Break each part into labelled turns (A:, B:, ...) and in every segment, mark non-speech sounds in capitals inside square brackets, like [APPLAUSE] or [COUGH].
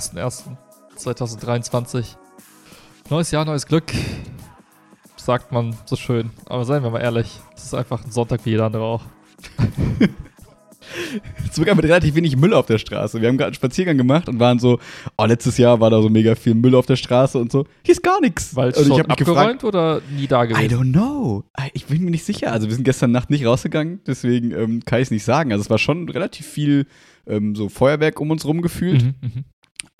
A: Schnipp.
B: Schnapp.
A: Am 01.01.2023. Neues Jahr, neues Glück. Sagt man so schön. Aber seien wir mal ehrlich, es ist einfach ein Sonntag wie jeder andere auch. [LAUGHS]
B: Sogar mit relativ wenig Müll auf der Straße. Wir haben gerade einen Spaziergang gemacht und waren so, oh, letztes Jahr war da so mega viel Müll auf der Straße und so. Hier ist gar nichts.
A: Weil
B: Und ich
A: schon
B: hab mich
A: abgeräumt
B: gefragt,
A: oder nie da
B: I
A: gewesen?
B: don't know. Ich bin mir nicht sicher. Also wir sind gestern Nacht nicht rausgegangen, deswegen ähm, kann ich es nicht sagen. Also es war schon relativ viel ähm, so Feuerwerk um uns rum gefühlt.
A: Mhm, mhm.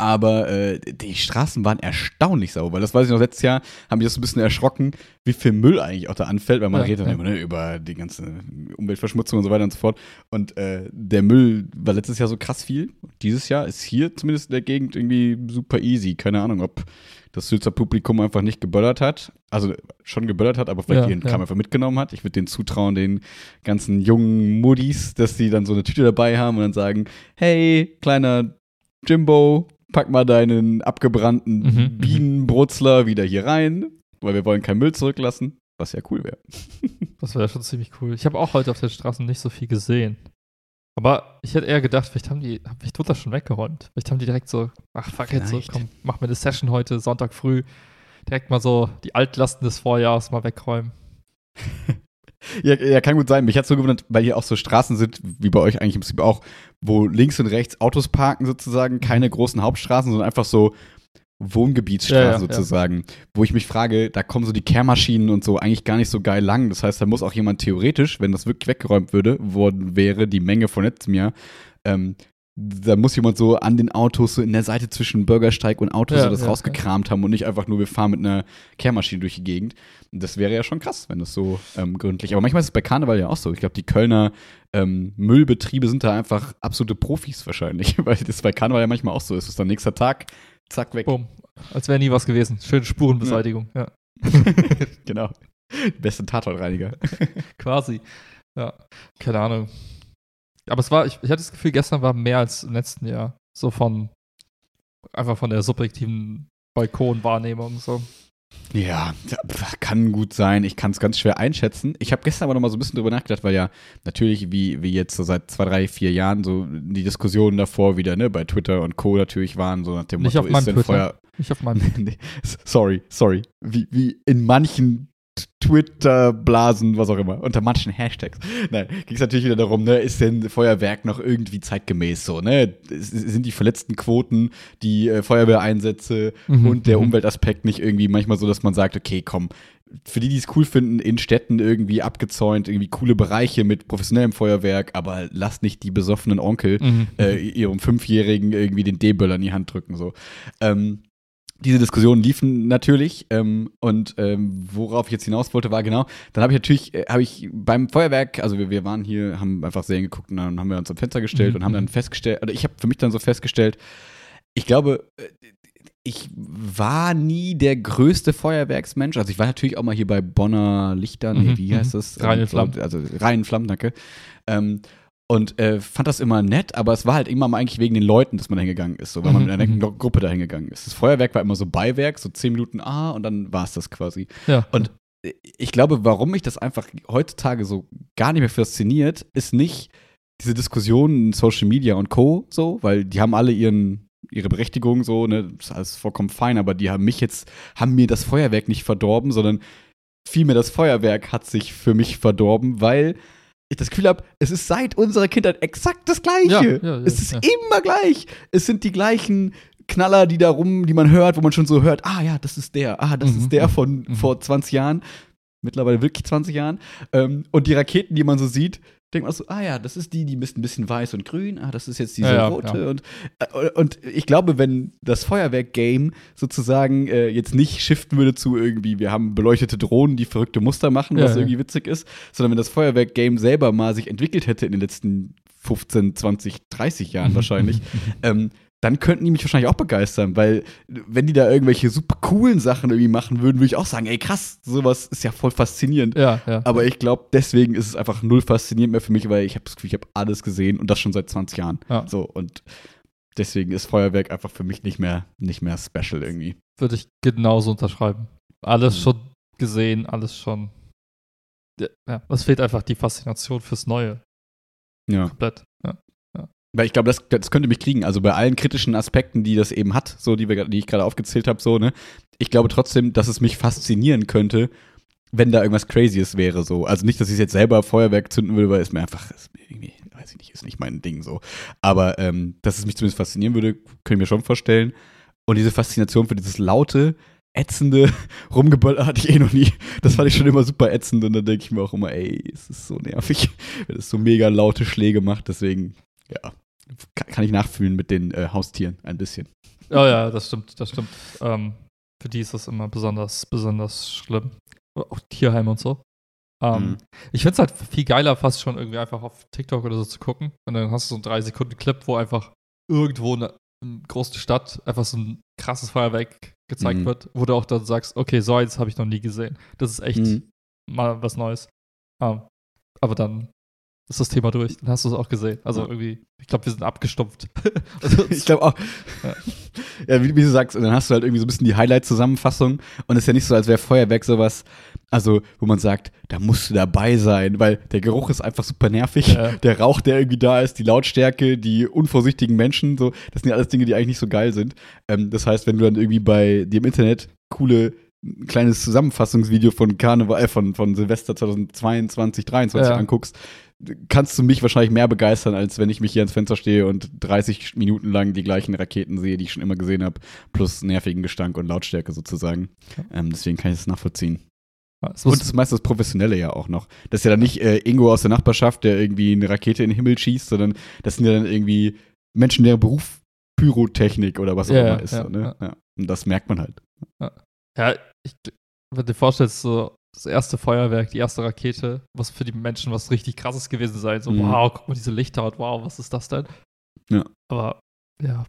B: Aber äh, die Straßen waren erstaunlich sauber. Das weiß ich noch, letztes Jahr haben mich das so ein bisschen erschrocken, wie viel Müll eigentlich auch da anfällt, weil man
A: Ja,
B: redet dann
A: ja.
B: immer ne, über die ganze Umweltverschmutzung und so weiter und so fort. Und äh, der Müll war letztes Jahr so krass viel. Dieses Jahr ist hier zumindest in der Gegend irgendwie super easy. Keine Ahnung, ob das Sülzer Publikum einfach nicht geböllert hat. Also schon geböllert hat, aber vielleicht
A: Ja,
B: ihren
A: ja.
B: Kram einfach mitgenommen hat. Ich würde denen zutrauen, den ganzen jungen Muddis, dass die dann so eine Tüte dabei haben und dann sagen, hey, kleiner Jimbo, pack mal deinen abgebrannten
A: Mhm, mhm.
B: Bienenbrutzler wieder hier rein, weil wir wollen keinen Müll zurücklassen, was ja cool wäre. [LAUGHS]
A: Das wäre schon ziemlich cool. Ich habe auch heute auf den Straßen nicht so viel gesehen. Aber ich hätte eher gedacht, vielleicht haben die, vielleicht wurde das schon weggeräumt. Vielleicht haben die direkt so, ach fuck jetzt so,
B: Vielleicht.
A: komm, mach mir eine Session heute, Sonntag früh. Direkt mal so die Altlasten des Vorjahres mal wegräumen. [LAUGHS] [LAUGHS]
B: Ja, ja, kann gut sein. Mich hat so gewundert, weil hier auch so Straßen sind, wie bei euch eigentlich im Prinzip auch, wo links und rechts Autos parken sozusagen, keine großen Hauptstraßen, sondern einfach so Wohngebietsstraßen
A: Ja, ja,
B: sozusagen, wo ich mich frage, da kommen so die Kehrmaschinen und so eigentlich gar nicht so geil lang. Das heißt, da muss auch jemand theoretisch, wenn das wirklich weggeräumt würde, worden wäre, die Menge von letztem Jahr, ähm, da muss jemand so an den Autos, so in der Seite zwischen Bürgersteig und Auto
A: Ja,
B: so das
A: ja,
B: rausgekramt haben und nicht einfach nur, wir fahren mit einer Kehrmaschine durch die Gegend. Das wäre ja schon krass, wenn das so ähm, gründlich. Aber manchmal ist es bei Karneval ja auch so. Ich glaube, die Kölner ähm, Müllbetriebe sind da einfach absolute Profis wahrscheinlich, [LAUGHS] weil das bei Karneval ja manchmal auch so ist. Es ist dann nächster Tag, zack, weg.
A: Bumm. Als wäre nie was gewesen. Schöne Spurenbeseitigung. Ja. [LAUGHS]
B: genau. Beste Tatortreiniger. [LAUGHS]
A: Quasi. Ja. Keine Ahnung. Aber es war, ich, ich hatte das Gefühl, gestern war mehr als im letzten Jahr. So von, einfach von der subjektiven Balkonwahrnehmung. So.
B: Ja, kann gut sein. Ich kann es ganz schwer einschätzen. Ich habe gestern aber noch mal so ein bisschen drüber nachgedacht, weil ja natürlich, wie, wie jetzt so seit zwei, drei, vier Jahren, so die Diskussionen davor wieder, ne, bei Twitter und Co. natürlich waren, so nach dem
A: Nicht
B: Motto,
A: auf meinem
B: ist denn
A: Twitter.
B: Feuer.
A: Nicht auf meinem. [LAUGHS]
B: Nee, sorry, sorry. Wie, wie in manchen Twitter-Blasen, was auch immer, unter manchen Hashtags. Nein, ging es natürlich wieder darum, ne, ist denn Feuerwerk noch irgendwie zeitgemäß so, ne? Sind die verletzten Quoten, die äh, Feuerwehreinsätze
A: Mhm,
B: und der
A: mhm.
B: Umweltaspekt nicht irgendwie manchmal so, dass man sagt, okay, komm, für die, die es cool finden, in Städten irgendwie abgezäunt, irgendwie coole Bereiche mit professionellem Feuerwerk, aber lasst nicht die besoffenen Onkel
A: Mhm.
B: äh, ihrem Fünfjährigen irgendwie den D-Böller in die Hand drücken. So. Ähm, diese Diskussionen liefen natürlich ähm, und ähm, worauf ich jetzt hinaus wollte, war genau, dann habe ich natürlich, äh, habe ich beim Feuerwerk, also wir, wir waren hier, haben einfach Serien geguckt und dann haben wir uns am Fenster gestellt
A: Mhm.
B: und haben dann festgestellt, oder ich habe für mich dann so festgestellt, ich glaube, äh, ich war nie der größte Feuerwerksmensch. Also ich war natürlich auch mal hier bei Bonner Lichter, nee,
A: Mhm,
B: wie
A: mhm.
B: heißt das?
A: Rhein in
B: Ähm,
A: Flammen.
B: Also Rhein in Flammen, danke. Ähm, und äh, fand das immer nett, aber es war halt immer mal eigentlich wegen den Leuten, dass man da hingegangen ist, so, weil man
A: Mhm,
B: mit einer
A: mhm.
B: Gru- Gruppe da hingegangen ist. Das Feuerwerk war immer so Beiwerk, so zehn Minuten ah und dann war es das quasi.
A: Ja.
B: Und ich glaube, warum mich das einfach heutzutage so gar nicht mehr fasziniert, ist nicht diese Diskussionen in Social Media und Co. so, weil die haben alle ihren ihre Berechtigung so, ne, das ist alles vollkommen fein, aber die haben mich jetzt, haben mir das Feuerwerk nicht verdorben, sondern vielmehr das Feuerwerk hat sich für mich verdorben, weil ich das Gefühl habe, es ist seit unserer Kindheit exakt das Gleiche.
A: Ja, ja, ja,
B: es ist immer gleich. Es sind die gleichen Knaller, die da rum, die man hört, wo man schon so hört, ah ja, das ist der, ah, das
A: Mhm,
B: ist der
A: mhm,
B: von
A: mhm.
B: vor 20 Jahren, mittlerweile wirklich 20 Jahren. Ähm, und die Raketen, die man so sieht, denkt man so, ah ja, das ist die, die ist ein bisschen weiß und grün, ah, das ist jetzt diese
A: Ja,
B: rote.
A: ja.
B: Und, äh, und ich glaube, wenn das Feuerwerk-Game sozusagen äh, jetzt nicht shiften würde zu irgendwie, wir haben beleuchtete Drohnen, die verrückte Muster machen,
A: Ja,
B: was irgendwie witzig ist, sondern wenn das Feuerwerk-Game selber mal sich entwickelt hätte in den letzten 15, 20, 30 Jahren wahrscheinlich, [LAUGHS] ähm, dann könnten die mich wahrscheinlich auch begeistern, weil wenn die da irgendwelche super coolen Sachen irgendwie machen würden, würde ich auch sagen, ey krass, sowas ist ja voll faszinierend.
A: Ja, ja.
B: Aber ich glaube, deswegen ist es einfach null faszinierend mehr für mich, weil ich habe das Gefühl, ich habe alles gesehen und das schon seit 20 Jahren.
A: Ja.
B: So und deswegen ist Feuerwerk einfach für mich nicht mehr nicht mehr special irgendwie.
A: Würde ich genauso unterschreiben. Alles
B: Mhm.
A: schon gesehen, alles schon. Ja, es fehlt einfach die Faszination fürs Neue.
B: Ja.
A: Komplett. Ja.
B: Weil ich glaube, das, das könnte mich kriegen. Also bei allen kritischen Aspekten, die das eben hat, so die, wir, die ich gerade aufgezählt habe, so, ne? Ich glaube trotzdem, dass es mich faszinieren könnte, wenn da irgendwas Crazyes wäre, so. Also nicht, dass ich jetzt selber Feuerwerk zünden würde, weil es mir einfach, ist mir irgendwie, weiß ich nicht, ist nicht mein Ding so. Aber ähm, dass es mich zumindest faszinieren würde, kann ich mir schon vorstellen. Und diese Faszination für dieses laute, ätzende [LAUGHS] Rumgeböller hatte ich eh noch nie. Das fand ich schon immer super ätzend und dann denke ich mir auch immer, ey, es ist so nervig, [LAUGHS] wenn es so mega laute Schläge macht. Deswegen, ja, kann ich nachfühlen mit den äh, Haustieren ein bisschen.
A: Oh ja, das stimmt, das stimmt. Ähm, für die ist das immer besonders, besonders schlimm. Auch Tierheim und so. Ähm,
B: Mhm.
A: Ich finde es halt viel geiler, fast schon irgendwie einfach auf TikTok oder so zu gucken. Und dann hast du so einen 3 Sekunden Clip, wo einfach irgendwo in einer in großen Stadt einfach so ein krasses Feuerwerk gezeigt
B: Mhm.
A: wird, wo du auch dann sagst, okay, so eins habe ich noch nie gesehen. Das ist echt
B: Mhm.
A: mal was Neues. Ähm, aber dann ist das Thema durch. Dann hast du es auch gesehen. Also irgendwie, ich glaube, wir sind abgestumpft. [LAUGHS] also, [LAUGHS]
B: Ich glaube auch.
A: Ja.
B: Ja, wie, wie du sagst, und dann hast du halt irgendwie so ein bisschen die Highlight-Zusammenfassung und es ist ja nicht so, als wäre Feuerwerk sowas, also wo man sagt, da musst du dabei sein, weil der Geruch ist einfach super nervig.
A: Ja.
B: Der Rauch, der irgendwie da ist, die Lautstärke, die unvorsichtigen Menschen, so, das sind ja alles Dinge, die eigentlich nicht so geil sind. Ähm, das heißt, wenn du dann irgendwie bei dir im Internet coole ein kleines Zusammenfassungsvideo von Karneval, äh, von, von Silvester 2022, 2023
A: Ja.
B: anguckst, kannst du mich wahrscheinlich mehr begeistern, als wenn ich mich hier ans Fenster stehe und 30 Minuten lang die gleichen Raketen sehe, die ich schon immer gesehen habe, plus nervigen Gestank und Lautstärke sozusagen. Ähm, deswegen kann ich das nachvollziehen.
A: muss,
B: Und das ist meist das Professionelle ja auch noch. Das ist ja dann nicht äh, Ingo aus der Nachbarschaft, der irgendwie eine Rakete in den Himmel schießt, sondern das sind ja dann irgendwie Menschen, deren Beruf Pyrotechnik oder was auch
A: Ja,
B: immer ist.
A: ja,
B: so, ne?
A: ja.
B: ja. Und das merkt man halt.
A: Ja, ich, wenn du dir vorstellst, so das erste Feuerwerk, die erste Rakete, was für die Menschen was richtig krasses gewesen sein. So,
B: Mhm.
A: wow, guck mal diese Lichter und wow, was ist das denn?
B: Ja.
A: Aber ja,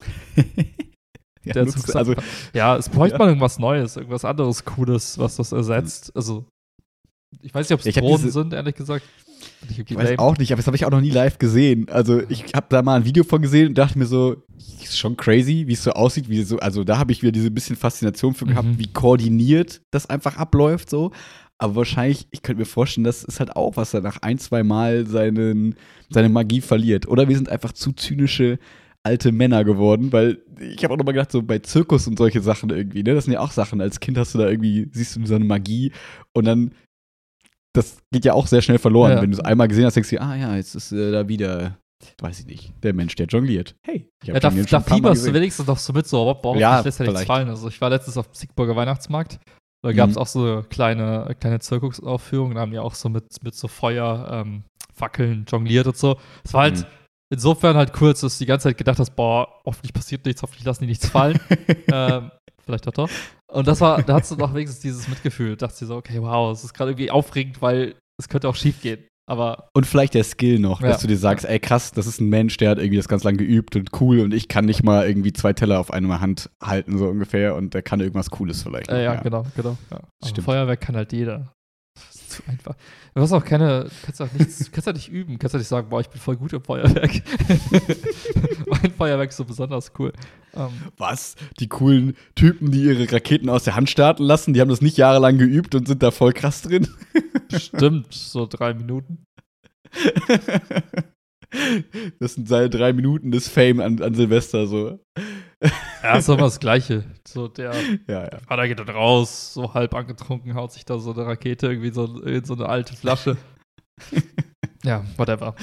A: [LAUGHS]
B: ja,
A: der Zug
B: also,
A: ja, es bräuchte
B: Ja.
A: mal irgendwas Neues, irgendwas anderes Cooles, was das ersetzt. Also, ich weiß nicht, ob es Drohnen
B: diese-
A: sind, ehrlich gesagt.
B: Ich weiß auch nicht, aber das habe ich auch noch nie live gesehen. Also ich habe da mal ein Video von gesehen und dachte mir so, ist schon crazy, wie es so aussieht, wie so, also da habe ich wieder diese bisschen Faszination für gehabt,
A: Mhm.
B: wie koordiniert das einfach abläuft so. Aber wahrscheinlich, ich könnte mir vorstellen, das ist halt auch, was er nach ein, zwei Mal seinen, seine Magie verliert. Oder wir sind einfach zu zynische alte Männer geworden, weil ich habe auch nochmal gedacht, so bei Zirkus und solche Sachen irgendwie, ne, das sind ja auch Sachen. Als Kind hast du da irgendwie, siehst du so eine Magie und dann das geht ja auch sehr schnell verloren.
A: Ja.
B: Wenn du es einmal gesehen hast, denkst du, ah ja, jetzt ist äh, da wieder, weiß ich nicht, der Mensch, der jongliert. Hey, ich
A: Ja,
B: hab
A: da,
B: Jonglieren
A: da
B: Mal
A: fieberst du wenigstens noch so mit, so, aber boah,
B: Ja,
A: ja, lässt ja nichts fallen. Also ich war letztens auf dem Siegburger Weihnachtsmarkt, da gab es
B: Mhm.
A: auch so kleine, kleine Zirkusaufführungen, da haben die auch so mit, mit so Feuer, ähm, Fackeln jongliert und so. Es war halt
B: Mhm.
A: insofern halt cool, dass du die ganze Zeit gedacht hast, boah, hoffentlich passiert nichts, hoffentlich lassen die nichts fallen. [LAUGHS] ähm, vielleicht doch doch. Und das war, da hast du noch wenigstens dieses Mitgefühl. Da dachte dir so, okay, wow, es ist gerade irgendwie aufregend, weil es könnte auch schief gehen. Aber
B: Und vielleicht der Skill noch,
A: Ja.
B: dass du dir sagst, ey krass, das ist ein Mensch, der hat irgendwie das ganz lang geübt und cool und ich kann nicht mal irgendwie zwei Teller auf einer Hand halten, so ungefähr, und der kann irgendwas Cooles vielleicht.
A: Äh, ja,
B: noch,
A: genau, genau. Ja.
B: Stimmt.
A: Feuerwerk kann halt jeder. Das ist zu einfach. Du hast auch keine, du kannst auch nichts, du kannst ja nicht üben, kannst ja nicht sagen, boah, ich bin voll gut im Feuerwerk. [LAUGHS] mein Feuerwerk ist so besonders cool. Ähm,
B: Was? Die coolen Typen, die ihre Raketen aus der Hand starten lassen, die haben das nicht jahrelang geübt und sind da voll krass drin.
A: stimmt, so drei Minuten. [LAUGHS]
B: Das sind seine drei Minuten des Fame an, an Silvester, so. [LAUGHS]
A: Ja, ist immer das Gleiche. So, der
B: Ja, ja.
A: Vater geht dann raus, so halb angetrunken, haut sich da so eine Rakete irgendwie so in so eine alte Flasche. [LAUGHS] ja, whatever.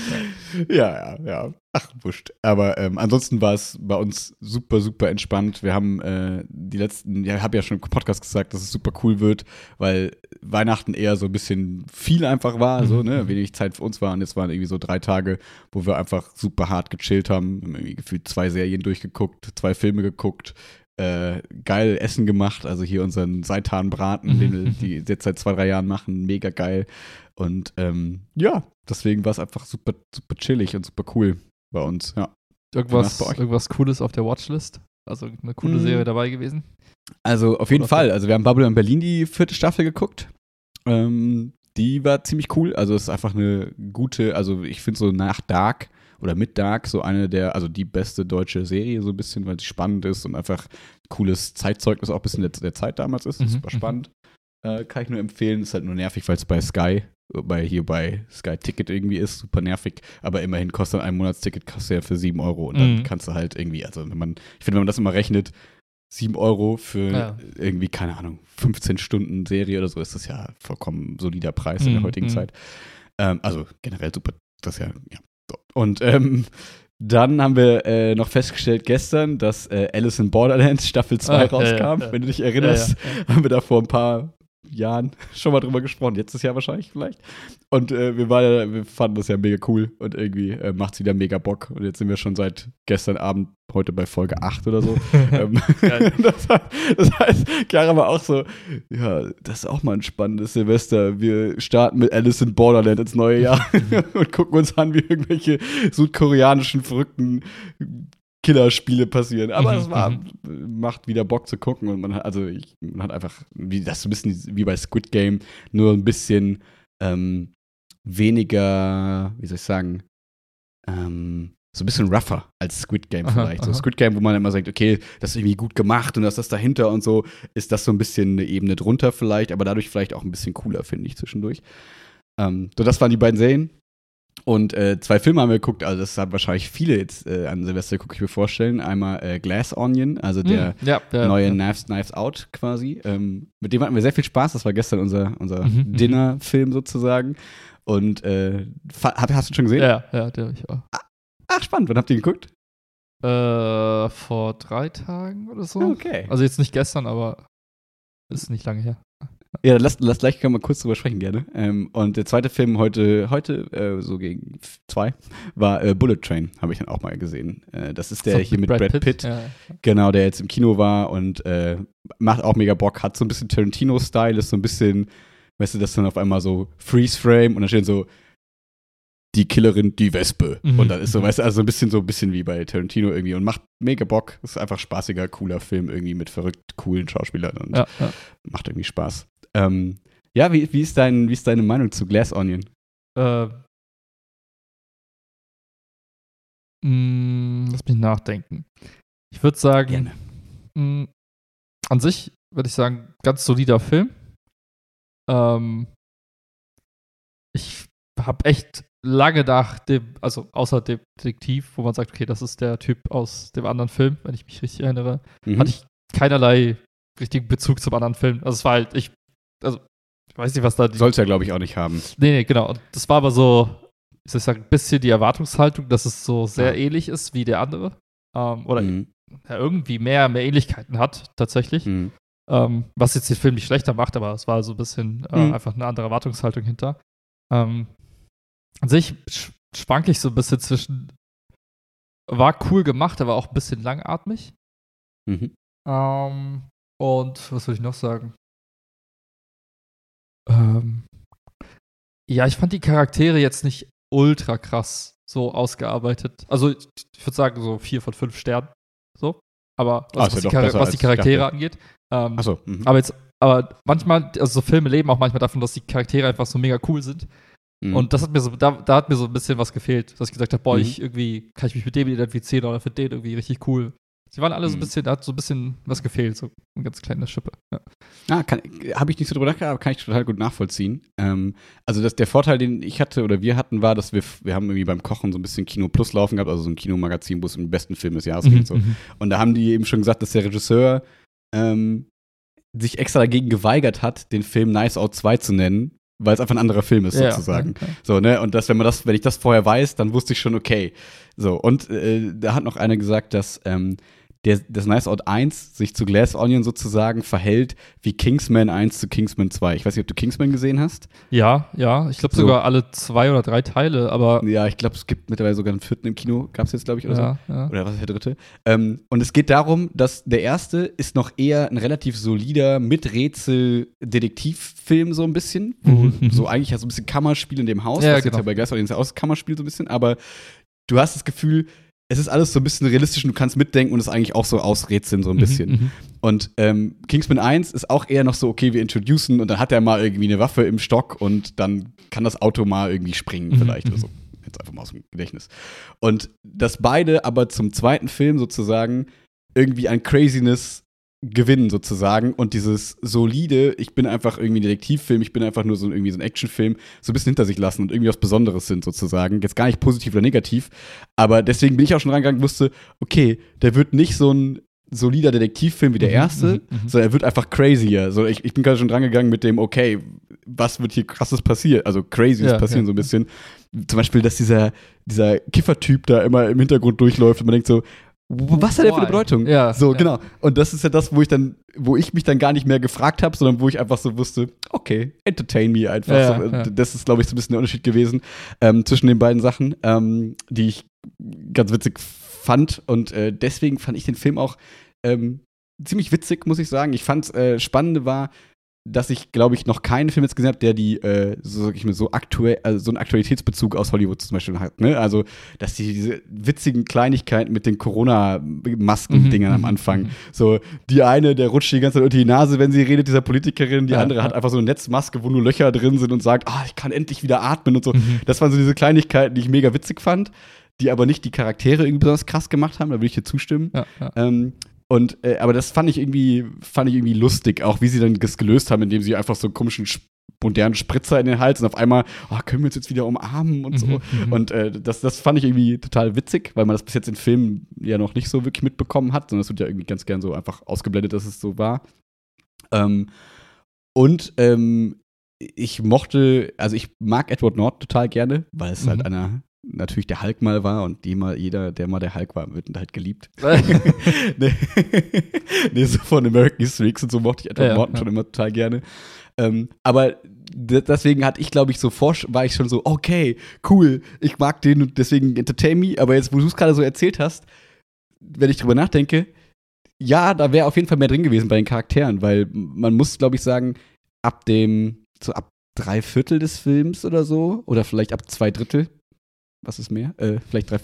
B: Ja, ja, ja. Ach, wurscht. Aber ähm, ansonsten war es bei uns super, super entspannt. Wir haben äh, die letzten, ja, ich habe ja schon im Podcast gesagt, dass es super cool wird, weil Weihnachten eher so ein bisschen viel einfach war, so,
A: Mhm.
B: ne, wenig Zeit für uns war. Und jetzt waren irgendwie so drei Tage, wo wir einfach super hart gechillt haben, haben irgendwie gefühlt zwei Serien durchgeguckt, zwei Filme geguckt, äh, geil Essen gemacht, also hier unseren Seitanbraten, den wir [LAUGHS] die jetzt seit zwei, drei Jahren machen, mega geil. Und ähm, ja, deswegen war es einfach super, super chillig und super cool bei uns, ja.
A: Irgendwas, irgendwas Cooles auf der Watchlist? Also eine coole
B: Mhm.
A: Serie dabei gewesen?
B: Also auf jeden
A: Oder
B: Fall. Also wir haben Babylon Berlin die vierte Staffel geguckt. Ähm, die war ziemlich cool. Also es ist einfach eine gute, also ich finde so nach Dark oder mit Dark so eine der, also die beste deutsche Serie so ein bisschen, weil sie spannend ist und einfach cooles Zeitzeugnis auch ein bisschen der, der Zeit damals ist.
A: Mhm,
B: Super
A: mhm.
B: spannend. Äh, kann ich nur empfehlen. Ist halt nur nervig, weil es bei Sky Bei hier bei Sky Ticket irgendwie ist, super nervig, aber immerhin kostet ein Monatsticket kostet ja für 7 Euro und dann
A: Mhm.
B: kannst du halt irgendwie, also wenn man, ich finde, wenn man das immer rechnet, 7 Euro für
A: Ja.
B: irgendwie, keine Ahnung, 15 Stunden Serie oder so, ist das ja vollkommen solider Preis in der
A: Mhm,
B: heutigen
A: mhm.
B: Zeit. Ähm, also generell super, das ist ja, ja. Und ähm, dann haben wir äh, noch festgestellt gestern, dass äh, Alice in Borderlands Staffel 2
A: Ah,
B: rauskam.
A: ja, ja.
B: Wenn du dich erinnerst,
A: ja,
B: haben wir da vor ein paar Jahren [LAUGHS] schon mal drüber gesprochen. Letztes Jahr wahrscheinlich vielleicht. Und äh, wir, waren, wir fanden das ja mega cool und irgendwie äh, macht es wieder mega Bock. Und jetzt sind wir schon seit gestern Abend, heute bei Folge 8 oder so. [LAUGHS] ähm, [LAUGHS] das, heißt, das heißt, Chiara war auch so, ja, das ist auch mal ein spannendes Silvester. Wir starten mit Alice in Borderland ins neue Jahr und gucken uns an, wie irgendwelche südkoreanischen verrückten Killerspiele passieren. Aber
A: Mhm,
B: es war, macht wieder Bock zu gucken und man hat, also ich, man hat einfach, wie das so ein bisschen wie bei Squid Game, nur ein bisschen ähm, weniger, wie soll ich sagen, ähm, so ein bisschen rougher als Squid Game
A: Aha,
B: vielleicht. So
A: aha.
B: Squid Game, wo man immer sagt, okay, das ist irgendwie gut gemacht und das ist dahinter und so, ist das so ein bisschen eine Ebene drunter vielleicht, aber dadurch vielleicht auch ein bisschen cooler, finde ich, zwischendurch. Ähm, so, das waren die beiden Serien. Und äh, zwei Filme haben wir geguckt, also das haben wahrscheinlich viele jetzt äh, an Silvester, gucke ich mir vorstellen. Einmal äh, Glass Onion, also der
A: Mhm, ja, der,
B: neue
A: ja.
B: Knives, Knives Out quasi. Ähm, mit dem hatten wir sehr viel Spaß. Das war gestern unser, unser
A: Mhm, mhm.
B: Dinner-Film sozusagen. Und äh, hab, hast du schon gesehen?
A: Ja, ja, der ich auch.
B: Ach, spannend. Wann habt ihr geguckt?
A: Äh, vor drei Tagen oder so.
B: Okay.
A: Also jetzt nicht gestern, aber ist nicht lange her.
B: Ja, dann lass, lass gleich mal kurz drüber sprechen gerne. Ähm, und der zweite Film heute, heute äh, so gegen zwei, war äh, Bullet Train, habe ich dann auch mal gesehen. Äh, das ist der
A: So,
B: hier mit Brad, Pitt,
A: Ja,
B: genau, der jetzt im Kino war und äh, macht auch mega Bock, hat so ein bisschen Tarantino-Style, ist so ein bisschen, weißt du, das dann auf einmal so Freeze-Frame und dann steht so die Killerin, die Wespe.
A: Mhm.
B: Und dann ist so, weißt du, also ein bisschen so ein bisschen wie bei Tarantino irgendwie und macht mega Bock. Ist einfach spaßiger, cooler Film irgendwie mit verrückt coolen Schauspielern und
A: ja, ja.
B: macht irgendwie Spaß. Ähm, ja, wie, wie, ist dein, wie ist deine Meinung zu Glass Onion?
A: Äh, mh, lass mich nachdenken. Ich würde sagen, mh, an sich würde ich sagen, ganz solider Film. Ähm, ich habe echt lange nach dem, also außer dem Detektiv, wo man sagt, okay, das ist der Typ aus dem anderen Film, wenn ich mich richtig erinnere,
B: Mhm.
A: hatte ich keinerlei richtigen Bezug zum anderen Film. Also es war halt, ich, also ich weiß nicht, was da die
B: Soll's ja, glaube ich, auch nicht haben.
A: Nee, nee, genau. Und das war aber so, ich soll sagen, ein bisschen die Erwartungshaltung, dass es so sehr
B: Ah.
A: ähnlich ist wie der andere. Ähm, oder
B: Mhm.
A: ja, irgendwie mehr, mehr Ähnlichkeiten hat, tatsächlich.
B: Mhm.
A: Ähm, was jetzt den Film nicht schlechter macht, aber es war so ein bisschen äh,
B: Mhm.
A: einfach eine andere Erwartungshaltung hinter. Ähm, an sich sch schwank ich so ein bisschen zwischen, war cool gemacht, aber auch ein bisschen langatmig.
B: Mhm.
A: Ähm, und was soll ich noch sagen? Ähm, ja, ich fand die Charaktere jetzt nicht ultra krass so ausgearbeitet. Also ich, ich würde sagen so vier von fünf Sternen. So. Aber
B: Ah,
A: was,
B: ja
A: was, die, Char was die Charaktere
B: dachte.
A: angeht. Ähm,
B: Achso. Mhm.
A: aber jetzt, aber manchmal, also so Filme leben auch manchmal davon, dass die Charaktere einfach so mega cool sind.
B: Mhm.
A: Und das hat mir so, da, da hat mir so ein bisschen was gefehlt, dass ich gesagt habe, boah,
B: Mhm.
A: ich irgendwie, kann ich mich mit dem identifizieren oder finde den irgendwie richtig cool. Sie waren alle so ein
B: Mhm.
A: bisschen, da hat so ein bisschen was gefehlt, so eine ganz kleine Schippe. Ja.
B: Ah, habe ich nicht so drüber nachgedacht, aber kann ich total gut nachvollziehen. Ähm, also das, der Vorteil, den ich hatte oder wir hatten, war, dass wir, wir haben irgendwie beim Kochen so ein bisschen Kino Plus laufen gehabt, also so ein Kinomagazin, wo es um den besten Film des Jahres
A: Mhm,
B: geht. So. Und da haben die eben schon gesagt, dass der Regisseur ähm, sich extra dagegen geweigert hat, den Film Nice Out 2 zu nennen, weil es einfach ein anderer Film ist,
A: Ja,
B: sozusagen.
A: ja.
B: So, ne? Und das, wenn man das, wenn ich das vorher weiß, dann wusste ich schon, okay. So, und äh, da hat noch einer gesagt, dass ähm, der, das Nice Out 1 sich zu Glass Onion sozusagen verhält wie Kingsman 1 zu Kingsman 2. Ich weiß nicht, ob du Kingsman gesehen hast.
A: Ja, ja, ich glaube
B: So.
A: sogar alle zwei oder drei Teile, aber
B: Ja, ich glaube, es gibt mittlerweile sogar einen vierten im Kino. Gab es jetzt, glaube ich, oder so.
A: ja, ja.
B: Oder was ist der dritte? Ähm, und es geht darum, dass der erste ist noch eher ein relativ solider Mit-Rätsel-Detektivfilm so ein bisschen, wo [LAUGHS] so eigentlich ja so ein bisschen Kammerspiel in dem Haus,
A: Ja,
B: was jetzt
A: genau.
B: ja bei Glass Audience aus Kammerspiel so ein bisschen, aber du hast das Gefühl, es ist alles so ein bisschen realistisch und du kannst mitdenken und es ist eigentlich auch so ausrätseln so ein bisschen.
A: Mhm, mhm.
B: Und ähm, Kingsman 1 ist auch eher noch so, okay, wir introducen und dann hat er mal irgendwie eine Waffe im Stock und dann kann das Auto mal irgendwie springen
A: Mhm,
B: vielleicht oder
A: mhm.
B: so. Jetzt einfach mal aus dem Gedächtnis. Und dass beide aber zum zweiten Film sozusagen irgendwie an Craziness gewinnen sozusagen und dieses solide, ich bin einfach irgendwie ein Detektivfilm, ich bin einfach nur so ein, irgendwie so ein Actionfilm, so ein bisschen hinter sich lassen und irgendwie was Besonderes sind sozusagen. Jetzt gar nicht positiv oder negativ, aber deswegen bin ich auch schon rangegangen, wusste, okay, der wird nicht so ein solider Detektivfilm wie der
A: Mhm,
B: erste,
A: mhm, mhm.
B: sondern er wird einfach crazier. So, ich, ich bin gerade schon drangegangen mit dem, okay, was wird hier krasses passieren? Also crazy
A: Ja,
B: passieren
A: ja.
B: so ein bisschen. Zum Beispiel, dass dieser, dieser Kiffertyp da immer im Hintergrund durchläuft und man denkt so, was hat der für eine? Bedeutung?
A: Ja,
B: So,
A: ja.
B: genau. Und das ist ja das, wo ich dann, wo ich mich dann gar nicht mehr gefragt habe, sondern wo ich einfach so wusste, okay, entertain me einfach.
A: Ja,
B: so,
A: ja.
B: Das ist, glaube ich, so ein bisschen der Unterschied gewesen ähm, zwischen den beiden Sachen, ähm, die ich ganz witzig fand. Und äh, deswegen fand ich den Film auch ähm, ziemlich witzig, muss ich sagen. Ich fand äh, Spannende war, dass ich, glaube ich, noch keinen Film jetzt gesehen habe, der die, äh, so sag ich mal, so aktuell, also so einen Aktualitätsbezug aus Hollywood zum Beispiel hat. Ne? Also, dass die diese witzigen Kleinigkeiten mit den Corona-Masken-Dingern
A: Mhm,
B: am
A: mhm,
B: Anfang.
A: mhm.
B: So, die eine, der rutscht die ganze Zeit unter die Nase, wenn sie redet, dieser Politikerin. Die
A: Ja,
B: andere
A: ja.
B: hat einfach so eine Netzmaske, wo nur Löcher drin sind und sagt, ah, ich kann endlich wieder atmen und so.
A: Mhm.
B: Das waren so diese Kleinigkeiten, die ich mega witzig fand, die aber nicht die Charaktere irgendwie besonders krass gemacht haben. Da würde ich dir zustimmen.
A: Ja, ja.
B: Ähm, und, äh, aber das fand ich irgendwie, fand ich irgendwie lustig, auch wie sie dann das gelöst haben, indem sie einfach so einen komischen modernen Spritzer in den Hals und auf einmal, ah, können wir uns jetzt wieder umarmen und so.
A: Mhm, mhm.
B: Und äh, das, das fand ich irgendwie total witzig, weil man das bis jetzt in Filmen ja noch nicht so wirklich mitbekommen hat, sondern es wird ja irgendwie ganz gern so einfach ausgeblendet, dass es so war. Ähm, und ähm, ich mochte, also ich mag Edward Norton total gerne, weil es halt
A: Mhm.
B: einer natürlich der Hulk mal war und die mal, jeder, der mal der Hulk war, wird halt geliebt. [LAUGHS] [LAUGHS] nee. nee, so von American History X und so mochte ich Edward
A: Ja,
B: Norton
A: ja.
B: schon immer total gerne. Ähm, aber deswegen hatte ich, glaube ich, so forsch, war ich schon so, okay, cool, ich mag den und deswegen entertain me. Aber jetzt, wo du es gerade so erzählt hast, wenn ich drüber nachdenke, ja, da wäre auf jeden Fall mehr drin gewesen bei den Charakteren, weil man muss, glaube ich, sagen, ab dem, so ab drei Viertel des Films oder so, oder vielleicht ab zwei Drittel, was ist mehr? Äh, vielleicht drei,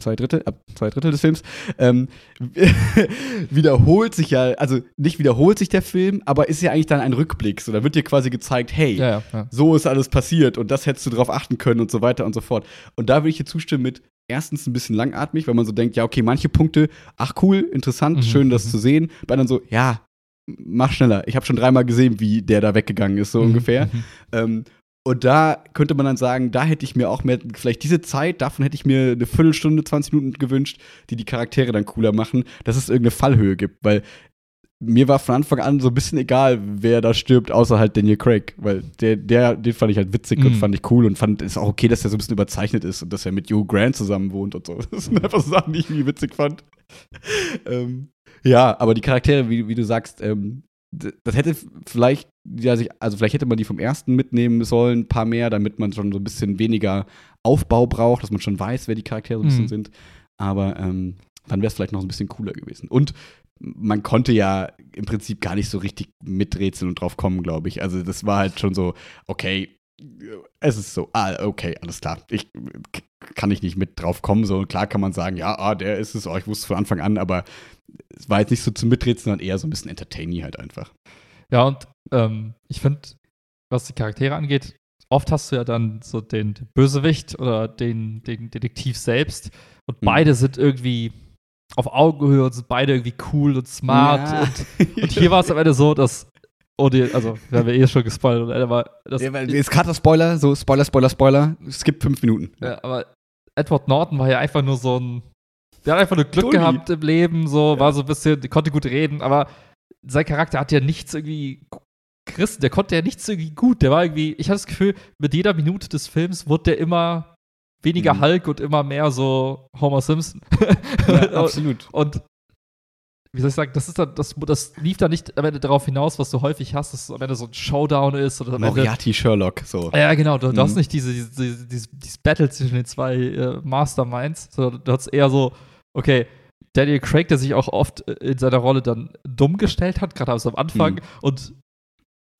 B: zwei Drittel, ab zwei Drittel des Films, ähm, [LAUGHS] wiederholt sich ja, also nicht wiederholt sich der Film, aber ist ja eigentlich dann ein Rückblick. So, da wird dir quasi gezeigt, hey,
A: ja, ja, ja.
B: so ist alles passiert und das hättest du drauf achten können und so weiter und so fort. Und da würde ich dir zustimmen mit erstens ein bisschen langatmig, weil man so denkt, ja, okay, manche Punkte, ach cool, interessant,
A: Mhm,
B: schön das
A: mhm.
B: zu sehen. Bei anderen so, ja, mach schneller. Ich habe schon dreimal gesehen, wie der da weggegangen ist, so
A: Mhm,
B: ungefähr.
A: mhm.
B: Ähm, und da könnte man dann sagen, da hätte ich mir auch mehr, vielleicht diese Zeit, davon hätte ich mir eine Viertelstunde, 20 Minuten gewünscht, die die Charaktere dann cooler machen, dass es irgendeine Fallhöhe gibt, weil mir war von Anfang an so ein bisschen egal, wer da stirbt, außer halt Daniel Craig, weil der, der, den fand ich halt witzig und
A: Mhm.
B: fand ich cool und fand es auch okay, dass er so ein bisschen überzeichnet ist und dass er mit Hugh Grant zusammen wohnt und so. [LAUGHS] Das sind einfach so Sachen, die ich irgendwie witzig fand. ähm, ja, aber die Charaktere, wie, wie du sagst, ähm, das hätte vielleicht, ja, sich, also vielleicht hätte man die vom ersten mitnehmen sollen, ein paar mehr, damit man schon so ein bisschen weniger Aufbau braucht, dass man schon weiß, wer die Charaktere so ein bisschen
A: Mhm.
B: sind. Aber ähm, dann wäre es vielleicht noch ein bisschen cooler gewesen. Und man konnte ja im Prinzip gar nicht so richtig miträtseln und drauf kommen, glaube ich. Also das war halt schon so, okay, es ist so, ah, okay, alles klar. Ich kann ich nicht mit drauf kommen. So klar kann man sagen, ja, ah, der ist es, oh, ich wusste es von Anfang an, aber es war jetzt nicht so zum Miträtseln, sondern eher so ein bisschen entertaining halt einfach.
A: Ja, und ähm, ich finde, was die Charaktere angeht, oft hast du ja dann so den Bösewicht oder den, den Detektiv selbst und
B: Mhm.
A: beide sind irgendwie auf Augenhöhe und sind beide irgendwie cool und smart.
B: Ja.
A: Und, und hier war es am Ende so, dass, oh, die, also, wir haben ja eh schon gespoilert, und aber, das,
B: Ja, weil jetzt gerade Spoiler, so Spoiler, Spoiler, Spoiler. Skip fünf Minuten.
A: ja, aber Edward Norton war ja einfach nur so ein, der hat einfach nur Glück
B: Dulli.
A: gehabt im Leben, so,
B: Ja.
A: war so ein bisschen, konnte gut reden, aber sein Charakter hat ja nichts irgendwie gerissen, der konnte ja nichts irgendwie gut, der war irgendwie, ich hatte das Gefühl, mit jeder Minute des Films wurde der immer weniger
B: Mhm.
A: Hulk und immer mehr so Homer Simpson.
B: Ja, [LAUGHS] absolut.
A: Und wie soll ich sagen, das ist dann, das, das lief dann nicht am Ende darauf hinaus, was du häufig hast, dass es am Ende so ein Showdown ist oder
B: Moriarty Sherlock, so.
A: ja, genau. Du, du
B: Mhm.
A: hast nicht diese, diese, dieses, dieses Battle zwischen den zwei äh, Masterminds, sondern du hast eher so, okay, Daniel Craig, der sich auch oft äh, in seiner Rolle dann dumm gestellt hat, gerade am Anfang,
B: Mhm.
A: und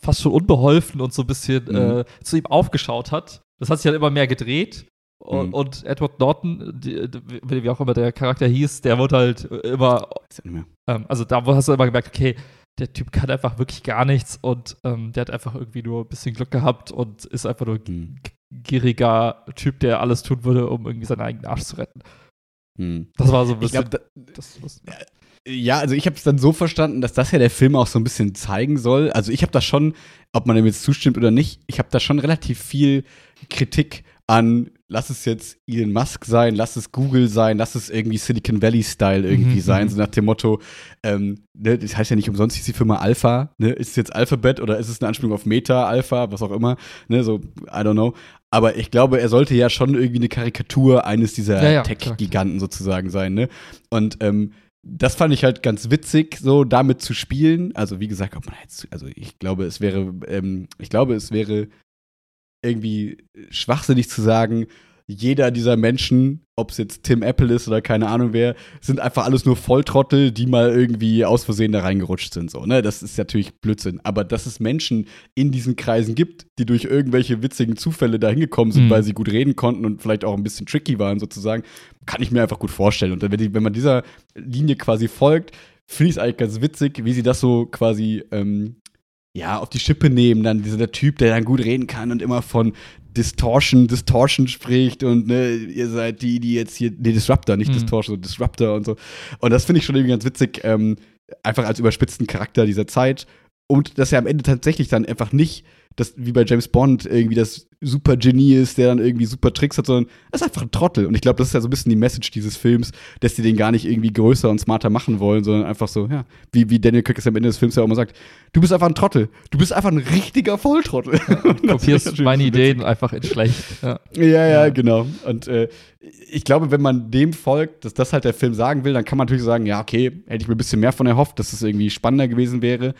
A: fast schon unbeholfen und so ein bisschen
B: Mhm.
A: äh, zu ihm aufgeschaut hat. Das hat sich dann immer mehr gedreht. Und,
B: Mhm.
A: und Edward Norton, die, die, wie auch immer der Charakter hieß, der wurde halt immer
B: nicht mehr.
A: ähm, also da hast du immer gemerkt, okay, der Typ kann einfach wirklich gar nichts und ähm, der hat einfach irgendwie nur ein bisschen Glück gehabt und ist einfach nur ein
B: Mhm.
A: gieriger Typ, der alles tun würde, um irgendwie seinen eigenen Arsch zu retten.
B: Hm.
A: Das war so ein
B: Ich
A: bisschen.
B: glaube, da,
A: das, das,
B: Ja, also ich habe es dann so verstanden, dass das ja der Film auch so ein bisschen zeigen soll. Also ich habe da schon, ob man dem jetzt zustimmt oder nicht, ich habe da schon relativ viel Kritik an, lass es jetzt Elon Musk sein, lass es Google sein, lass es irgendwie Silicon Valley-Style irgendwie
A: Mhm,
B: sein,
A: mhm.
B: so nach dem Motto, ähm, ne, das heißt ja nicht umsonst hieß die Firma Alpha, ne? Ist es jetzt Alphabet oder ist es eine Anspielung auf Meta, Alpha, was auch immer, ne, so, I don't know. Aber ich glaube, er sollte ja schon irgendwie eine Karikatur eines dieser
A: Ja, ja,
B: Tech-Giganten sozusagen sein, ne? Und ähm, das fand ich halt ganz witzig, so damit zu spielen. Also wie gesagt, ob man jetzt, also ich glaube, es wäre, ähm, ich glaube, es wäre irgendwie schwachsinnig zu sagen, jeder dieser Menschen, ob es jetzt Tim Apple ist oder keine Ahnung wer, sind einfach alles nur Volltrottel, die mal irgendwie aus Versehen da reingerutscht sind. So, ne? Das ist natürlich Blödsinn. Aber dass es Menschen in diesen Kreisen gibt, die durch irgendwelche witzigen Zufälle da hingekommen sind,
A: Mhm.
B: weil sie gut reden konnten und vielleicht auch ein bisschen tricky waren, sozusagen, kann ich mir einfach gut vorstellen. Und wenn, die, wenn man dieser Linie quasi folgt, finde ich es eigentlich ganz witzig, wie sie das so quasi ähm, ja, auf die Schippe nehmen, dann dieser Typ, der dann gut reden kann und immer von Distortion, Distortion spricht und ne, ihr seid die, die jetzt hier, nee, Disruptor, nicht
A: Mhm.
B: Distortion, Disruptor und so. Und das finde ich schon irgendwie ganz witzig, ähm, einfach als überspitzten Charakter dieser Zeit. Und dass er am Ende tatsächlich dann einfach nicht, das, wie bei James Bond, irgendwie das super Genie ist, der dann irgendwie super Tricks hat, sondern er ist einfach ein Trottel. Und ich glaube, das ist ja so ein bisschen die Message dieses Films, dass die den gar nicht irgendwie größer und smarter machen wollen, sondern einfach so, ja, wie, wie Daniel Craig es am Ende des Films ja auch immer sagt, du bist einfach ein Trottel. Du bist einfach ein richtiger Volltrottel. [LAUGHS] Das ich
A: kopierst meine Ideen einfach in schlecht. Ja.
B: ja, ja,
A: Ja.
B: genau. Und äh, ich glaube, wenn man dem folgt, dass das halt der Film sagen will, dann kann man natürlich sagen, ja, okay, hätte ich mir ein bisschen mehr von erhofft, dass es irgendwie spannender gewesen wäre.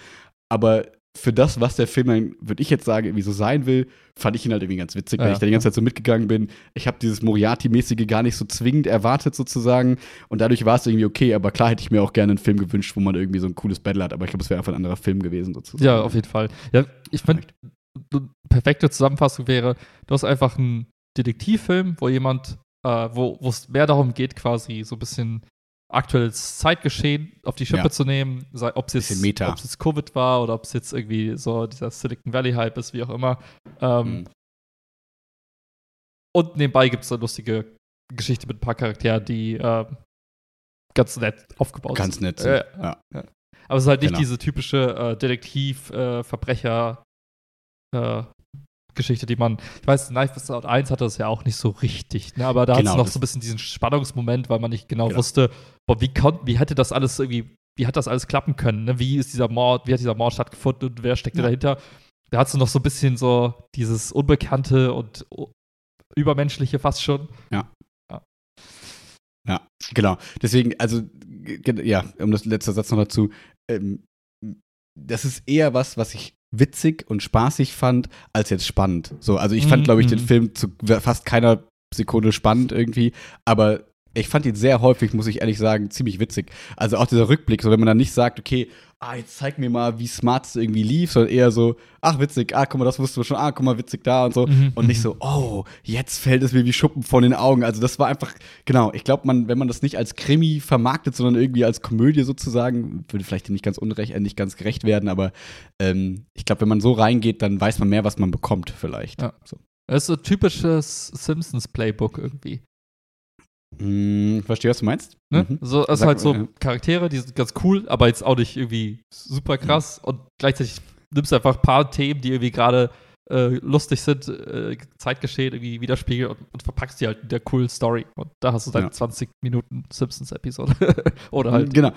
B: Aber für das, was der Film würde ich jetzt sagen, irgendwie so sein will, fand ich ihn halt irgendwie ganz witzig, weil
A: Ja.
B: ich da die ganze Zeit so mitgegangen bin. Ich habe dieses Moriarty-mäßige gar nicht so zwingend erwartet, sozusagen. Und dadurch war es irgendwie okay. Aber klar hätte ich mir auch gerne einen Film gewünscht, wo man irgendwie so ein cooles Battle hat. Aber ich glaube, es wäre einfach ein anderer Film gewesen, sozusagen.
A: ja, auf jeden Fall. Ja, ich finde, perfekte Zusammenfassung wäre, du hast einfach einen Detektivfilm, wo jemand, äh, wo es mehr darum geht, quasi so ein bisschen aktuelles Zeitgeschehen auf die Schippe
B: Ja.
A: zu nehmen, sei, ob es jetzt, jetzt Covid war oder ob es jetzt irgendwie so dieser Silicon Valley Hype ist, wie auch immer. Ähm,
B: Mhm.
A: Und nebenbei gibt es eine lustige Geschichte mit ein paar Charakteren, die äh, ganz nett aufgebaut
B: Ganz
A: sind.
B: nett.
A: Äh,
B: ja.
A: aber es ist halt nicht
B: Genau.
A: diese typische äh, Detektiv-Verbrecher- Geschichte, die man, ich weiß, Knife Out 1 hatte das ja auch nicht so richtig, ne? aber da hat
B: Genau,
A: es noch so ein bisschen diesen Spannungsmoment, weil man nicht genau,
B: Genau.
A: wusste, boah, wie, kon- wie hätte das alles irgendwie, wie hat das alles klappen können, ne? wie ist dieser Mord, wie hat dieser Mord stattgefunden und wer steckt
B: Ja.
A: dahinter? Da hast du noch so ein bisschen so dieses Unbekannte und Übermenschliche fast schon.
B: Genau. Deswegen, also, ja, um das letzte Satz noch dazu. Ähm, das ist eher was, was ich witzig und spaßig fand, als jetzt spannend. So, also ich fand,
A: Mhm,
B: glaube ich, den
A: mhm.
B: Film zu fast keiner Sekunde spannend irgendwie, aber ich fand ihn sehr häufig, muss ich ehrlich sagen, ziemlich witzig. Also auch dieser Rückblick, so wenn man dann nicht sagt, okay, ah, jetzt zeig mir mal, wie smart es irgendwie lief, sondern eher so, ach, witzig, ah, guck mal, das wussten wir schon, ah, guck mal, witzig da und so.
A: Mhm,
B: Und nicht so, oh, jetzt fällt es mir wie Schuppen von den Augen. Also das war einfach, genau, ich glaube, man, wenn man das nicht als Krimi vermarktet, sondern irgendwie als Komödie sozusagen, würde vielleicht nicht ganz unrecht, äh, nicht ganz gerecht werden, aber ähm, ich glaube, wenn man so reingeht, dann weiß man mehr, was man bekommt, vielleicht.
A: Ja.
B: So.
A: Das ist so ein typisches Simpsons-Playbook irgendwie.
B: Hm, verstehe, was du meinst.
A: Ne?
B: Mhm.
A: So, es
B: Sag
A: sind halt so. Charaktere, die sind ganz cool, aber jetzt auch nicht irgendwie super krass. Und gleichzeitig nimmst du einfach ein paar Themen, die irgendwie gerade äh, lustig sind, äh, Zeitgeschehen irgendwie widerspiegeln und, und verpackst die halt in der coolen Story. Und da hast du dann
B: Ja.
A: 20 Minuten Simpsons-Episode. [LAUGHS] Oder halt.
B: Genau.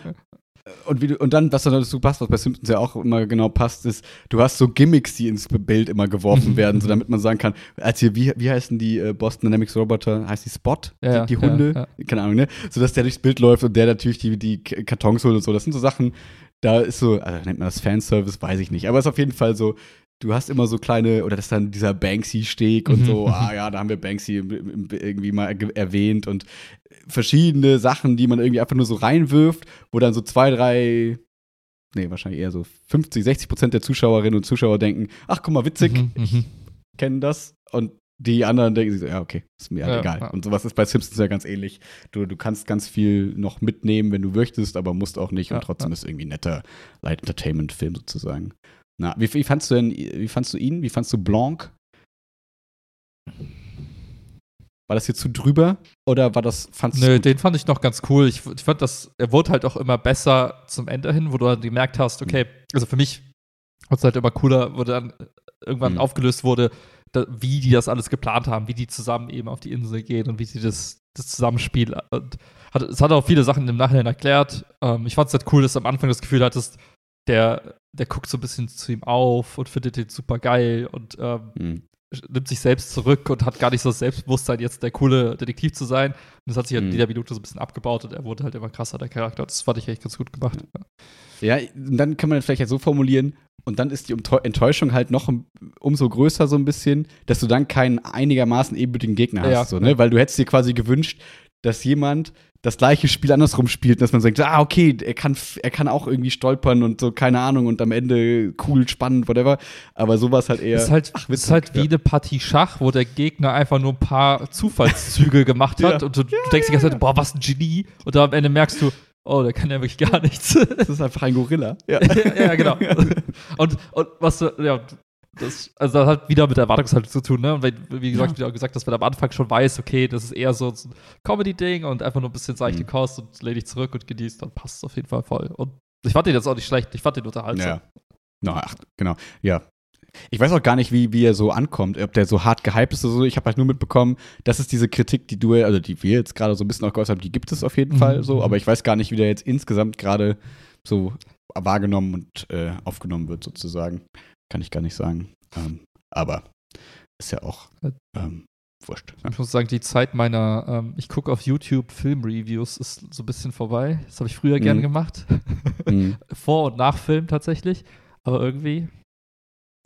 B: Und, wie du, und dann, was dann dazu passt, was bei Simpsons ja auch immer genau passt, ist, du hast so Gimmicks, die ins Bild immer geworfen [LAUGHS] werden, so damit man sagen kann, als hier, wie, wie heißen die äh, Boston Dynamics Roboter? Heißt die Spot?
A: Ja,
B: die, die
A: ja,
B: Hunde?
A: ja.
B: Keine Ahnung, ne? So dass der durchs Bild läuft und der natürlich die, die Kartons holt und so. Das sind so Sachen, da ist so, also nennt man das Fanservice, weiß ich nicht. Aber es ist auf jeden Fall so, du hast immer so kleine, oder das ist dann dieser Banksy-Steg und so, [LAUGHS] ah ja, da haben wir Banksy irgendwie mal erwähnt und verschiedene Sachen, die man irgendwie einfach nur so reinwirft, wo dann so zwei, drei, nee, wahrscheinlich eher so 50, 60 Prozent der Zuschauerinnen und Zuschauer denken, ach, guck mal, witzig,
A: Mhm,
B: ich
A: mhm.
B: kenne das. Und die anderen denken sich so, ja, okay, ist mir halt
A: Ja,
B: egal.
A: ja.
B: Und sowas ist bei Simpsons ja ganz ähnlich. Du, du kannst ganz viel noch mitnehmen, wenn du möchtest, aber musst auch nicht.
A: Ja,
B: und trotzdem ist irgendwie ein netter Light Entertainment-Film sozusagen. Na, wie, wie fandst du denn, wie fandst du ihn? Wie fandst du Blanc? War das hier zu drüber oder war das, fandst
A: Nö,
B: gut?
A: den fand ich noch ganz cool. Ich, ich fand, das, er wurde halt auch immer besser zum Ende hin, wo du dann gemerkt hast, okay, also für mich wurde es halt immer cooler, wo dann irgendwann
B: Mhm.
A: aufgelöst wurde, da, wie die das alles geplant haben, wie die zusammen eben auf die Insel gehen und wie sie das, das Zusammenspiel. Und hat, es hat auch viele Sachen im Nachhinein erklärt. Ähm, ich fand es halt cool, dass du am Anfang das Gefühl hattest, der, der guckt so ein bisschen zu ihm auf und findet den super geil und ähm,
B: Hm.
A: nimmt sich selbst zurück und hat gar nicht so das Selbstbewusstsein, jetzt der coole Detektiv zu sein. Und das hat sich halt in
B: Mhm.
A: jeder Minute so ein bisschen abgebaut und er wurde halt immer krasser, der Charakter. Das fand ich echt ganz gut gemacht.
B: Ja, und dann kann man vielleicht halt so formulieren, und dann ist die Enttäuschung halt noch um, umso größer so ein bisschen, dass du dann keinen einigermaßen ebenbürtigen Gegner hast.
A: Ja,
B: so, ne?
A: ja.
B: Weil du hättest dir quasi gewünscht, dass jemand das gleiche Spiel andersrum spielt, dass man sagt, ah, okay, er kann, er kann auch irgendwie stolpern und so, keine Ahnung, und am Ende cool, spannend, whatever. Aber sowas halt eher.
A: Es ist halt,
B: ach,
A: es ist halt wie
B: ja.
A: eine Partie Schach, wo der Gegner einfach nur ein paar Zufallszüge gemacht hat
B: Ja.
A: und du, du denkst die ganze Zeit, boah, was ein Genie. Und dann am Ende merkst du, oh, der kann ja wirklich gar nichts.
B: Das ist einfach ein Gorilla. Ja. [LAUGHS]
A: ja, genau. [LAUGHS] Und, und was du, ja, das, also das hat wieder mit der Erwartungshaltung zu tun, ne? Und wenn, wie gesagt,
B: Ja.
A: wie du auch gesagt hast, wenn man am Anfang schon weiß, okay, das ist eher so ein Comedy-Ding und einfach nur ein bisschen seichte
B: Mhm.
A: Kost und lehn dich zurück und genießt, dann passt es auf jeden Fall voll. Und ich fand den jetzt auch nicht schlecht, ich fand den unterhaltsam.
B: Ja. Na, ach, genau. Ja. Ich weiß auch gar nicht, wie, wie er so ankommt, ob der so hart gehypt ist oder so. Ich habe halt nur mitbekommen, das ist diese Kritik, die du, also die wir jetzt gerade so ein bisschen auch geäußert haben, die gibt es auf jeden
A: Mhm.
B: Fall so, aber ich weiß gar nicht, wie der jetzt insgesamt gerade so wahrgenommen und äh, aufgenommen wird, sozusagen. Kann ich gar nicht sagen. Ähm, aber ist ja auch ähm, wurscht. Ja.
A: Ich muss sagen, die Zeit meiner, ähm, ich gucke auf YouTube Filmreviews ist so ein bisschen vorbei. Das habe ich früher
B: Mhm.
A: gemacht.
B: Mhm. [LAUGHS]
A: Vor und nach Film tatsächlich. Aber irgendwie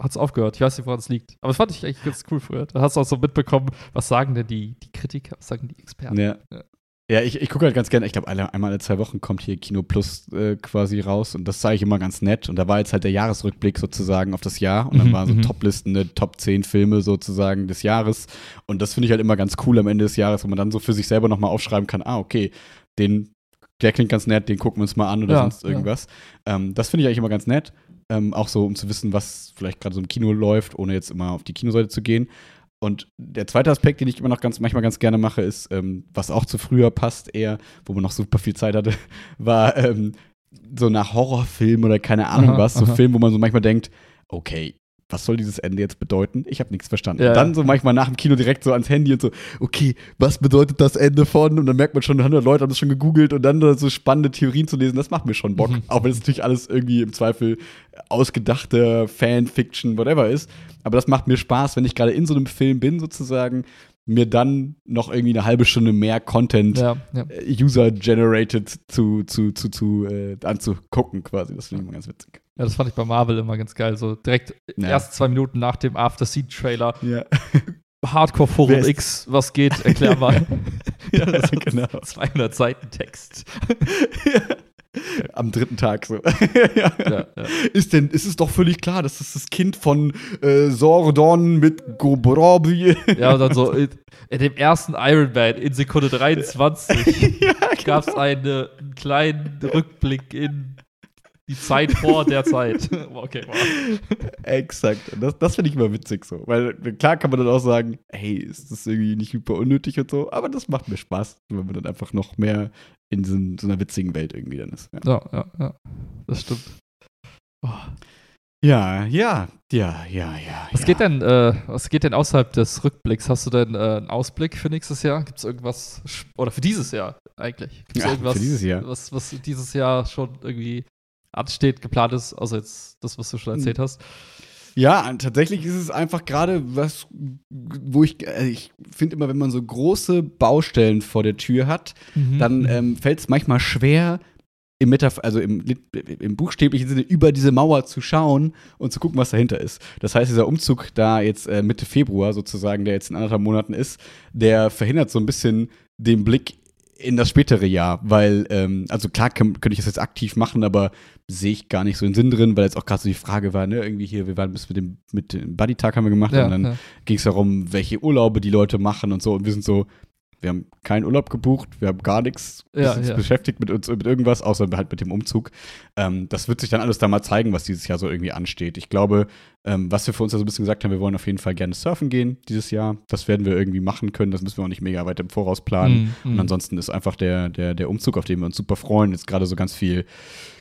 A: hat es aufgehört. Ich weiß nicht, woran es liegt. Aber das fand ich eigentlich ganz cool früher. Da hast du auch so mitbekommen, was sagen denn die, die Kritiker, was sagen die Experten.
B: Ja.
A: Ja.
B: Ja, ich, ich gucke halt ganz gerne, ich glaube, einmal alle zwei Wochen kommt hier Kino Plus äh, quasi raus und das zeige ich immer ganz nett. Und da war jetzt halt der Jahresrückblick sozusagen auf das Jahr und dann
A: Mhm,
B: waren so
A: mhm.
B: Toplisten, ne, Top 10 Filme sozusagen des Jahres. Und das finde ich halt immer ganz cool am Ende des Jahres, wo man dann so für sich selber nochmal aufschreiben kann, ah, okay, den, der klingt ganz nett, den gucken wir uns mal an oder
A: Ja,
B: sonst
A: ja.
B: irgendwas. Ähm, das finde ich eigentlich immer ganz nett. Ähm, auch so, um zu wissen, was vielleicht gerade so im Kino läuft, ohne jetzt immer auf die Kinoseite zu gehen. Und der zweite Aspekt, den ich immer noch ganz, manchmal ganz gerne mache, ist, ähm, was auch zu früher passt, eher, wo man noch super viel Zeit hatte, [LAUGHS] war ähm, so nach Horrorfilm oder keine Ahnung
A: Aha,
B: was, so. Film, wo man so manchmal denkt, okay, was soll dieses Ende jetzt bedeuten? Ich habe nichts verstanden.
A: Ja,
B: und dann so manchmal nach dem Kino direkt so ans Handy und so, okay, was bedeutet das Ende von? Und dann merkt man schon, 100 Leute haben das schon gegoogelt und dann so spannende Theorien zu lesen, das macht mir schon Bock.
A: Mhm.
B: Auch wenn es natürlich alles irgendwie im Zweifel ausgedachte Fanfiction, whatever ist. Aber das macht mir Spaß, wenn ich gerade in so einem Film bin, sozusagen, mir dann noch irgendwie eine halbe Stunde mehr Content
A: Ja, ja.
B: äh, user-generated zu, zu, zu, zu äh, anzugucken, quasi. Das finde ich immer ganz witzig.
A: ja, das fand ich bei Marvel immer ganz geil. So direkt
B: Ja.
A: erst zwei Minuten nach dem After-Scene-Trailer.
B: Ja. [LAUGHS]
A: Hardcore Forum X, was geht? Erklär mal. [LAUGHS]
B: Ja, [LAUGHS] genau.
A: 200 Seiten Text.
B: Am dritten Tag so. ja.
A: Ja, ja.
B: Ist denn, ist es doch völlig klar, dass das das Kind von äh, Sordon mit Gobrobi.
A: Ja, und dann so in, in dem ersten Iron Man in Sekunde 23 [LAUGHS]
B: ja,
A: gab es eine, einen kleinen Rückblick in die Zeit vor der Zeit. [LAUGHS] okay, wow.
B: Exakt. Das, das finde ich immer witzig so. Weil klar kann man dann auch sagen, hey, ist das irgendwie nicht super unnötig und so, aber das macht mir Spaß, wenn man dann einfach noch mehr in so, so einer witzigen Welt irgendwie dann ist. Ja,
A: Ja, ja, ja. Das stimmt. Oh.
B: ja, ja, ja, ja. ja
A: Was
B: ja.
A: geht denn, äh, was geht denn außerhalb des Rückblicks? Hast du denn äh, einen Ausblick für nächstes Jahr? Gibt es irgendwas, oder für dieses Jahr eigentlich? Gibt es
B: Ja,
A: irgendwas,
B: für dieses Jahr.
A: Was, was dieses Jahr schon irgendwie ansteht, geplant ist, außer jetzt das, was du schon erzählt hast?
B: Ja, tatsächlich ist es einfach gerade was, wo ich, äh, ich finde immer, wenn man so große Baustellen vor der Tür hat,
A: Mhm.
B: dann ähm, fällt es manchmal schwer, im Metaph also im, im buchstäblichen Sinne über diese Mauer zu schauen und zu gucken, was dahinter ist. Das heißt, dieser Umzug da jetzt äh, Mitte Februar sozusagen, der jetzt in anderthalb Monaten ist, der verhindert so ein bisschen den Blick in das spätere Jahr, weil, ähm, also klar könnte ich das jetzt aktiv machen, aber sehe ich gar nicht so den Sinn drin, weil jetzt auch gerade so die Frage war, ne, irgendwie hier, wir waren bis mit dem, mit dem Buddy-Tag haben wir gemacht
A: ja,
B: und dann
A: ja.
B: ging es darum, welche Urlaube die Leute machen und so und wir sind so, Wir haben keinen Urlaub gebucht, wir haben gar nichts
A: Ja, ja.
B: beschäftigt mit uns mit irgendwas, außer halt mit dem Umzug. Ähm, das wird sich dann alles da mal zeigen, was dieses Jahr so irgendwie ansteht. Ich glaube, ähm, was wir für uns ja so ein bisschen gesagt haben, wir wollen auf jeden Fall gerne surfen gehen dieses Jahr. Das werden wir irgendwie machen können. Das müssen wir auch nicht mega weit im Voraus planen.
A: Mhm,
B: Und
A: mhm.
B: ansonsten ist einfach der, der, der Umzug, auf den wir uns super freuen. Jetzt gerade so ganz viel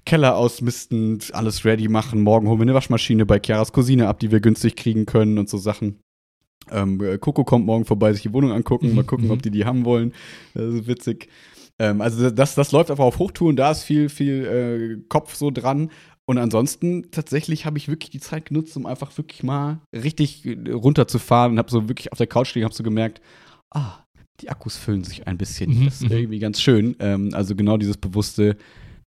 B: Keller ausmisten, alles ready machen. Morgen holen wir eine Waschmaschine bei Chiaras Cousine ab, die wir günstig kriegen können und so Sachen. Ähm, äh, Coco kommt morgen vorbei, sich die Wohnung angucken, mal [LAUGHS] gucken,
A: Mhm.
B: ob die die haben wollen. Das ist witzig. Ähm, also das, das läuft einfach auf Hochtouren, da ist viel, viel äh, Kopf so dran. Und ansonsten tatsächlich habe ich wirklich die Zeit genutzt, um einfach wirklich mal richtig äh, runterzufahren und habe so wirklich auf der Couch liegen, habe so gemerkt, ah, die Akkus füllen sich ein bisschen.
A: Mhm,
B: Das ist
A: mhm.
B: irgendwie ganz schön. Ähm, also genau dieses bewusste,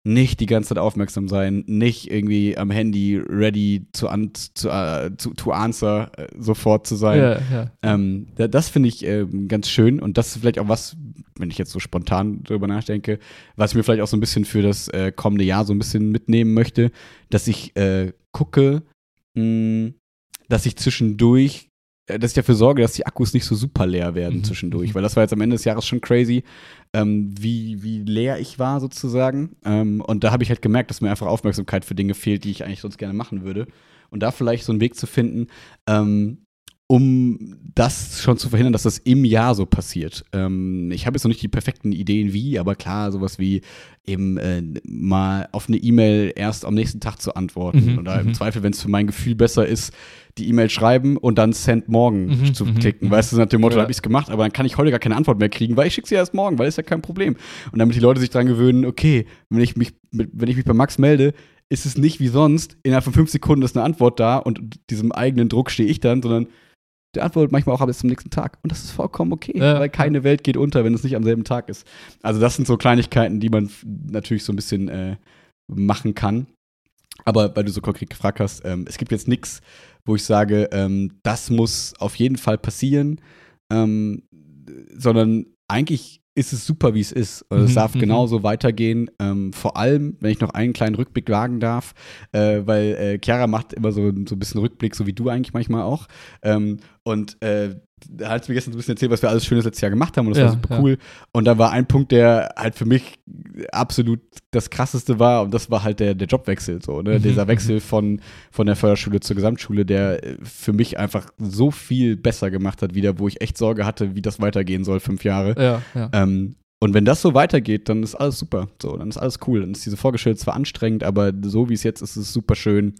B: nicht die ganze Zeit aufmerksam sein, nicht irgendwie am Handy ready to, an, to, äh, to, to answer äh, sofort zu sein.
A: ja, ja.
B: Ähm, da- das finde ich ähm, ganz schön und das ist vielleicht auch was, wenn ich jetzt so spontan drüber nachdenke, was ich mir vielleicht auch so ein bisschen für das äh, kommende Jahr so ein bisschen mitnehmen möchte, dass ich äh, gucke, mh, dass ich zwischendurch, dass ich dafür sorge, dass die Akkus nicht so super leer werden
A: Mhm,
B: zwischendurch, weil das war jetzt am Ende des Jahres schon crazy, ähm, wie, wie leer ich war sozusagen. Ähm, und da habe ich halt gemerkt, dass mir einfach Aufmerksamkeit für Dinge fehlt, die ich eigentlich sonst gerne machen würde. Und da vielleicht so einen Weg zu finden, ähm, um das schon zu verhindern, dass das im Jahr so passiert. Ähm, ich habe jetzt noch nicht die perfekten Ideen wie, aber klar, sowas wie eben äh, mal auf eine E-Mail erst am nächsten Tag zu antworten
A: Mhm,
B: oder im
A: mhm.
B: Zweifel, wenn es für mein Gefühl besser ist, die E-Mail schreiben und dann Send morgen
A: Mhm,
B: zu
A: mhm,
B: klicken. Weißt du, nach dem Motto,
A: Ja.
B: habe ich es gemacht, aber dann kann ich heute gar keine Antwort mehr kriegen, weil ich schicke sie erst morgen, weil ist ja kein Problem. Und damit die Leute sich dran gewöhnen, okay, wenn ich mich, wenn ich mich bei Max melde, ist es nicht wie sonst, innerhalb von fünf Sekunden ist eine Antwort da und diesem eigenen Druck stehe ich dann, sondern der antwortet manchmal auch bis zum nächsten Tag. Und das ist vollkommen okay,
A: Ja.
B: weil keine Welt geht unter, wenn es nicht am selben Tag ist. Also das sind so Kleinigkeiten, die man natürlich so ein bisschen äh, machen kann. Aber weil du so konkret gefragt hast, ähm, es gibt jetzt nichts, wo ich sage, ähm, das muss auf jeden Fall passieren, ähm, sondern eigentlich ist es super, wie es ist. Und Es
A: Mhm,
B: darf
A: mhm.
B: genauso weitergehen. Ähm, vor allem, wenn ich noch einen kleinen Rückblick wagen darf, äh, weil äh, Chiara macht immer so, so ein bisschen Rückblick, so wie du eigentlich manchmal auch. Ähm, und äh, da hat sie mir gestern so ein bisschen erzählt, was wir alles Schönes letztes Jahr gemacht haben und das
A: Ja,
B: war super
A: ja.
B: cool. Und da war ein Punkt, der halt für mich absolut das krasseste war und das war halt der, der Jobwechsel so, ne?
A: Mhm,
B: Dieser Wechsel von, von der Förderschule zur Gesamtschule, der für mich einfach so viel besser gemacht hat wieder, wo ich echt Sorge hatte, wie das weitergehen soll, fünf Jahre.
A: Ja, ja.
B: Ähm, und wenn das so weitergeht, dann ist alles super. So, dann ist alles cool. Dann ist diese Vorgestellte zwar anstrengend, aber so wie es jetzt ist, ist es super schön.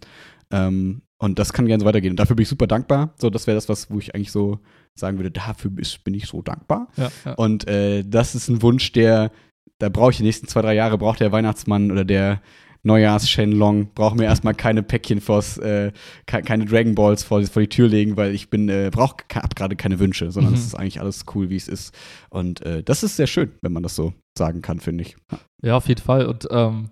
B: Ähm, und das kann gerne so weitergehen. Und dafür bin ich super dankbar. So, das wäre das, was, wo ich eigentlich so sagen würde, dafür ist, bin ich so dankbar.
A: ja, ja.
B: Und äh, das ist ein Wunsch, der, da brauche ich die nächsten zwei, drei Jahre, braucht der Weihnachtsmann oder der Neujahrs-Shenlong, braucht mir erstmal keine Päckchen vors, äh, ke- keine Dragon Balls vor, vor die Tür legen, weil ich bin, äh, brauche gerade keine Wünsche, sondern
A: Mhm.
B: es ist eigentlich alles cool, wie es ist. Und äh, das ist sehr schön, wenn man das so sagen kann, finde ich.
A: Ja, auf jeden Fall. Und ähm,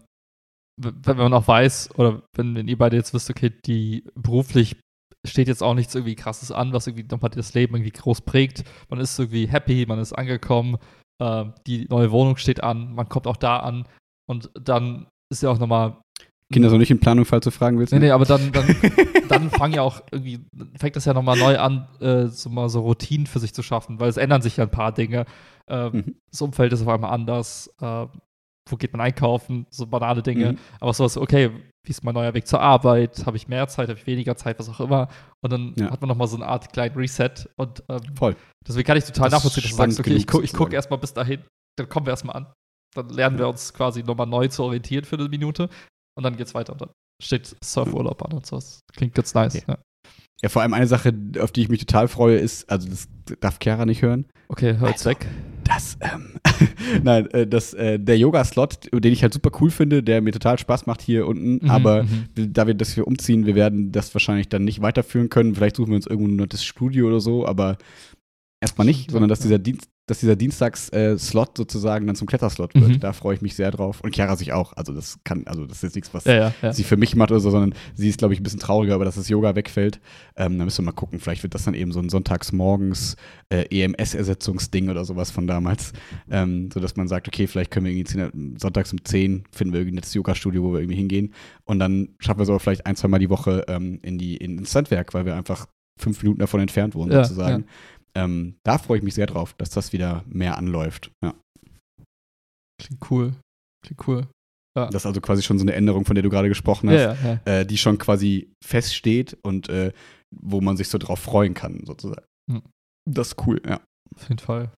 A: wenn man auch weiß, oder wenn, wenn ihr beide jetzt wisst, okay, die beruflich steht jetzt auch nichts irgendwie krasses an, was irgendwie nochmal das Leben irgendwie groß prägt. Man ist irgendwie happy, man ist angekommen, äh, die neue Wohnung steht an, man kommt auch da an und dann ist ja auch nochmal.
B: Kinder so nicht in Planung, falls du fragen willst.
A: Nee,
B: ne?
A: nee, aber dann, dann, [LAUGHS] dann fangen ja auch irgendwie, fängt das ja nochmal neu an, äh, so mal so Routinen für sich zu schaffen, weil es ändern sich ja ein paar Dinge. Äh,
B: Mhm.
A: Das Umfeld ist auf einmal anders. Äh, wo geht man einkaufen? So banale Dinge.
B: Mhm.
A: Aber sowas, okay, wie ist mein neuer Weg zur Arbeit? Habe ich mehr Zeit, habe ich weniger Zeit, was auch immer. Und dann
B: Ja.
A: hat man nochmal so eine Art kleinen Reset. Und ähm,
B: Voll.
A: deswegen kann ich total
B: Das
A: nachvollziehen, dass du sagst, okay, ich, gu ich gucke erstmal bis dahin, dann kommen wir erstmal an. Dann lernen wir uns quasi nochmal neu zu orientieren für eine Minute. Und dann geht's weiter. Und dann steht Surfurlaub an und sowas. Klingt ganz nice.
B: Okay.
A: Ja.
B: Ja, vor allem eine Sache, auf die ich mich total freue, ist, also das darf Chiara nicht hören,
A: Okay, hört's
B: Also,
A: weg.
B: Das, ähm, [LAUGHS] nein, äh, das, äh, der Yoga-Slot, den ich halt super cool finde, der mir total Spaß macht hier unten,
A: Mhm,
B: aber
A: mhm.
B: da wir das hier umziehen, wir werden das wahrscheinlich dann nicht weiterführen können. Vielleicht suchen wir uns irgendwo nur das Studio oder so, aber erstmal nicht, sondern dass dieser Dienst, dass dieser Dienstags-Slot sozusagen dann zum Kletterslot wird.
A: Mhm.
B: Da freue ich mich sehr drauf. Und Chiara sich auch. Also das kann, also das ist jetzt nichts, was
A: Ja, ja, ja.
B: sie für mich macht oder so, sondern sie ist, glaube ich, ein bisschen trauriger, aber dass das Yoga wegfällt. Ähm, da müssen wir mal gucken. Vielleicht wird das dann eben so ein sonntagsmorgens äh, EMS-Ersetzungsding oder sowas von damals. Ähm, so dass man sagt, okay, vielleicht können wir irgendwie zehn, sonntags um 10 finden wir irgendwie ein nettes Yoga-Studio, wo wir irgendwie hingehen. Und dann schaffen wir es aber vielleicht ein, zwei Mal die Woche ähm, in die, in, ins Sandwerk, weil wir einfach fünf Minuten davon entfernt wohnen, sozusagen. Ähm, da freue ich mich sehr drauf, dass das wieder mehr anläuft. Ja.
A: Klingt cool. Klingt cool.
B: Das ist also quasi schon so eine Änderung, von der du gerade gesprochen hast,
A: Ja, ja, ja.
B: Äh, die schon quasi feststeht und äh, wo man sich so drauf freuen kann, sozusagen.
A: Hm.
B: Das ist cool, ja.
A: Auf jeden Fall.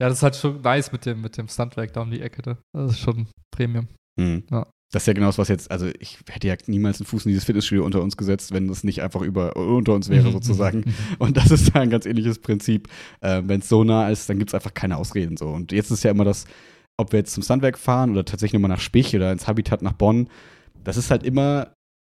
A: Ja, das ist halt schon nice mit dem, mit dem Stuntwerk da um die Ecke. Ne? Das ist schon Premium.
B: Mhm.
A: Ja.
B: Das ist ja genau das, was jetzt, also ich hätte ja niemals einen Fuß in dieses Fitnessstudio unter uns gesetzt, wenn das nicht einfach über, unter uns wäre,
A: Mhm,
B: sozusagen.
A: mhm, mhm.
B: Und das ist ein ganz ähnliches Prinzip. Äh, wenn es so nah ist, dann gibt es einfach keine Ausreden so. Und jetzt ist ja immer das, ob wir jetzt zum Sandwerk fahren oder tatsächlich nochmal nach Spich oder ins Habitat nach Bonn, das ist halt immer,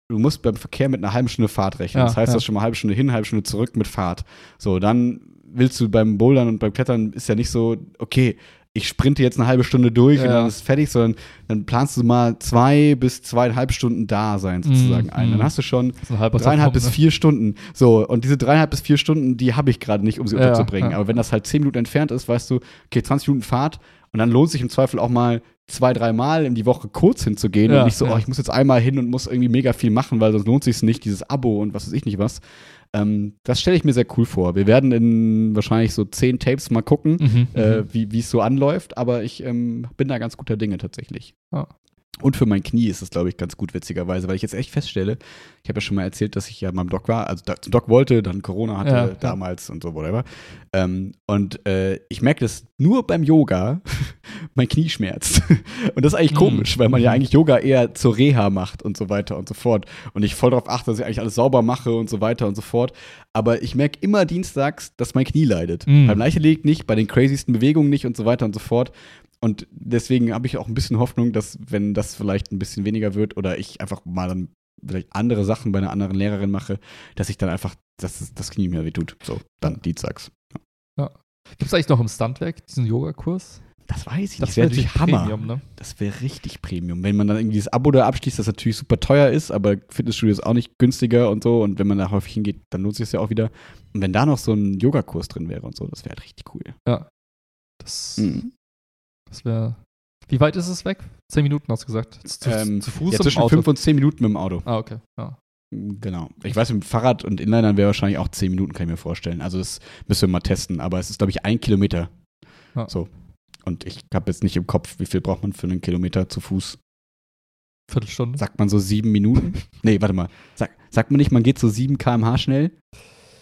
B: du musst beim Verkehr mit einer halben Stunde Fahrt rechnen.
A: Ja,
B: das heißt,
A: ja.
B: das ist schon mal halbe Stunde hin, eine halbe Stunde zurück mit Fahrt. So, dann willst du beim Bouldern und beim Klettern ist ja nicht so, okay, ich sprinte jetzt eine halbe Stunde durch und
A: Ja.
B: dann ist es fertig, sondern dann planst du mal zwei bis zweieinhalb Stunden da sein, sozusagen
A: Mhm,
B: ein. Dann hast du schon dreieinhalb bis
A: ne?
B: vier Stunden. So, und diese dreieinhalb bis vier Stunden, die habe ich gerade nicht, um sie
A: Ja,
B: unterzubringen.
A: ja.
B: Aber wenn das halt zehn Minuten entfernt ist, weißt du, okay, 20 Minuten Fahrt und dann lohnt sich im Zweifel auch mal zwei, dreimal in die Woche kurz hinzugehen und nicht so, oh, ich muss jetzt einmal hin und muss irgendwie mega viel machen, weil sonst lohnt sich nicht, dieses Abo und was weiß ich nicht was. Ähm, das stelle ich mir sehr cool vor. Wir werden in wahrscheinlich so zehn Tapes mal gucken,
A: Mhm,
B: äh,
A: mhm.
B: wie es so anläuft, aber ich ähm, bin da ganz guter Dinge tatsächlich.
A: Ja.
B: Und für mein Knie ist es, glaube ich, ganz gut, witzigerweise, weil ich jetzt echt feststelle, ich habe ja schon mal erzählt, dass ich ja beim Doc war, also zum Doc wollte, dann Corona hatte
A: Ja, ja.
B: damals und so, whatever. Ähm, und äh, ich merke das nur beim Yoga, [LAUGHS] mein Knie schmerzt. [LAUGHS] und das ist eigentlich
A: Mhm.
B: komisch, weil man ja
A: Mhm.
B: eigentlich Yoga eher zur Reha macht und so weiter und so fort. Und ich voll darauf achte, dass ich eigentlich alles sauber mache und so weiter und so fort. Aber ich merke immer dienstags, dass mein Knie leidet.
A: Mhm.
B: Beim Leichtathletik nicht, bei den crazysten Bewegungen nicht und so weiter und so fort. Und deswegen habe ich auch ein bisschen Hoffnung, dass, wenn das vielleicht ein bisschen weniger wird oder ich einfach mal dann vielleicht andere Sachen bei einer anderen Lehrerin mache, dass ich dann einfach, dass das Knie mir weh tut. So, dann dienstags.
A: Gibt es eigentlich noch im Stuntwerk diesen Yoga-Kurs?
B: Das weiß ich nicht.
A: Das
B: wäre natürlich Hammer.
A: Premium, ne?
B: Das wäre richtig Premium. Wenn man dann irgendwie das Abo da abschließt, das natürlich super teuer ist, aber Fitnessstudio ist auch nicht günstiger und so. Und wenn man da häufig hingeht, dann lohnt sich es ja auch wieder. Und wenn da noch so ein Yogakurs drin wäre und so, das wäre halt richtig cool.
A: Das,
B: Mhm.
A: Das wäre. Wie weit ist es weg? Zehn Minuten hast du gesagt. Zu,
B: Ähm,
A: zu Fuß
B: ja, zwischen
A: Auto?
B: fünf und zehn Minuten mit dem Auto.
A: ah, okay. Ja.
B: Genau. Ich weiß, mit dem Fahrrad und Inlinern wäre wahrscheinlich auch zehn Minuten, kann ich mir vorstellen. Also das müssen wir mal testen. Aber es ist, glaube ich, ein Kilometer.
A: Ja.
B: So. Und ich habe jetzt nicht im Kopf, wie viel braucht man für einen Kilometer zu Fuß.
A: Viertelstunde.
B: Sagt man so sieben Minuten? [LAUGHS] nee, warte mal. Sag, sagt man nicht, man geht so sieben km/h schnell?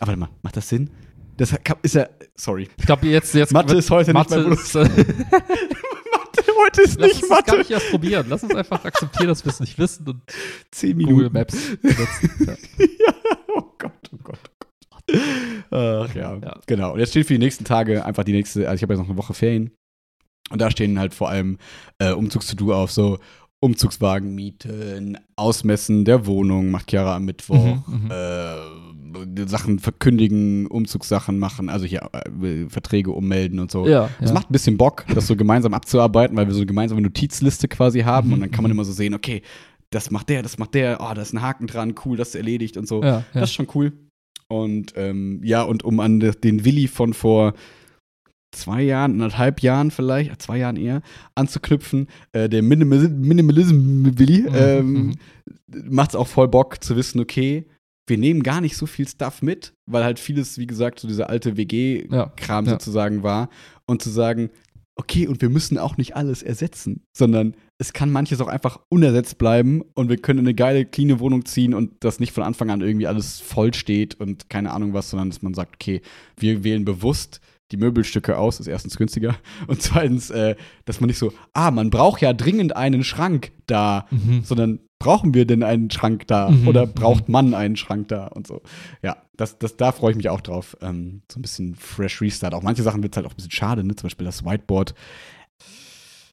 B: Aber warte mal, macht das Sinn? Das ist ja, sorry.
A: Ich glaube, jetzt, jetzt.
B: Mathe ist heute
A: Mathe
B: nicht mein
A: ist, [LAUGHS]
B: Mathe heute ist
A: Lass
B: nicht
A: uns das gar
B: Mathe.
A: nicht erst probieren. Lass uns einfach akzeptieren, dass wir es nicht wissen und
B: Zehn
A: Google
B: Minuten.
A: Maps [LAUGHS] benutzen. Ja.
B: ja, oh Gott, oh Gott, oh Gott. Ach ja.
A: Ja.
B: genau. Und jetzt steht für die nächsten Tage einfach die nächste, also ich habe jetzt noch eine Woche Ferien. Und da stehen halt vor allem äh, Umzugs-To-Do auf, so Umzugswagen mieten, Ausmessen der Wohnung, macht Chiara am Mittwoch,
A: Mhm, mhm.
B: äh, Sachen verkündigen, Umzugssachen machen, also hier äh, Verträge ummelden und so.
A: Ja,
B: Das
A: ja.
B: macht ein bisschen Bock, das so gemeinsam abzuarbeiten, weil wir so eine gemeinsame Notizliste quasi haben
A: Mhm,
B: und dann kann man immer so sehen, okay, das macht der, das macht der, oh, da ist ein Haken dran, cool, das ist erledigt und so.
A: ja.
B: Das ist schon cool. Und ähm, ja, und um an de- den Willi von vor zwei Jahren, anderthalb Jahren vielleicht, äh, zwei Jahren eher, anzuknüpfen, äh, der Minimal Minimalism-Willi,
A: Mhm,
B: ähm,
A: mhm.
B: macht es auch voll Bock zu wissen, okay, wir nehmen gar nicht so viel Stuff mit, weil halt vieles, wie gesagt, so dieser alte WG-Kram
A: Ja, ja.
B: sozusagen war. Und zu sagen, okay, und wir müssen auch nicht alles ersetzen, sondern es kann manches auch einfach unersetzt bleiben und wir können in eine geile, cleane Wohnung ziehen und das nicht von Anfang an irgendwie alles voll steht und keine Ahnung was, sondern dass man sagt, okay, wir wählen bewusst die Möbelstücke aus, ist erstens günstiger [LAUGHS] und zweitens, äh, dass man nicht so, ah, man braucht ja dringend einen Schrank da,
A: Mhm.
B: sondern brauchen wir denn einen Schrank da
A: Mhm,
B: oder
A: mhm.
B: braucht man einen Schrank da und so. Ja, das, das, da freue ich mich auch drauf. Ähm, so ein bisschen Fresh Restart. Auch manche Sachen wird es halt auch ein bisschen schade, ne? Zum Beispiel das Whiteboard.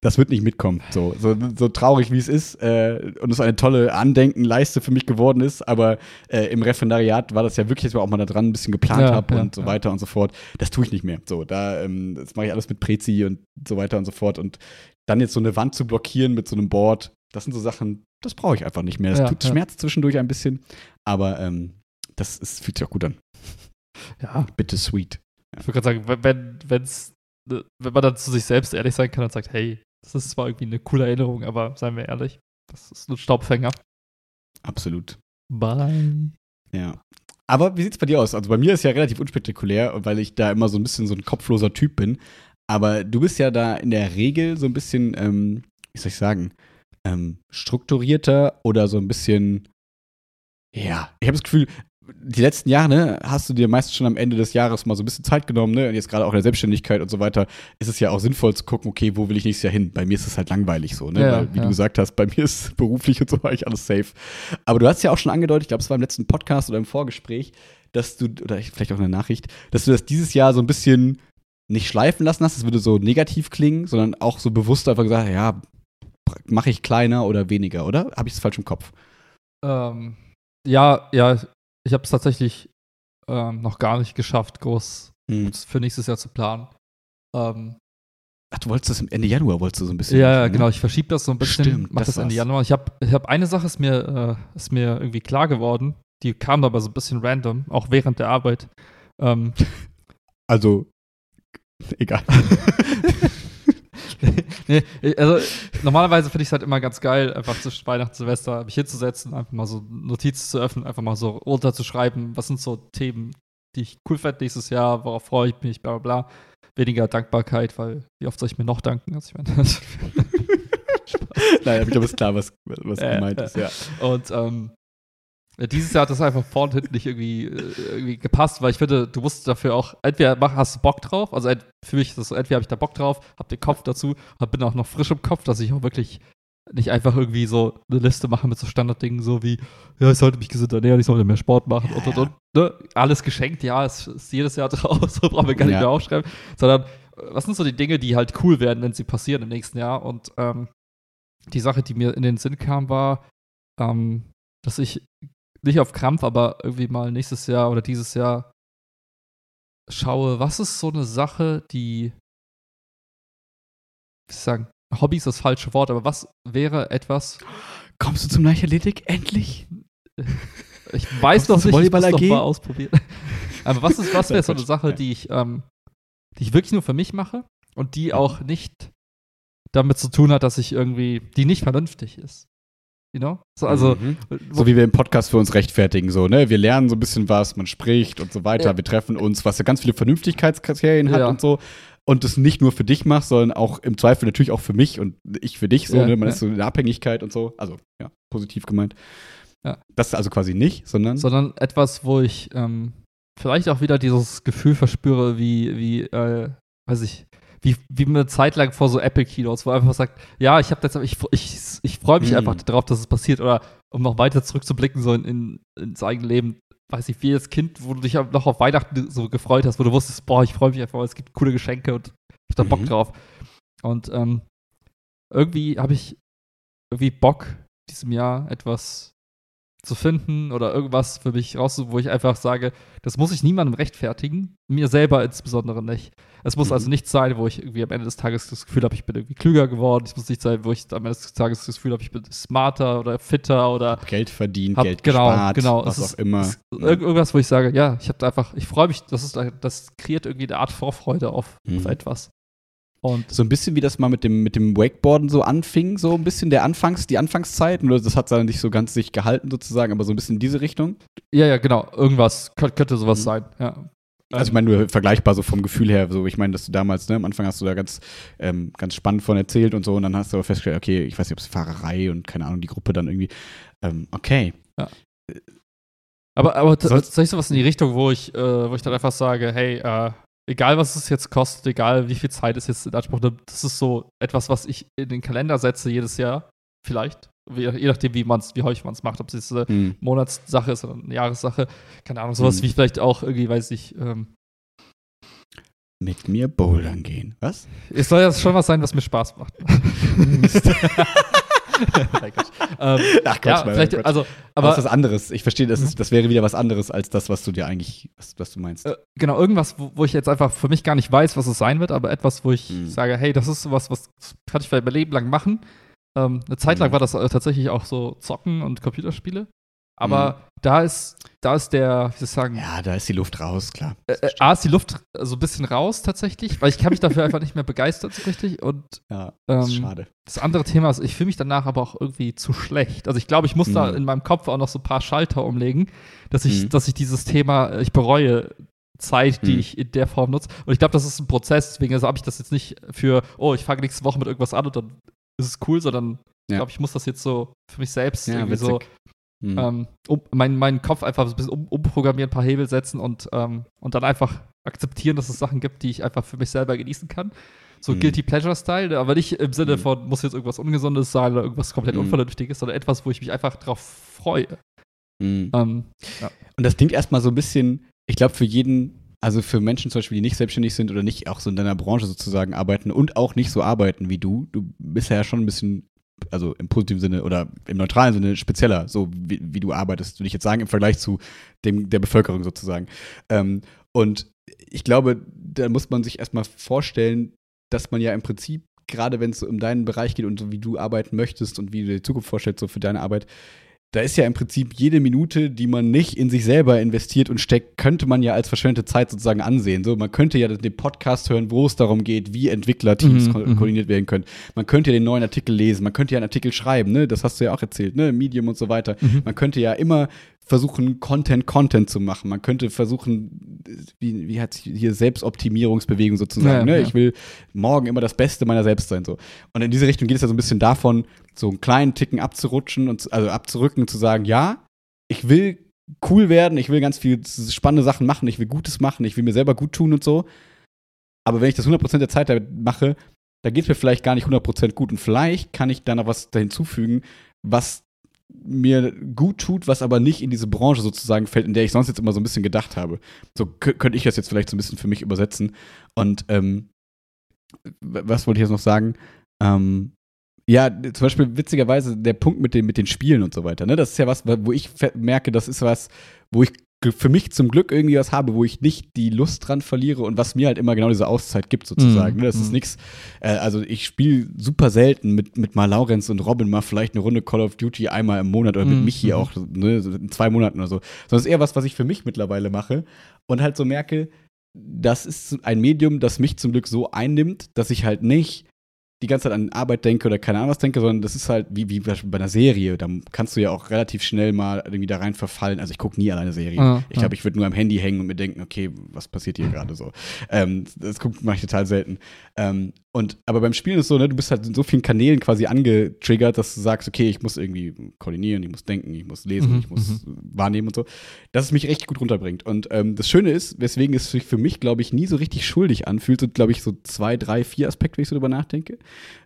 B: Das wird nicht mitkommen. So, so, so traurig wie es ist äh, und es eine tolle Andenkenleiste für mich geworden ist, aber äh, im Referendariat war das ja wirklich, dass ich auch mal da dran ein bisschen geplant
A: Ja,
B: habe
A: ja,
B: und so
A: ja.
B: weiter und so fort. Das tue ich nicht mehr. So, da, ähm, das mache ich alles mit Prezi und so weiter und so fort. Und dann jetzt so eine Wand zu blockieren mit so einem Board, das sind so Sachen, das brauche ich einfach nicht mehr. Das
A: Ja,
B: tut
A: ja.
B: Schmerz zwischendurch ein bisschen, aber ähm, das ist, fühlt sich auch gut an.
A: ja.
B: Bitte sweet.
A: Ich würde gerade sagen, wenn, wenn's, ne, wenn man dann zu sich selbst ehrlich sein kann und sagt, hey, das ist zwar irgendwie eine coole Erinnerung, aber seien wir ehrlich, das ist ein Staubfänger.
B: Absolut.
A: Bye.
B: Ja. Aber wie sieht's bei dir aus? Also bei mir ist ja relativ unspektakulär, weil ich da immer so ein bisschen so ein kopfloser Typ bin. Aber du bist ja da in der Regel so ein bisschen, ähm, wie soll ich sagen, ähm, strukturierter oder so ein bisschen, ja, ich habe das Gefühl, die letzten Jahre, ne, hast du dir meistens schon am Ende des Jahres mal so ein bisschen Zeit genommen, ne? Und jetzt gerade auch in der Selbstständigkeit und so weiter, ist es ja auch sinnvoll zu gucken, okay, wo will ich nächstes Jahr hin? Bei mir ist es halt langweilig so, ne?
A: Ja,
B: Weil, wie
A: ja.
B: du gesagt hast, bei mir ist beruflich und so eigentlich alles safe. Aber du hast ja auch schon angedeutet, ich glaube, es war im letzten Podcast oder im Vorgespräch, dass du, oder vielleicht auch in der Nachricht, dass du das dieses Jahr so ein bisschen nicht schleifen lassen hast, das würde so negativ klingen, sondern auch so bewusst einfach gesagt, ja, mache ich kleiner oder weniger, oder? Habe ich es falsch im Kopf?
A: Ähm, ja, ja, ich habe es tatsächlich ähm, noch gar nicht geschafft, groß
B: Hm.
A: für nächstes Jahr zu planen. Ähm,
B: Ach, du wolltest das im Ende Januar, wolltest du so ein bisschen.
A: ja,
B: machen, ne?
A: genau. Ich verschiebe das so ein bisschen.
B: Stimmt,
A: mach
B: das
A: das Ende. Januar. Ich habe ich hab eine Sache ist mir, äh, ist mir irgendwie klar geworden. Die kam aber so ein bisschen random, auch während der Arbeit. Ähm, [LAUGHS]
B: Also, egal. [LAUGHS]
A: nee, also normalerweise finde ich es halt immer ganz geil, einfach zwischen Weihnachten Silvester mich hinzusetzen, einfach mal so Notizen zu öffnen, einfach mal so runterzuschreiben, was sind so Themen, die ich cool fände nächstes Jahr, worauf freue ich mich, bla bla bla. Weniger Dankbarkeit, weil wie oft soll ich mir noch danken? Also ich meine, [LAUGHS]
B: Nein, aber ich glaube, es ist klar, was, was
A: Äh,
B: gemeint ist, ja.
A: Und ähm, dieses Jahr hat das einfach vorne und hinten nicht irgendwie, äh, irgendwie gepasst, weil ich finde, du musst dafür auch, entweder mach, hast du Bock drauf, also für mich ist das so, entweder habe ich da Bock drauf, hab den Kopf dazu, hab, bin auch noch frisch im Kopf, dass ich auch wirklich nicht einfach irgendwie so eine Liste mache mit so Standarddingen, so wie, ja, ich sollte mich gesund ernähren, ich sollte mehr Sport machen
B: Ja,
A: und und und. Ne? Alles geschenkt, ja, es ist jedes Jahr [LAUGHS] drauf, so brauchen wir gar nicht
B: Ja.
A: mehr aufschreiben, sondern äh, was sind so die Dinge, die halt cool werden, wenn sie passieren im nächsten Jahr und ähm, die Sache, die mir in den Sinn kam, war, ähm, dass ich nicht auf Krampf, aber irgendwie mal nächstes Jahr oder dieses Jahr schaue, was ist so eine Sache, die, wie soll ich sagen, Hobby ist das falsche Wort, aber was wäre etwas,
B: Kommst du zum Leichtathletik? Endlich? [LAUGHS]
A: ich weiß noch nicht, ich muss noch mal ausprobieren. aber was ist, was [LAUGHS] wäre so eine Sache, die ich, ähm, die ich wirklich nur für mich mache und die auch nicht damit zu tun hat, dass ich irgendwie, die nicht vernünftig ist. You know? So, also,
B: Mhm.
A: wo-
B: So wie wir im Podcast für uns rechtfertigen, so, ne? Wir lernen so ein bisschen was, man spricht und so weiter,
A: Ja.
B: wir treffen uns, was ja ganz viele Vernünftigkeitskriterien hat
A: Ja.
B: und so. Und das nicht nur für dich machst, sondern auch im Zweifel natürlich auch für mich und ich für dich, so,
A: Ja,
B: ne? Man ist so in der Abhängigkeit und so. Also, ja, positiv gemeint. Das ist also quasi nicht, sondern.
A: sondern etwas, wo ich ähm, vielleicht auch wieder dieses Gefühl verspüre, wie, wie, äh, weiß ich, wie, wie eine Zeit lang vor so Apple Keynotes, wo er einfach sagt, ja, ich habe jetzt, ich, ich, ich freue mich
B: Mhm.
A: einfach darauf, dass es passiert. Oder um noch weiter zurückzublicken, so in, in, ins eigene Leben, weiß ich, wie das Kind, wo du dich noch auf Weihnachten so gefreut hast, wo du wusstest, boah, ich freue mich einfach, weil es gibt coole Geschenke und ich hab da Bock
B: Mhm.
A: drauf. Und ähm, irgendwie habe ich irgendwie Bock, diesem Jahr etwas zu finden oder irgendwas für mich rauszusuchen, wo ich einfach sage, das muss ich niemandem rechtfertigen, mir selber insbesondere nicht. Es muss
B: Mhm.
A: also nichts sein, wo ich irgendwie am Ende des Tages das Gefühl habe, ich bin irgendwie klüger geworden. Es muss nicht sein, wo ich am Ende des Tages das Gefühl habe, ich bin smarter oder fitter oder
B: Geld verdient,
A: hab,
B: Geld
A: genau,
B: gespart,
A: genau.
B: was
A: es
B: auch
A: ist,
B: immer.
A: Irg irgendwas, wo ich sage, ja, ich habe da einfach, ich freue mich, das ist, das kreiert irgendwie eine Art Vorfreude auf,
B: Mhm.
A: auf etwas. Und
B: So ein bisschen wie das mal mit dem, mit dem Wakeboarden so anfing, so ein bisschen der Anfangs, die Anfangszeit. Nur das hat dann nicht so ganz sich gehalten sozusagen, aber so ein bisschen in diese Richtung.
A: ja, ja, genau, irgendwas könnte, könnte sowas
B: Mhm.
A: sein, ja.
B: Also ich meine, nur vergleichbar so vom Gefühl her, so ich meine, dass du damals, ne, am Anfang hast du da ganz, ähm, ganz spannend von erzählt und so, und dann hast du aber festgestellt, okay, ich weiß nicht, ob es Fahrerei und keine Ahnung, die Gruppe dann irgendwie, ähm, okay.
A: Aber, aber
B: Soll's-
A: tatsächlich sowas in die Richtung, wo ich, äh, wo ich dann einfach sage, hey, äh, egal was es jetzt kostet, egal wie viel Zeit es jetzt in Anspruch nimmt, das ist so etwas, was ich in den Kalender setze jedes Jahr, vielleicht. Wie, je nachdem, wie man's, wie häufig man es macht, ob es jetzt eine
B: Hm.
A: Monatssache ist oder eine Jahressache. Keine Ahnung, sowas
B: Mhm.
A: wie vielleicht auch irgendwie, weiß ich, ähm,
B: Mit mir bouldern gehen. Was?
A: es soll ja schon was sein, was mir Spaß macht. [LAUGHS] [LAUGHS] [LAUGHS] Nein, Quatsch. ähm,
B: Ach
A: ja,
B: Mann,
A: vielleicht,
B: Quatsch.
A: also,
B: aber
A: aber
B: das ist was anderes. Ich verstehe, das, ist, das wäre wieder was anderes als das, was du dir eigentlich, was, was du meinst.
A: Äh, genau, irgendwas, wo, wo ich jetzt einfach für mich gar nicht weiß, was es sein wird, aber etwas, wo ich
B: Mhm.
A: sage, hey, das ist sowas, was kann ich vielleicht mein Leben lang machen. Ähm, eine Zeit lang
B: Mhm.
A: war das äh, tatsächlich auch so Zocken und Computerspiele. Aber da ist, da ist der, wie soll ich sagen,
B: Ja, da ist die Luft raus, klar.
A: äh, äh, A ist die Luft so ein bisschen raus tatsächlich, weil ich kann mich dafür einfach nicht mehr begeistern so richtig. Und
B: Ja, das ist
A: ähm,
B: schade.
A: das andere Thema ist, ich fühle mich danach aber auch irgendwie zu schlecht. Also ich glaube, ich muss da
B: Mhm.
A: in meinem Kopf auch noch so ein paar Schalter umlegen, dass ich,
B: Mhm.
A: dass ich dieses Thema, äh, ich bereue Zeit, die
B: Mhm.
A: ich in der Form nutze. Und ich glaube, das ist ein Prozess, deswegen also habe ich das jetzt nicht für, oh, ich fange nächste Woche mit irgendwas an und dann ist es cool, sondern ich
B: Ja.
A: glaube, ich muss das jetzt so für mich selbst
B: Ja,
A: irgendwie so
B: witzig. Mhm.
A: ähm, um, mein, meinen Kopf einfach ein bisschen um, umprogrammieren, ein paar Hebel setzen und, ähm, und dann einfach akzeptieren, dass es Sachen gibt, die ich einfach für mich selber genießen kann. So
B: Mhm.
A: Guilty Pleasure-Style, aber nicht im Sinne
B: Mhm.
A: von, muss jetzt irgendwas Ungesundes sein oder irgendwas komplett
B: Mhm.
A: Unvernünftiges, sondern etwas, wo ich mich einfach drauf freue.
B: Mhm.
A: Ähm,
B: Und das klingt erstmal so ein bisschen, ich glaube, für jeden, also für Menschen zum Beispiel, die nicht selbstständig sind oder nicht auch so in deiner Branche sozusagen arbeiten und auch nicht so arbeiten wie du, du bist ja schon ein bisschen, also im positiven Sinne oder im neutralen Sinne spezieller, so wie, wie du arbeitest, würde ich jetzt sagen, im Vergleich zu dem der Bevölkerung sozusagen. Ähm, und ich glaube, da muss man sich erstmal vorstellen, dass man ja im Prinzip, gerade wenn es so um deinen Bereich geht und so wie du arbeiten möchtest und wie du dir die Zukunft vorstellst, so für deine Arbeit, da ist ja im Prinzip jede Minute, die man nicht in sich selber investiert und steckt, könnte man ja als verschwendete Zeit sozusagen ansehen. So, man könnte ja den Podcast hören, wo es darum geht, wie Entwicklerteams
A: Mhm,
B: ko
A: mhm.
B: koordiniert werden können. Man könnte ja den neuen Artikel lesen, man könnte ja einen Artikel schreiben, ne? Das hast du ja auch erzählt, ne? Medium und so weiter.
A: Mhm.
B: Man könnte ja immer versuchen, Content, Content zu machen. Man könnte versuchen, wie, wie hat hier Selbstoptimierungsbewegung sozusagen,
A: Ja,
B: ne?
A: ja.
B: Ich will morgen immer das Beste meiner selbst sein, so. Und in diese Richtung geht es ja so ein bisschen davon, so einen kleinen Ticken abzurutschen und also abzurücken und zu sagen, ja, ich will cool werden, ich will ganz viel spannende Sachen machen, ich will Gutes machen, ich will mir selber gut tun und so. Aber wenn ich das 100% der Zeit damit mache, da geht es mir vielleicht gar nicht 100% gut und vielleicht kann ich da noch was da hinzufügen, was mir gut tut, was aber nicht in diese Branche sozusagen fällt, in der ich sonst jetzt immer so ein bisschen gedacht habe. So kö- könnte ich das jetzt vielleicht so ein bisschen für mich übersetzen. Und ähm, was wollte ich jetzt noch sagen? Ähm, ja, zum Beispiel witzigerweise der Punkt mit den, mit den Spielen und so weiter. Ne? Das ist ja was, wo ich merke, das ist was, wo ich für mich zum Glück irgendwie was habe, wo ich nicht die Lust dran verliere und was mir halt immer genau diese Auszeit gibt, sozusagen.
A: Mhm,
B: Ne? Das ist
A: mhm.
B: nichts. Äh, also ich spiele super selten mit, mit mal Laurenz und Robin mal vielleicht eine Runde Call of Duty einmal im Monat oder mit
A: Mhm,
B: Michi
A: mhm.
B: auch, ne? in zwei Monaten oder so. Sondern es ist eher was, was ich für mich mittlerweile mache und halt so merke, das ist ein Medium, das mich zum Glück so einnimmt, dass ich halt nicht die ganze Zeit an Arbeit denke oder keine Ahnung was denke, sondern das ist halt wie, wie bei einer Serie. Da kannst du ja auch relativ schnell mal irgendwie da rein verfallen. Also ich gucke nie alleine Serien.
A: Ah,
B: ich
A: ah.
B: glaube, ich würde nur am Handy hängen und mir denken, okay, was passiert hier gerade so. Ähm, das mache ich total selten. Ähm, und aber beim Spielen ist es so, ne, du bist halt in so vielen Kanälen quasi angetriggert, dass du sagst, okay, ich muss irgendwie koordinieren, ich muss denken, ich muss lesen,
A: Mhm,
B: ich muss wahrnehmen und so, dass es mich richtig gut runterbringt. Und ähm, das Schöne ist, weswegen es sich für mich, glaube ich, nie so richtig schuldig anfühlt, sind, glaube ich, so zwei, drei, vier Aspekte, wenn ich so drüber nachdenke.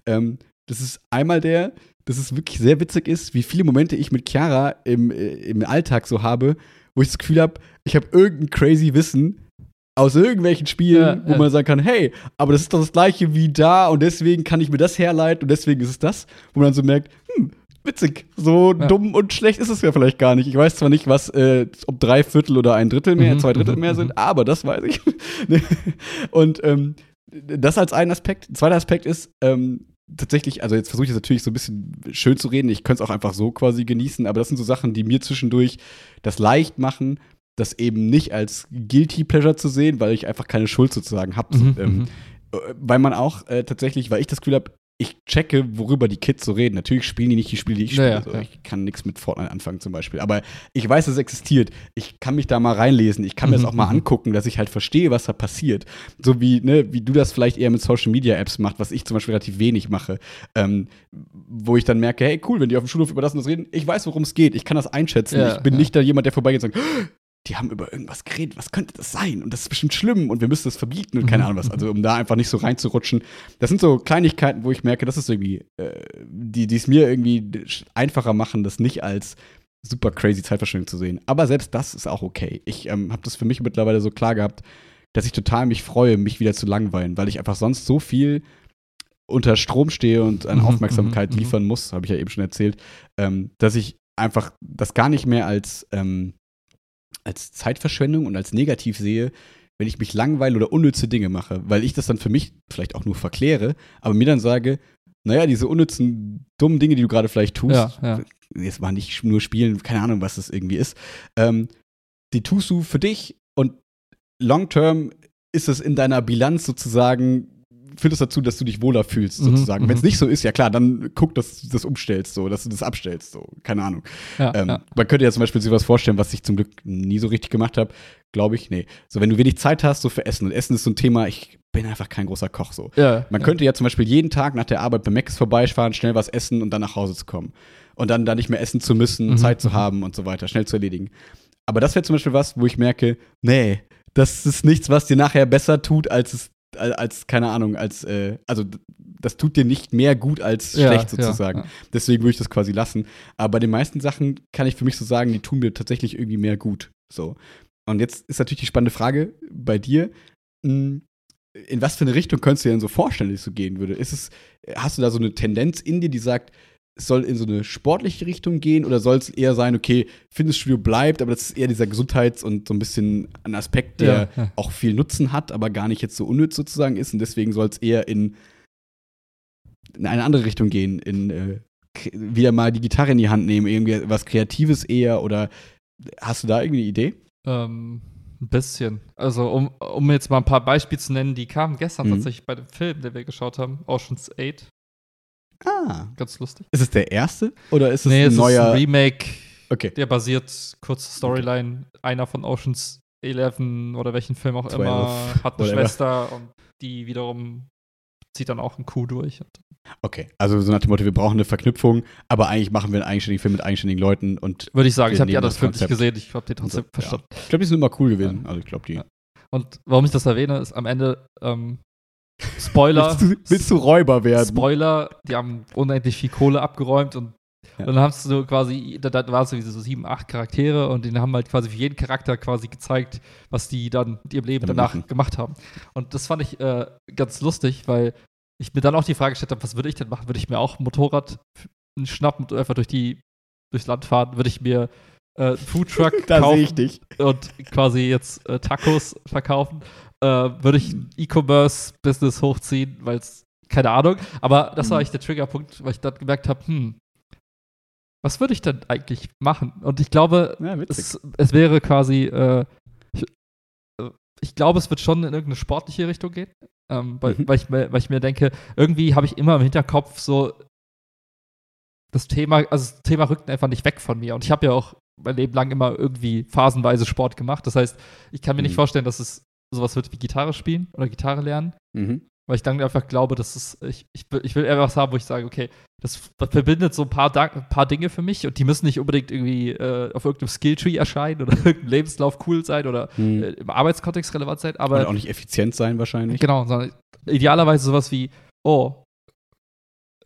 B: Ähm, das ist einmal der, dass es wirklich sehr witzig ist, wie viele Momente ich mit Chiara im, äh, im Alltag so habe, wo ich das Gefühl habe, ich habe irgendein crazy Wissen aus irgendwelchen Spielen,
A: Ja,
B: wo
A: ja.
B: man sagen kann, hey, aber das ist doch das gleiche wie da und deswegen kann ich mir das herleiten und deswegen ist es das, wo man dann so merkt, hm, witzig, so
A: Ja.
B: dumm und schlecht ist es ja vielleicht gar nicht. Ich weiß zwar nicht, was, äh, ob drei Viertel oder ein Drittel mehr,
A: Mhm,
B: zwei Drittel
A: mhm,
B: mehr
A: mhm.
B: sind, aber das weiß ich. [LAUGHS] Und ähm, das als ein Aspekt. Ein zweiter Aspekt ist, ähm, tatsächlich, also jetzt versuche ich das natürlich so ein bisschen schön zu reden, ich könnte es auch einfach so quasi genießen, aber das sind so Sachen, die mir zwischendurch das leicht machen, das eben nicht als Guilty Pleasure zu sehen, weil ich einfach keine Schuld sozusagen habe.
A: Mhm,
B: ähm,
A: mhm.
B: äh, weil man auch äh, tatsächlich, weil ich das Gefühl habe, ich checke, worüber die Kids so reden. Natürlich spielen die nicht die Spiele, die ich
A: Ja,
B: spiele.
A: ja,
B: so.
A: ja.
B: Ich kann nichts mit Fortnite anfangen zum Beispiel. Aber ich weiß, dass es existiert. Ich kann mich da mal reinlesen. Ich kann mir
A: Mhm,
B: das auch mal
A: mhm.
B: angucken, dass ich halt verstehe, was da passiert. So wie, ne, wie du das vielleicht eher mit Social Media Apps machst, was ich zum Beispiel relativ wenig mache. Ähm, wo ich dann merke, hey, cool, wenn die auf dem Schulhof über das und das reden, ich weiß, worum es geht. Ich kann das einschätzen.
A: Ja,
B: ich bin
A: ja.
B: nicht da jemand, der vorbeigeht und sagt, die haben über irgendwas geredet, was könnte das sein? Und das ist bestimmt schlimm und wir müssen das verbieten und keine
A: Mhm,
B: Ahnung was. Also um da einfach nicht so reinzurutschen. Das sind so Kleinigkeiten, wo ich merke, das ist irgendwie, äh, die es mir irgendwie einfacher machen, das nicht als super crazy Zeitverschwendung zu sehen. Aber selbst das ist auch okay. Ich ähm, habe das für mich mittlerweile so klar gehabt, dass ich total mich freue, mich wieder zu langweilen, weil ich einfach sonst so viel unter Strom stehe und an
A: Mhm,
B: Aufmerksamkeit
A: mhm, mhm.
B: liefern muss, habe ich ja eben schon erzählt, ähm, dass ich einfach das gar nicht mehr als, ähm, als Zeitverschwendung und als negativ sehe, wenn ich mich langweile oder unnütze Dinge mache, weil ich das dann für mich vielleicht auch nur verkläre, aber mir dann sage, naja, diese unnützen, dummen Dinge, die du gerade vielleicht tust,
A: Ja, ja.
B: jetzt mal nicht nur spielen, keine Ahnung, was das irgendwie ist, ähm, die tust du für dich und long term ist es in deiner Bilanz sozusagen führt es dazu, dass du dich wohler fühlst,
A: Mhm,
B: sozusagen.
A: mhm.
B: Wenn es nicht so ist, ja klar, dann guck, dass du das umstellst, so, dass du das abstellst, so, keine Ahnung.
A: Ja,
B: Ähm,
A: ja.
B: Man könnte ja zum Beispiel sich was vorstellen, was ich zum Glück nie so richtig gemacht habe, glaube ich, nee. So, wenn du wenig Zeit hast, so für Essen, und Essen ist so ein Thema, ich bin einfach kein großer Koch, so.
A: ja,
B: Man könnte ja zum Beispiel jeden Tag nach der Arbeit bei Macs vorbeifahren, schnell was essen und dann nach Hause zu kommen. Und dann da nicht mehr essen zu müssen,
A: Mhm,
B: Zeit zu
A: mhm.
B: haben und so weiter, schnell zu erledigen. Aber das wäre zum Beispiel was, wo ich merke, nee, das ist nichts, was dir nachher besser tut, als es, als, keine Ahnung, als, äh, also das tut dir nicht mehr gut als
A: Ja,
B: schlecht
A: ja,
B: sozusagen.
A: ja.
B: Deswegen würde ich das quasi lassen. Aber bei den meisten Sachen kann ich für mich so sagen, die tun mir tatsächlich irgendwie mehr gut. So. Und jetzt ist natürlich die spannende Frage bei dir. mh, In was für eine Richtung könntest du dir denn so vorstellen, dass es so gehen würde? Ist es, hast du da so eine Tendenz in dir, die sagt, soll in so eine sportliche Richtung gehen oder soll es eher sein, okay, Fitnessstudio bleibt, aber das ist eher dieser Gesundheits- und so ein bisschen ein Aspekt, der
A: Ja, ja.
B: auch viel Nutzen hat, aber gar nicht jetzt so unnütz sozusagen ist und deswegen soll es eher in, in eine andere Richtung gehen, in äh, wieder mal die Gitarre in die Hand nehmen, irgendwie was Kreatives eher oder hast du da irgendwie eine Idee?
A: Ähm, ein bisschen. Also, um, um jetzt mal ein paar Beispiele zu nennen, die kamen gestern
B: Mhm.
A: tatsächlich bei dem Film, den wir geschaut haben, Ocean's 8.
B: Ah.
A: Ganz lustig.
B: Ist es der erste oder ist es
A: nee,
B: ein
A: es ist
B: neuer?
A: ein Remake,
B: okay.
A: der basiert, kurze Storyline, einer von Ocean's 11 oder welchen Film auch
B: 12,
A: immer, hat eine
B: whatever.
A: Schwester und die wiederum zieht dann auch einen Coup durch.
B: Okay. Also so nach dem Motto, wir brauchen eine Verknüpfung, aber eigentlich machen wir einen eigenständigen Film mit eigenständigen Leuten und
A: Würde ich sagen, ich habe die anderen
B: das
A: Film nicht gesehen, ich habe die trotzdem
B: Ja.
A: verstanden.
B: ich glaube, die sind immer cool gewesen. Also ich glaube, die.
A: Ja. Und warum ich das erwähne, ist am Ende ähm, Spoiler.
B: Willst, du, willst du Räuber werden?
A: Spoiler, die haben unendlich viel Kohle abgeräumt und
B: Ja.
A: dann hast du quasi, da, da waren es so sieben, acht Charaktere und denen haben halt quasi für jeden Charakter quasi gezeigt, was die dann mit ihrem Leben danach
B: machen.
A: gemacht haben. Und das fand ich äh, ganz lustig, weil ich mir dann auch die Frage gestellt habe, was würde ich denn machen? Würde ich mir auch ein Motorrad schnappen und einfach durch die durchs Land fahren? Würde ich mir äh, einen Foodtruck [LAUGHS]
B: da
A: kaufen?
B: sehe ich dich.
A: und quasi jetzt äh, Tacos verkaufen, äh, würde ich ein E-Commerce-Business hochziehen, weil es, keine Ahnung, aber das war
B: Mhm.
A: eigentlich der Triggerpunkt, weil ich dann gemerkt habe, hm, was würde ich denn eigentlich machen? Und ich glaube,
B: Ja,
A: es, es wäre quasi, äh, ich, äh, ich glaube, es wird schon in irgendeine sportliche Richtung gehen, ähm, weil,
B: Mhm.
A: weil, ich, mir- weil ich mir denke, irgendwie habe ich immer im Hinterkopf so das Thema, also das Thema rückt einfach nicht weg von mir. Und ich habe ja auch mein Leben lang immer irgendwie phasenweise Sport gemacht. Das heißt, ich kann mir nicht
B: Mhm.
A: vorstellen, dass es sowas wird wie Gitarre spielen oder Gitarre lernen,
B: Mhm.
A: weil ich dann einfach glaube, dass es, ich, ich, will- ich will eher was haben, wo ich sage, okay, das verbindet so ein paar, ein paar Dinge für mich und die müssen nicht unbedingt irgendwie äh, auf irgendeinem Skilltree erscheinen oder [LAUGHS] irgendeinem Lebenslauf cool sein oder
B: Mhm.
A: äh, im Arbeitskontext relevant sein, aber
B: Und auch nicht effizient sein wahrscheinlich.
A: Genau, sondern idealerweise sowas wie, oh,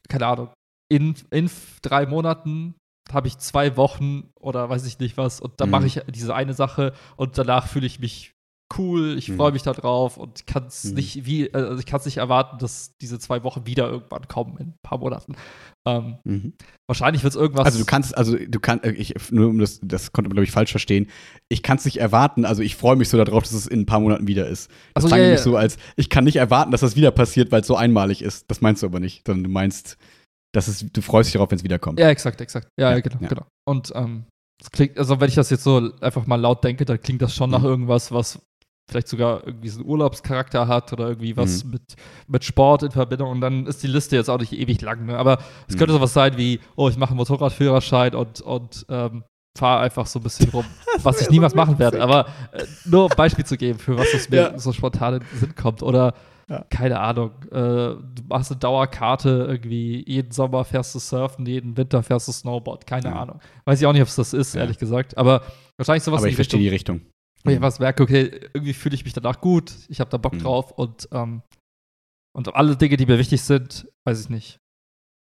A: keine Ahnung, in, in drei Monaten habe ich zwei Wochen oder weiß ich nicht was und dann
B: Mhm.
A: mache ich diese eine Sache und danach fühle ich mich cool, ich
B: Mhm.
A: freue mich da drauf und kann es
B: Mhm.
A: nicht wie, also ich kann es nicht erwarten, dass diese zwei Wochen wieder irgendwann kommen in ein paar Monaten. Ähm,
B: Mhm.
A: wahrscheinlich wird es irgendwas.
B: Also du kannst, also du kannst, ich, nur um das, das konnte man glaube ich falsch verstehen. Ich kann es nicht erwarten, also ich freue mich so darauf, dass es in ein paar Monaten wieder ist. Das
A: Ach so,
B: klang
A: ja,
B: nämlich so als, ich kann nicht erwarten, dass das wieder passiert, weil es so einmalig ist. Das meinst du aber nicht, sondern du meinst, dass es, du freust dich darauf, wenn es wiederkommt.
A: Ja, exakt, exakt. Ja,
B: Ja,
A: genau,
B: ja.
A: genau. Und ähm, das klingt, also wenn ich das jetzt so einfach mal laut denke, dann klingt das schon nach
B: Mhm.
A: irgendwas, was vielleicht sogar irgendwie so einen Urlaubscharakter hat oder irgendwie was
B: Mhm.
A: mit, mit Sport in Verbindung. Und dann ist die Liste jetzt auch nicht ewig lang, ne? Aber es
B: Mhm.
A: könnte sowas sein wie, oh, ich mache einen Motorradführerschein und, und ähm, fahre einfach so ein bisschen rum, [LAUGHS] was ich niemals
B: so
A: machen werde. Aber äh, nur um ein Beispiel zu geben, für was es mir
B: Ja.
A: so spontan in den Sinn kommt. Oder
B: Ja.
A: keine Ahnung, äh, du machst eine Dauerkarte irgendwie, jeden Sommer fährst du surfen, jeden Winter fährst du Snowboard, keine
B: Ja.
A: Ahnung. Weiß ich auch nicht, ob es das ist, ehrlich gesagt. Aber wahrscheinlich sowas
B: aber ich verstehe die Richtung.
A: Wo ich was merke, okay, irgendwie fühle ich mich danach gut, ich habe da Bock
B: Mhm.
A: drauf und, ähm, und alle Dinge, die mir wichtig sind, weiß ich nicht,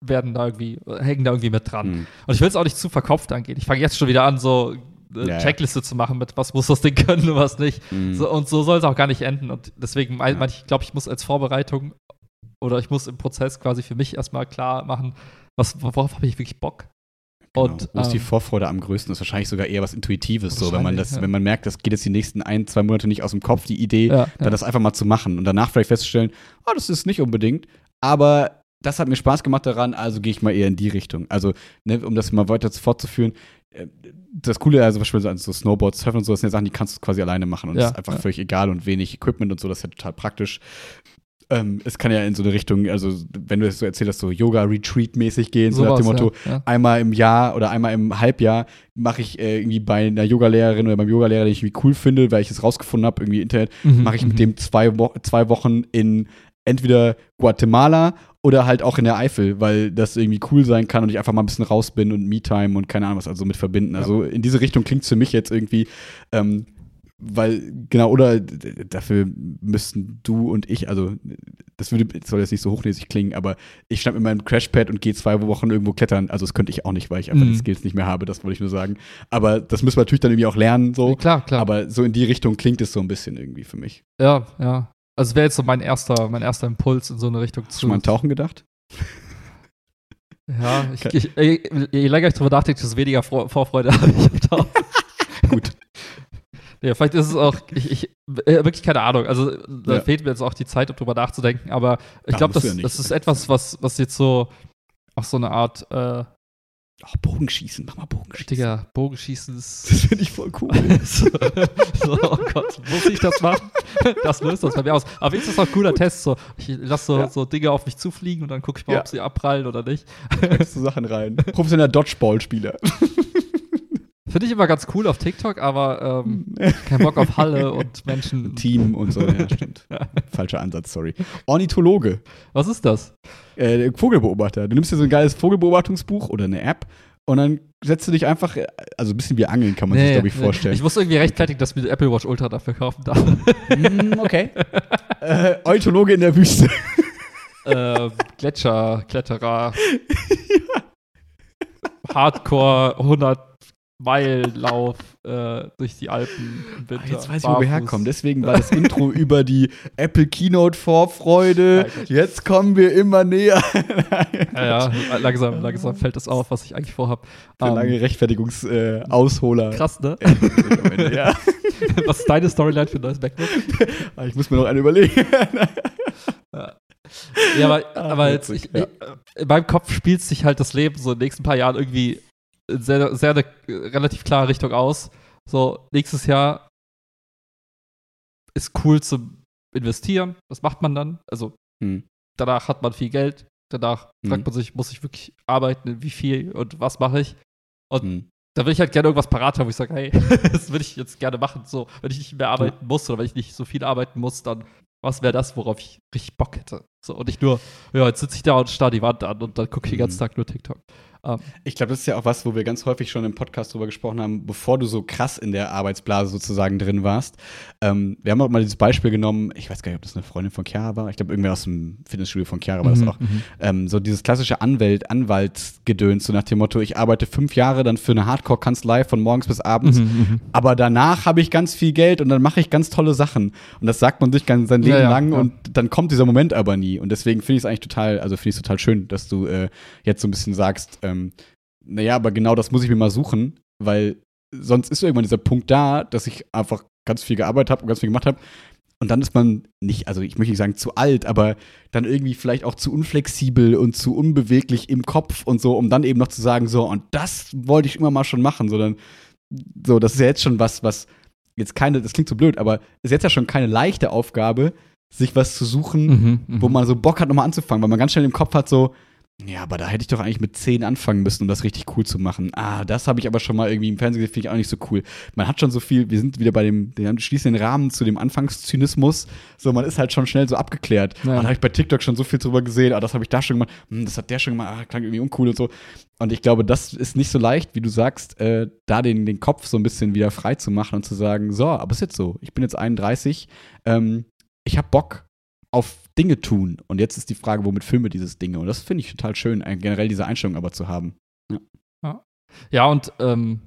A: werden da irgendwie, hängen da irgendwie mit dran.
B: Mhm.
A: Und ich will es auch nicht zu verkopft angehen. Ich fange jetzt schon wieder an, so eine
B: Ja, ja.
A: Checkliste zu machen mit, was muss das Ding [LAUGHS] können und was nicht.
B: Mhm.
A: So, und so soll es auch gar nicht enden. Und deswegen, mein,
B: Ja.
A: ich glaube, ich muss als Vorbereitung oder ich muss im Prozess quasi für mich erstmal klar machen, was, worauf habe ich wirklich Bock.
B: Genau.
A: Und,
B: Wo ist die
A: ähm,
B: Vorfreude am größten? Das ist wahrscheinlich sogar eher was Intuitives, so, wenn man das,
A: ja.
B: wenn man merkt, das geht jetzt die nächsten ein, zwei Monate nicht aus dem Kopf, die Idee,
A: Ja,
B: dann
A: ja.
B: das einfach mal zu machen und danach vielleicht festzustellen, oh, das ist nicht unbedingt, aber das hat mir Spaß gemacht daran, also gehe ich mal eher in die Richtung. Also, ne, um das mal weiter fortzuführen, äh, das Coole, also zum Beispiel so Snowboards, Surfen und so, das sind ja Sachen, die kannst du quasi alleine machen und
A: Ja,
B: das ist einfach
A: ja.
B: völlig egal und wenig Equipment und so, das ist ja total praktisch. Ähm, es kann ja in so eine Richtung, also wenn du das so erzählst, so Yoga-Retreat-mäßig gehen, so nach dem Motto,
A: ja, ja.
B: einmal im Jahr oder einmal im Halbjahr mache ich äh, irgendwie bei einer Yogalehrerin oder beim Yogalehrer, den ich irgendwie cool finde, weil ich es rausgefunden habe, irgendwie im Internet,
A: Mhm,
B: mache ich mit
A: mhm.
B: dem zwei, Wo zwei Wochen in entweder Guatemala oder halt auch in der Eifel, weil das irgendwie cool sein kann und ich einfach mal ein bisschen raus bin und Me-Time und keine Ahnung was also mit verbinden. Also in diese Richtung klingt es für mich jetzt irgendwie, ähm, weil, genau, oder dafür müssten du und ich, also das würde, das soll jetzt nicht so hochnäsig klingen, aber ich schnapp mir mein Crashpad und gehe zwei Wochen irgendwo klettern. Also das könnte ich auch nicht, weil ich einfach
A: Mhm.
B: die Skills nicht mehr habe, das wollte ich nur sagen. Aber das müssen wir natürlich dann irgendwie auch lernen, so.
A: Klar, klar.
B: Aber so in die Richtung klingt es so ein bisschen irgendwie für mich.
A: ja, ja. Also wäre jetzt so mein erster, mein erster Impuls in so eine Richtung
B: Hast
A: zu.
B: du schon mal an Tauchen gedacht?
A: Ja, ich, ich, je, je länger ich drüber nachdenke, desto weniger Vor Vorfreude [LAUGHS] habe ich am Tauchen.
B: Gut.
A: Ja, vielleicht ist es auch, [LAUGHS] ich, ich äh, wirklich keine Ahnung. Also da
B: Ja.
A: fehlt mir jetzt auch die Zeit, um drüber nachzudenken. Aber ich glaube, das,
B: ja
A: das ist etwas, was, was jetzt so auch so eine Art, äh,
B: Oh, Bogenschießen, mach mal Bogenschießen.
A: Digga, Bogenschießen ist.
B: Das finde ich voll cool. [LAUGHS]
A: so, so, oh Gott, muss ich das machen? Das löst das bei mir aus. Aber ist das auch ein cooler Test. So, ich lasse so,
B: Ja.
A: so Dinge auf mich zufliegen und dann gucke ich mal,
B: Ja.
A: ob sie abprallen oder nicht.
B: Packst du Sachen rein. Professioneller Dodgeball-Spieler. [LAUGHS]
A: Finde ich immer ganz cool auf TikTok, aber ähm, kein Bock auf Halle [LAUGHS] und Menschen.
B: Team und so. Ja, stimmt. [LAUGHS] Falscher Ansatz, sorry. Ornithologe.
A: Was ist das?
B: Äh, Vogelbeobachter. Du nimmst dir so ein geiles Vogelbeobachtungsbuch oder eine App und dann setzt du dich einfach, äh, also ein bisschen wie Angeln kann man sich, glaube ich, vorstellen.
A: Ich muss irgendwie rechtfertigen, dass ich mir Apple Watch Ultra dafür kaufen darf.
B: Mm, okay. äh, Ornithologe in der Wüste. [LAUGHS]
A: ähm, Gletscher, Kletterer. Hardcore 100 Meilen Lauf äh, durch die Alpen im
B: Ah,
A: Winter.
B: jetzt weiß ich, wo wir herkommen. Deswegen war das Intro [LAUGHS] über die Apple Keynote Vorfreude. Jetzt kommen wir immer näher. [LAUGHS]
A: Ja, ja, langsam, langsam fällt es auf, was ich eigentlich vorhab.
B: Der
A: Ähm,
B: lange Rechtfertigungsausholer. Äh,
A: krass, ne? [LAUGHS]
B: ja.
A: was ist deine Storyline für ein neues MacBook?
B: Ah, Ich muss mir noch eine überlegen.
A: Ja, aber,
B: Ah,
A: aber jetzt, ich,
B: ja.
A: ich, in meinem Kopf spielt sich halt das Leben so in den nächsten paar Jahren irgendwie sehr, sehr eine relativ klare Richtung aus. So, nächstes Jahr ist cool zu investieren. Das macht man dann. Also,
B: Hm.
A: danach hat man viel Geld. Danach
B: Mhm.
A: fragt man sich, muss ich wirklich arbeiten? Wie viel und was mache ich?
B: Hm.
A: Da will ich halt gerne irgendwas parat haben, wo ich sage, hey, [LAUGHS] das würde ich jetzt gerne machen. So, wenn ich nicht mehr arbeiten muss oder wenn ich nicht so viel arbeiten muss, dann was wäre das, worauf ich richtig Bock hätte? So, und nicht nur, ja, jetzt sitze ich da und starr die Wand an und dann gucke ich den ganzen
B: Mhm.
A: Tag nur TikTok. Ähm,
B: Ich glaube, das ist ja auch was, wo wir ganz häufig schon im Podcast drüber gesprochen haben, bevor du so krass in der Arbeitsblase sozusagen drin warst. Ähm, wir haben auch mal dieses Beispiel genommen, ich weiß gar nicht, ob das eine Freundin von Chiara war. Ich glaube, irgendwer aus dem Fitnessstudio von Chiara war das
A: mhm,
B: auch.
A: mhm.
B: Ähm, so dieses klassische Anwalt, Anwaltsgedöns, so nach dem Motto, ich arbeite fünf Jahre dann für eine Hardcore-Kanzlei von morgens bis abends.
A: Mhm.
B: Aber danach habe ich ganz viel Geld und dann mache ich ganz tolle Sachen. Und das sagt man sich ganz sein Leben
A: Ja, ja,
B: lang
A: ja.
B: und dann kommt dieser Moment aber nie. Und deswegen finde ich es eigentlich total, also finde ich es total schön, dass du äh, jetzt so ein bisschen sagst, ähm, naja, aber genau das muss ich mir mal suchen, weil sonst ist irgendwann dieser Punkt da, dass ich einfach ganz viel gearbeitet habe und ganz viel gemacht habe. Und dann ist man nicht, also ich möchte nicht sagen zu alt, aber dann irgendwie vielleicht auch zu unflexibel und zu unbeweglich im Kopf und so, um dann eben noch zu sagen, so, und das wollte ich immer mal schon machen, sondern so, das ist ja jetzt schon was, was jetzt keine, das klingt so blöd, aber ist jetzt ja schon keine leichte Aufgabe, sich was zu suchen,
A: Mhm, mhm.
B: wo man so Bock hat, nochmal anzufangen, weil man ganz schnell im Kopf hat, so, ja, aber da hätte ich doch eigentlich mit 10 anfangen müssen, um das richtig cool zu machen. Ah, das habe ich aber schon mal irgendwie im Fernsehen gesehen, finde ich auch nicht so cool. Man hat schon so viel, wir sind wieder bei dem, wir schließen den Rahmen zu dem Anfangszynismus. So, man ist halt schon schnell so abgeklärt.
A: Ja.
B: Ah, da habe ich bei TikTok schon so viel drüber gesehen, ah, das habe ich da schon gemacht, hm, das hat der schon gemacht, ah, klang irgendwie uncool und so. Und ich glaube, das ist nicht so leicht, wie du sagst, äh, da den, den Kopf so ein bisschen wieder frei zu machen und zu sagen, so, aber es ist jetzt so, ich bin jetzt 31, ähm, ich habe Bock auf Dinge tun. Und jetzt ist die Frage, womit filme dieses Dinge? Und das finde ich total schön, ein- generell diese Einstellung aber zu haben.
A: Ja, und ähm,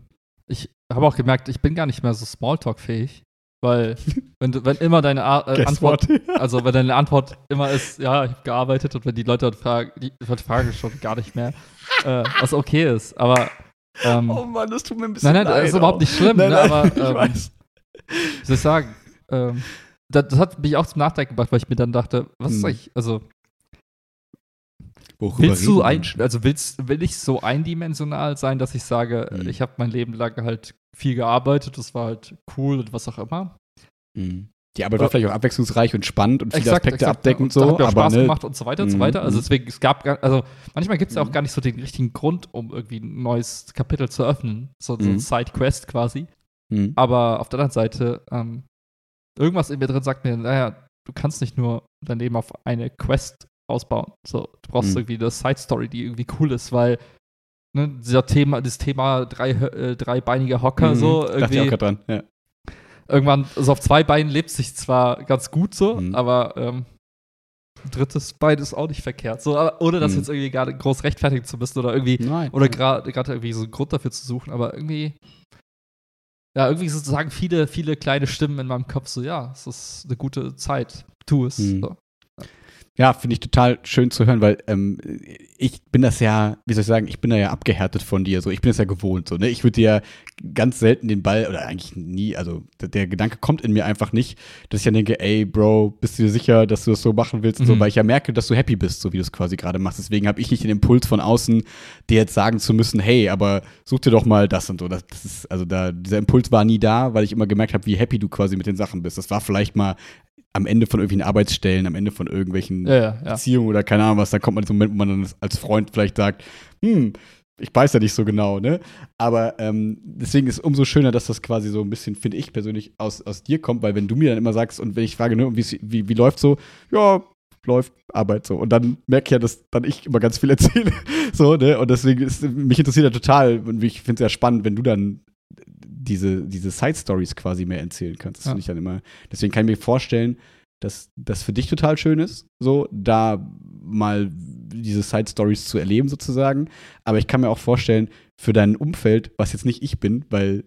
A: ich habe auch gemerkt, ich bin gar nicht mehr so Smalltalk-fähig, weil [LAUGHS] wenn, du, wenn immer deine A äh, Antwort, [LAUGHS] also wenn deine Antwort immer ist, ja, ich habe gearbeitet und wenn die Leute dann fragen, die fragen schon gar nicht mehr, äh, was okay ist, aber ähm,
B: Oh Mann, das tut mir ein bisschen
A: nein, nein, das ist überhaupt nicht schlimm,
B: Nein,
A: ne,
B: nein,
A: aber [LAUGHS]
B: ich
A: ähm,
B: weiß.
A: wie soll ich sagen, ähm, das, das hat mich auch zum Nachdenken gebracht, weil ich mir dann dachte, was
B: Hm.
A: eigentlich, also
B: Worüber
A: Willst du ein, also willst, will ich so eindimensional sein, dass ich sage,
B: Mhm.
A: ich habe mein Leben lang halt viel gearbeitet, das war halt cool und was auch immer.
B: Mhm. Die Arbeit war vielleicht auch abwechslungsreich und spannend und viele
A: Exakt,
B: Aspekte
A: exakt.
B: abdeckend
A: Und
B: so,
A: Hat mir auch
B: aber
A: Spaß
B: ne,
A: gemacht und so weiter und so
B: Mhm,
A: weiter. Also
B: mhm.
A: deswegen, es gab, gar- also manchmal gibt es ja auch
B: Mhm.
A: gar nicht so den richtigen Grund, um irgendwie ein neues Kapitel zu öffnen. So, so ein Side-Quest quasi. Aber auf der anderen Seite, ähm, irgendwas in mir drin sagt mir, naja, du kannst nicht nur dein Leben auf eine Quest ausbauen. So, du brauchst
B: Mhm.
A: irgendwie eine Side-Story, die irgendwie cool ist, weil ne, dieser Thema, das Thema drei, äh, dreibeiniger Hocker,
B: Mhm.
A: so
B: Dachte ich auch
A: irgendwie
B: gerade dran. Ja.
A: irgendwann, so auf zwei Beinen lebt sich zwar ganz gut so,
B: Mhm.
A: aber ähm, ein drittes Bein ist auch nicht verkehrt. So, ohne das
B: Mhm.
A: jetzt irgendwie gerade groß rechtfertigen zu müssen oder irgendwie,
B: Nein.
A: oder gerade gerade irgendwie so einen Grund dafür zu suchen, aber irgendwie, ja, irgendwie sozusagen viele, viele kleine Stimmen in meinem Kopf, so, ja, es ist eine gute Zeit, tu es.
B: Mhm.
A: So.
B: Ja, finde ich total schön zu hören, weil ähm, ich bin das ja, wie soll ich sagen, ich bin da ja abgehärtet von dir. So, ich bin das ja gewohnt. So, ne? Ich würde dir ja ganz selten den Ball, oder eigentlich nie, also der, der Gedanke kommt in mir einfach nicht, dass ich dann denke, ey, Bro, bist du dir sicher, dass du das so machen willst und so,
A: Mhm.
B: weil ich ja merke, dass du happy bist, so wie du es quasi gerade machst. Deswegen habe ich nicht den Impuls von außen, dir jetzt sagen zu müssen, hey, aber such dir doch mal das und so. Das, das ist, also da, dieser Impuls war nie da, weil ich immer gemerkt habe, wie happy du quasi mit den Sachen bist. Das war vielleicht mal am Ende von irgendwelchen Arbeitsstellen, am Ende von irgendwelchen
A: Ja, ja, ja.
B: Beziehung oder keine Ahnung was, dann kommt man in so einen Moment, wo man dann als Freund vielleicht sagt, hm, ich weiß ja nicht so genau, ne? Aber ähm, deswegen ist es umso schöner, dass das quasi so ein bisschen, finde ich persönlich, aus, aus dir kommt, weil wenn du mir dann immer sagst und wenn ich frage, ne, wie, wie, wie läuft so, ja, läuft Arbeit so. Und dann merke ich ja, dass dann ich immer ganz viel [LAUGHS] erzähle. so, ne? Und deswegen ist mich interessiert ja total, und ich finde es ja spannend, wenn du dann diese, diese Side-Stories quasi mehr erzählen kannst. Das
A: Ja.
B: finde ich dann immer. Deswegen kann ich mir vorstellen, dass das für dich total schön ist, so da mal diese Side-Stories zu erleben sozusagen. Aber ich kann mir auch vorstellen, für dein Umfeld, was jetzt nicht ich bin, weil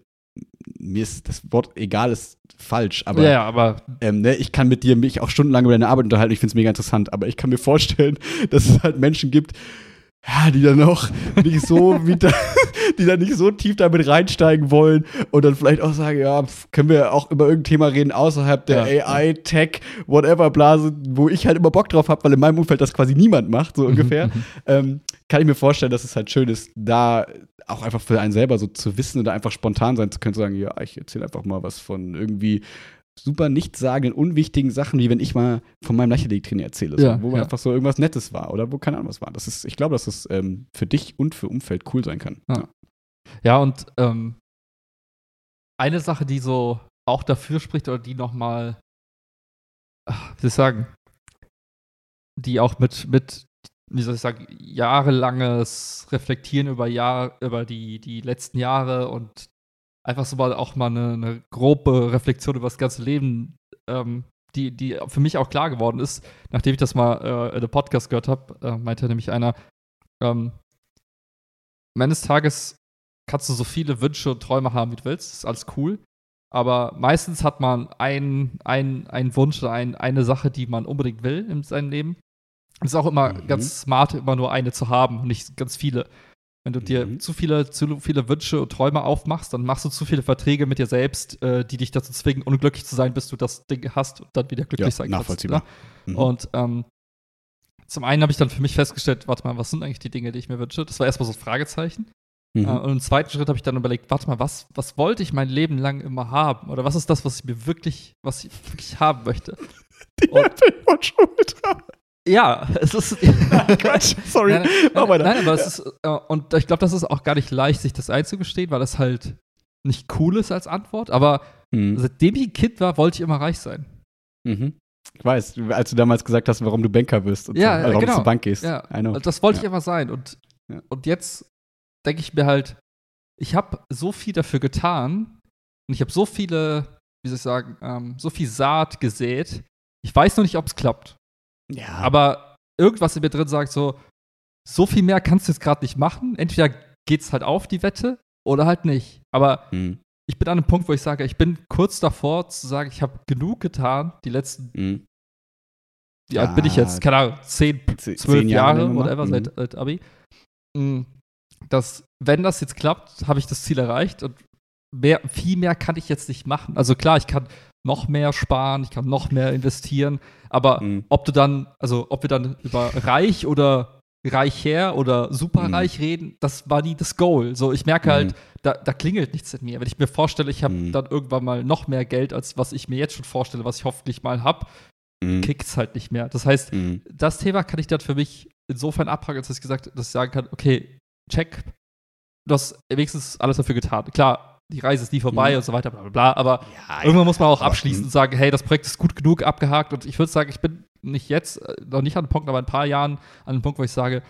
B: mir ist das Wort egal ist falsch, aber
A: ja, ja, aber
B: ähm, ne, ich kann mit dir mich auch stundenlang über deine Arbeit unterhalten. Ich finde es mega interessant, aber ich kann mir vorstellen, [LAUGHS] dass es halt Menschen gibt, ja, die dann auch nicht so [LAUGHS] wie da, die dann nicht so tief damit reinsteigen wollen und dann vielleicht auch sagen, ja, können wir auch über irgendein Thema reden außerhalb der
A: Ja.
B: AI, Tech, whatever Blase, wo ich halt immer Bock drauf habe, weil in meinem Umfeld das quasi niemand macht, so [LAUGHS] ungefähr.
A: Mhm.
B: ähm, kann ich mir vorstellen, dass es halt schön ist, da auch einfach für einen selber so zu wissen oder einfach spontan sein zu können, zu sagen, ja, ich erzähle einfach mal was von irgendwie super nichtssagenden, unwichtigen Sachen, wie wenn ich mal von meinem Leichtathletik-Training erzähle, so,
A: Ja,
B: wo
A: ja.
B: einfach so irgendwas Nettes war oder wo keine Ahnung was war. Das ist, ich glaube, dass es ähm, für dich und für Umfeld cool sein kann.
A: Ja. Ja, und ähm, eine Sache, die so auch dafür spricht oder die nochmal, wie soll ich sagen, die auch mit, mit, wie soll ich sagen, jahrelanges Reflektieren über Jahr, über die, die letzten Jahre und einfach so mal auch mal eine, eine grobe Reflexion über das ganze Leben, ähm, die, die für mich auch klar geworden ist, nachdem ich das mal äh, in einem Podcast gehört habe, äh, meinte nämlich einer, ähm, des Tages kannst du so viele Wünsche und Träume haben, wie du willst, ist alles cool. Aber meistens hat man einen ein Wunsch oder ein, eine Sache, die man unbedingt will in seinem Leben. Es ist auch immer
B: Mhm.
A: ganz smart, immer nur eine zu haben und nicht ganz viele. Wenn du dir
B: Mhm.
A: zu viele, zu viele Wünsche und Träume aufmachst, dann machst du zu viele Verträge mit dir selbst, äh, die dich dazu zwingen, unglücklich zu sein, bis du das Ding hast und dann wieder glücklich
B: Ja,
A: sein
B: nachvollziehbar.
A: kannst. Ne?
B: Mhm.
A: Und ähm, zum einen habe ich dann für mich festgestellt, warte mal, was sind eigentlich die Dinge, die ich mir wünsche? Das war erstmal so ein Fragezeichen.
B: Mhm.
A: Äh, und im zweiten Schritt habe ich dann überlegt, warte mal, was, was wollte ich mein Leben lang immer haben? Oder was ist das, was ich mir wirklich, was ich wirklich haben möchte? [LAUGHS]
B: Die
A: und-
B: Apple Watch Ultra.
A: Ja, es ist. [LAUGHS]
B: Quatsch, sorry.
A: Nein, nein,
B: weiter.
A: nein, aber es ist, äh, und ich glaube, das ist auch gar nicht leicht, sich das einzugestehen, weil das halt nicht cool ist als Antwort. Aber
B: Mhm.
A: seitdem ich ein Kind war, wollte ich immer reich sein.
B: Mhm. Ich weiß, als du damals gesagt hast, warum du Banker bist und
A: Ja,
B: so, also warum
A: genau.
B: du zur Bank gehst.
A: Ja, das wollte
B: Ja.
A: ich immer sein. Und,
B: Ja.
A: und jetzt denke ich mir halt, ich habe so viel dafür getan und ich habe so viele, wie soll ich sagen, ähm, so viel Saat gesät. Ich weiß noch nicht, ob es klappt.
B: Ja,
A: Aber irgendwas in mir drin sagt so, so viel mehr kannst du jetzt gerade nicht machen. Entweder geht's halt auf die Wette oder halt nicht. Aber
B: Mhm.
A: ich bin an einem Punkt, wo ich sage, ich bin kurz davor zu sagen, ich habe genug getan, die letzten,
B: Mhm.
A: wie alt bin ich
B: Ja.
A: jetzt? Keine Ahnung, zehn, zwölf Jahre,
B: mal.
A: whatever, seit, seit Abi. Dass, wenn das jetzt klappt, habe ich das Ziel erreicht und mehr, viel mehr kann ich jetzt nicht machen. Also klar, ich kann noch mehr sparen, ich kann noch mehr investieren, aber
B: Mhm.
A: ob du dann, also ob wir dann über reich oder reich her oder superreich
B: Mhm.
A: reden, das war nie das Goal. So, ich merke halt, da, da klingelt nichts in mir. Wenn ich mir vorstelle, ich habe
B: Mhm.
A: dann irgendwann mal noch mehr Geld, als was ich mir jetzt schon vorstelle, was ich hoffentlich mal habe,
B: Mhm.
A: kickt's halt nicht mehr. Das heißt,
B: Mhm.
A: das Thema kann ich dann für mich insofern abhaken, als ich gesagt, dass ich sagen kann, okay, check, du hast wenigstens alles dafür getan. Klar, die Reise ist nie vorbei
B: Mhm.
A: und so weiter, bla bla bla, aber
B: Ja,
A: irgendwann muss man auch abschließen
B: mhm.
A: und sagen, hey, das Projekt ist gut genug abgehakt und ich würde sagen, ich bin nicht jetzt, äh, noch nicht an dem Punkt, aber in ein paar Jahren an dem Punkt, wo ich sage,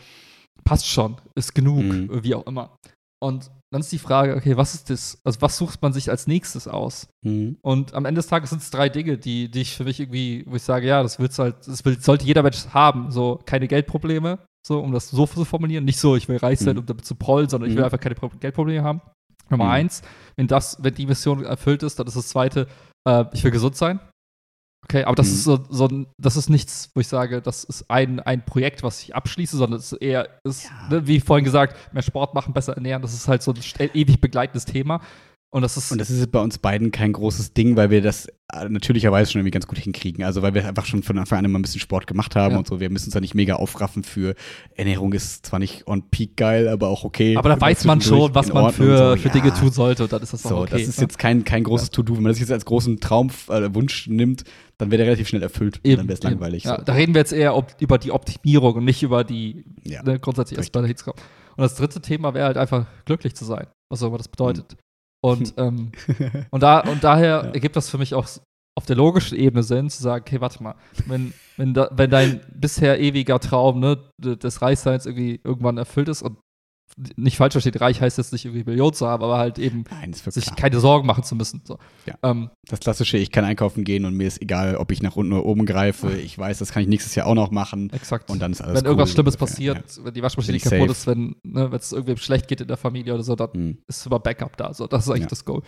A: passt schon, ist genug,
B: Mhm.
A: wie auch immer. Und dann ist die Frage, okay, was ist das, also was sucht man sich als nächstes aus?
B: Mhm.
A: Und am Ende des Tages sind es drei Dinge, die, die ich für mich irgendwie, wo ich sage, ja, das will's halt, das will, sollte jeder Mensch haben. So, keine Geldprobleme, so, um das so zu formulieren. Nicht so, ich will reich sein,
B: Mhm.
A: um damit zu prollen, sondern ich will
B: Mhm.
A: einfach keine Pro Geldprobleme haben. Nummer
B: Mhm.
A: eins, wenn das, wenn die Mission erfüllt ist, dann ist das zweite, äh, ich will gesund sein. Okay, aber das
B: Mhm.
A: ist so, so ein, das ist nichts, wo ich sage, das ist ein, ein Projekt, was ich abschließe, sondern es ist eher, ist,
B: Ja.
A: ne, wie vorhin gesagt, mehr Sport machen, besser ernähren, das ist halt so ein ewig begleitendes Thema. Und das ist,
B: Und das ist bei uns beiden kein großes Ding, weil wir das äh, natürlicherweise schon irgendwie ganz gut hinkriegen. Also weil wir einfach schon von Anfang an immer ein bisschen Sport gemacht haben
A: Ja.
B: und so. Wir müssen uns da nicht mega aufraffen für Ernährung ist zwar nicht on peak geil, aber auch okay.
A: Aber da weiß man schon, was man für,
B: so.
A: für
B: Ja.
A: Dinge tun sollte und dann ist das auch
B: So,
A: okay.
B: das ist
A: ne?
B: jetzt kein, kein großes To-Do. Wenn man das jetzt als großen Traum, äh, Wunsch nimmt, dann wäre der relativ schnell erfüllt. und dann wäre es
A: eben.
B: langweilig.
A: Ja,
B: so.
A: da reden wir jetzt eher ob, über die Optimierung und nicht über die
B: Ja.
A: ne, grundsätzlich erstmal. Und das dritte Thema wäre halt einfach glücklich zu sein, was auch immer das bedeutet. Und, [LAUGHS] ähm, und, da, und daher
B: Ja.
A: ergibt das für mich auch auf der logischen Ebene Sinn, zu sagen, okay, warte mal, wenn, wenn, da, wenn dein bisher ewiger Traum ne, des Reichseins irgendwie irgendwann erfüllt ist und nicht falsch versteht, reich heißt jetzt nicht irgendwie Millionen zu haben, aber halt eben
B: Nein,
A: sich
B: klar.
A: keine Sorgen machen zu müssen. So.
B: Ja.
A: Ähm,
B: Das klassische, ich kann einkaufen gehen und mir ist egal, ob ich nach unten oder oben greife. Ich weiß, das kann ich nächstes Jahr auch noch machen.
A: exakt.
B: Und dann ist alles
A: wenn irgendwas
B: cool,
A: Schlimmes
B: ungefähr,
A: passiert, wenn die Waschmaschine
B: Bin ich
A: kaputt
B: safe.
A: ist, wenn ne, es irgendwem schlecht geht in der Familie oder so, dann
B: Ja. Mhm.
A: ist immer Backup da. So, das ist eigentlich
B: Ja.
A: das Goal.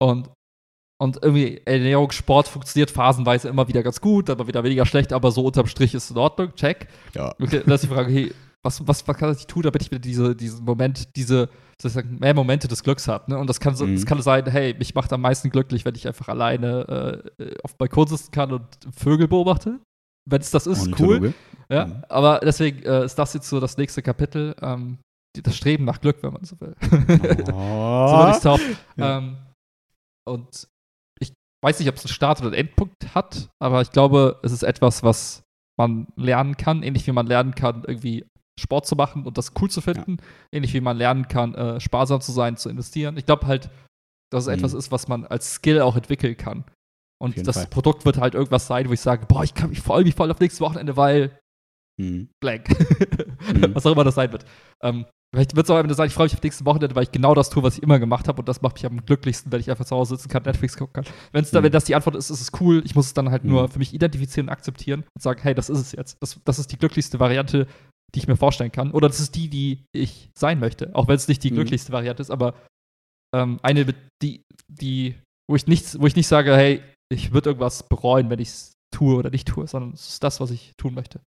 A: Und, und irgendwie Ernährung, Sport funktioniert phasenweise immer wieder ganz gut, dann mal wieder weniger schlecht, aber so unterm Strich ist es in Ordnung. Check.
B: Ja.
A: Okay, dann ist die Frage, hey, was, was, was kann ich tun, damit ich wieder diese, diesen Moment, diese sozusagen mehr Momente des Glücks habe. Ne? Und das kann, so,
B: Mhm.
A: das kann sein, hey, mich macht am meisten glücklich, wenn ich einfach alleine äh, auf dem Balkon sitzen kann und Vögel beobachte. Wenn es das ist, cool. Ja,
B: Mhm.
A: aber deswegen äh, ist das jetzt so das nächste Kapitel, ähm, das Streben nach Glück, wenn man so will.
B: Oh. [LAUGHS]
A: so würde ich es taufen.
B: Ja.
A: Ähm, und ich weiß nicht, ob es einen Start oder einen Endpunkt hat, aber ich glaube, es ist etwas, was man lernen kann, ähnlich wie man lernen kann, irgendwie Sport zu machen und das cool zu finden, ähnlich wie man lernen kann, äh, sparsam zu sein, zu investieren. Ich glaube halt, dass es
B: Mhm.
A: etwas ist, was man als Skill auch entwickeln kann. Und das
B: Fall.
A: Produkt wird halt irgendwas sein, wo ich sage, boah, ich kann mich voll, mich voll auf nächstes Wochenende, weil
B: Mhm.
A: blank.
B: Mhm. [LAUGHS]
A: was auch immer das sein wird. Ähm, vielleicht wird es auch am sein, ich freue mich auf nächste Wochenende, weil ich genau das tue, was ich immer gemacht habe und das macht mich am glücklichsten, wenn ich einfach zu Hause sitzen kann, Netflix gucken kann. Wenn's da,
B: Mhm.
A: Wenn das die Antwort ist, ist es cool. Ich muss es dann halt
B: Mhm.
A: nur für mich identifizieren und akzeptieren und sagen, hey, das ist es jetzt. Das, das ist die glücklichste Variante, die ich mir vorstellen kann. Oder das ist die, die ich sein möchte. Auch wenn es nicht die
B: Mhm.
A: glücklichste Variante ist, aber ähm, eine, die, die, wo ich nicht, wo ich nicht sage, hey, ich würde irgendwas bereuen, wenn ich es tue oder nicht tue, sondern es ist das, was ich tun möchte.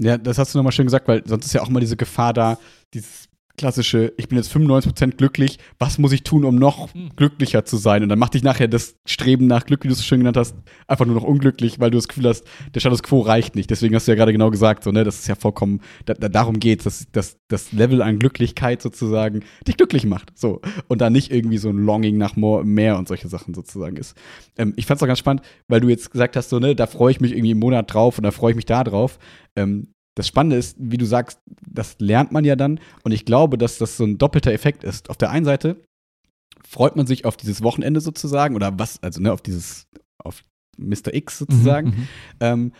B: Ja, das hast du nochmal schön gesagt, weil sonst ist ja auch immer diese Gefahr da, dieses klassische, ich bin jetzt 95% glücklich, was muss ich tun, um noch
A: Hm.
B: glücklicher zu sein? Und dann macht dich nachher das Streben nach Glück, wie du es so schön genannt hast, einfach nur noch unglücklich, weil du das Gefühl hast, der Status quo reicht nicht. Deswegen hast du ja gerade genau gesagt, so, ne, das ist ja vollkommen, da, da, darum geht's, dass, dass das Level an Glücklichkeit sozusagen dich glücklich macht. So. Und da nicht irgendwie so ein Longing nach more, mehr und solche Sachen sozusagen ist. Ähm, ich fand's auch ganz spannend, weil du jetzt gesagt hast, so, ne, da freue ich mich irgendwie im Monat drauf und da freue ich mich da drauf. Ähm, das Spannende ist, wie du sagst, das lernt man ja dann. Und ich glaube, dass das so ein doppelter Effekt ist. Auf der einen Seite freut man sich auf dieses Wochenende sozusagen oder was, also ne, auf dieses, auf Mr. X sozusagen.
A: Mhm, mhm.
B: Ähm,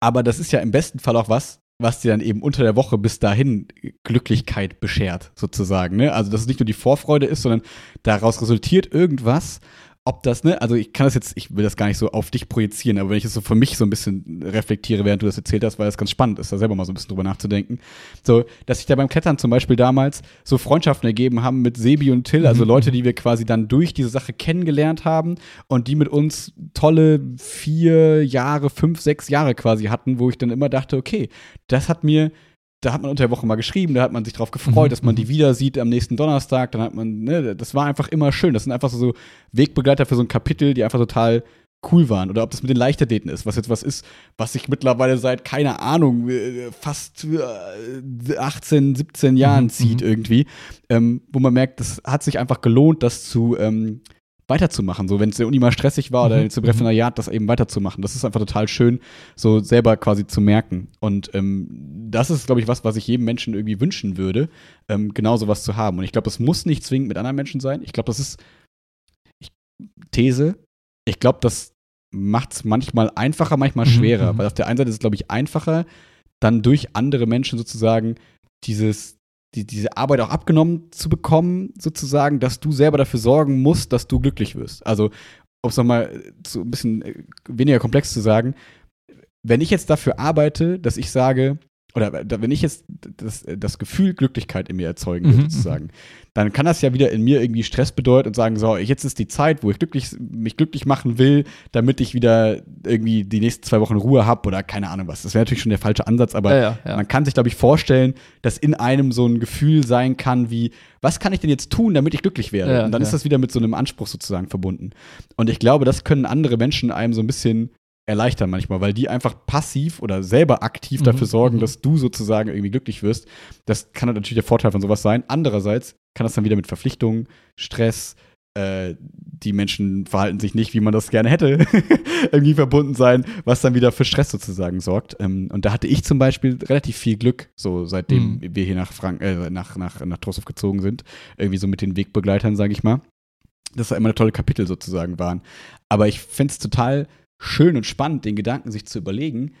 B: aber das ist ja im besten Fall auch was, was dir dann eben unter der Woche bis dahin Glücklichkeit beschert, sozusagen. Ne? Also, dass es nicht nur die Vorfreude ist, sondern daraus resultiert irgendwas. Ob das, ne, also ich kann das jetzt, ich will das gar nicht so auf dich projizieren, aber wenn ich es so für mich so ein bisschen reflektiere, während du das erzählt hast, weil das ganz spannend ist, da selber mal so ein bisschen drüber nachzudenken. So, dass sich da beim Klettern zum Beispiel damals so Freundschaften ergeben haben mit Sebi und Till, also
A: Mhm.
B: Leute, die wir quasi dann durch diese Sache kennengelernt haben und die mit uns tolle vier Jahre, fünf, sechs Jahre quasi hatten, wo ich dann immer dachte, okay, das hat mir, da hat man unter der Woche mal geschrieben, da hat man sich drauf gefreut,
A: Mhm,
B: dass man
A: mhm.
B: die wieder sieht am nächsten Donnerstag, dann hat man, ne, das war einfach immer schön. Das sind einfach so Wegbegleiter für so ein Kapitel, die einfach total cool waren oder ob das mit den Leichtathleten ist, was jetzt was ist, was sich mittlerweile seit, keine Ahnung, äh, fast äh, 18, 17 Jahren
A: Mhm,
B: zieht
A: mhm.
B: irgendwie, ähm, wo man merkt, das hat sich einfach gelohnt, das zu ähm, weiterzumachen. So, wenn es der Uni mal stressig war oder
A: Mhm,
B: jetzt im Referendariat, das eben weiterzumachen. Das ist einfach total schön, so selber quasi zu merken. Und ähm, das ist, glaube ich, was, was ich jedem Menschen irgendwie wünschen würde, ähm, genau sowas zu haben. Und ich glaube, das muss nicht zwingend mit anderen Menschen sein. Ich glaube, das ist ich, These. Ich glaube, das macht es manchmal einfacher, manchmal
A: Mhm,
B: schwerer.
A: mhm.
B: Weil auf der einen Seite ist es, glaube ich, einfacher, dann durch andere Menschen sozusagen dieses, die, diese Arbeit auch abgenommen zu bekommen, sozusagen, dass du selber dafür sorgen musst, dass du glücklich wirst. Also, um es nochmal so ein bisschen äh, weniger komplex zu sagen, wenn ich jetzt dafür arbeite, dass ich sage, oder da- wenn ich jetzt das, das Gefühl Glücklichkeit in mir erzeugen will,
A: Mhm,
B: sozusagen, dann kann das ja wieder in mir irgendwie Stress bedeuten und sagen, so, jetzt ist die Zeit, wo ich glücklich, mich glücklich machen will, damit ich wieder irgendwie die nächsten zwei Wochen Ruhe habe oder keine Ahnung was. Das wäre natürlich schon der falsche Ansatz, aber
A: ja, ja, ja.
B: man kann sich, glaube ich, vorstellen, dass in einem so ein Gefühl sein kann, wie, was kann ich denn jetzt tun, damit ich glücklich werde? Und dann ist das wieder mit so einem Anspruch sozusagen verbunden. Und ich glaube, das können andere Menschen einem so ein bisschen erleichtern manchmal, weil die einfach passiv oder selber aktiv
A: Mhm,
B: dafür sorgen,
A: mhm.
B: dass du sozusagen irgendwie glücklich wirst. Das kann natürlich der Vorteil von sowas sein. Andererseits kann das dann wieder mit Verpflichtungen, Stress, äh, die Menschen verhalten sich nicht, wie man das gerne hätte, [LAUGHS] irgendwie verbunden sein, was dann wieder für Stress sozusagen sorgt. Ähm, und da hatte ich zum Beispiel relativ viel Glück, so seitdem
A: Mhm.
B: wir hier nach Frank äh, nach, nach, nach Trostorf gezogen sind, irgendwie so mit den Wegbegleitern, sage ich mal, dass da immer eine tolle Kapitel sozusagen waren. Aber ich finde es total schön und spannend, den Gedanken sich zu überlegen,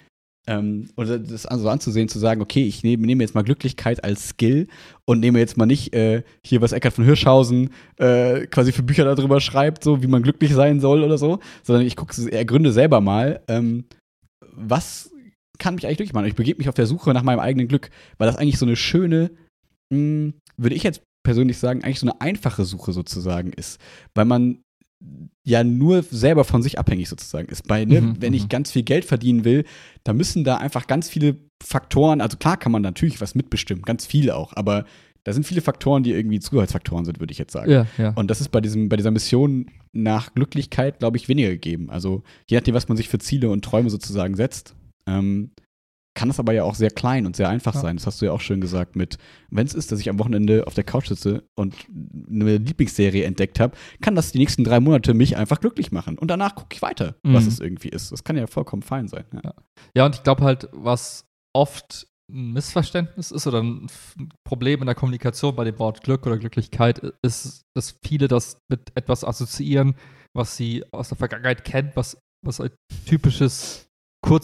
B: ähm, oder das also anzusehen, zu sagen, okay, ich nehme, nehme jetzt mal Glücklichkeit als Skill und nehme jetzt mal nicht äh, hier, was Eckhard von Hirschhausen äh, quasi für Bücher darüber schreibt, so wie man glücklich sein soll oder so, sondern ich gucke, ergründe selber mal, ähm, was kann mich eigentlich glücklich machen? Ich begebe mich auf der Suche nach meinem eigenen Glück, weil das eigentlich so eine schöne, mh, würde ich jetzt persönlich sagen, eigentlich so eine einfache Suche sozusagen ist, weil man ja nur selber von sich abhängig sozusagen ist. Bei, ne,
A: Mhm,
B: wenn ich
A: mhm.
B: ganz viel Geld verdienen will, da müssen da einfach ganz viele Faktoren, also klar kann man natürlich was mitbestimmen, ganz viel auch, aber da sind viele Faktoren, die irgendwie Zugehörigkeitsfaktoren sind, würde ich jetzt sagen.
A: ja, ja.
B: Und das ist bei, diesem, bei dieser Mission nach Glücklichkeit, glaube ich, weniger gegeben. Also je nachdem, was man sich für Ziele und Träume sozusagen setzt, ähm, kann das aber ja auch sehr klein und sehr einfach
A: Ja.
B: sein. Das hast du ja auch schön gesagt mit, wenn es ist, dass ich am Wochenende auf der Couch sitze und eine Lieblingsserie entdeckt habe, kann das die nächsten drei Monate mich einfach glücklich machen. Und danach gucke ich weiter, was
A: Mhm.
B: es irgendwie ist. Das kann ja vollkommen fein sein. Ja.
A: Ja, und ich glaube halt, was oft ein Missverständnis ist oder ein Problem in der Kommunikation bei dem Wort Glück oder Glücklichkeit ist, dass viele das mit etwas assoziieren, was sie aus der Vergangenheit kennen, was, was ein typisches,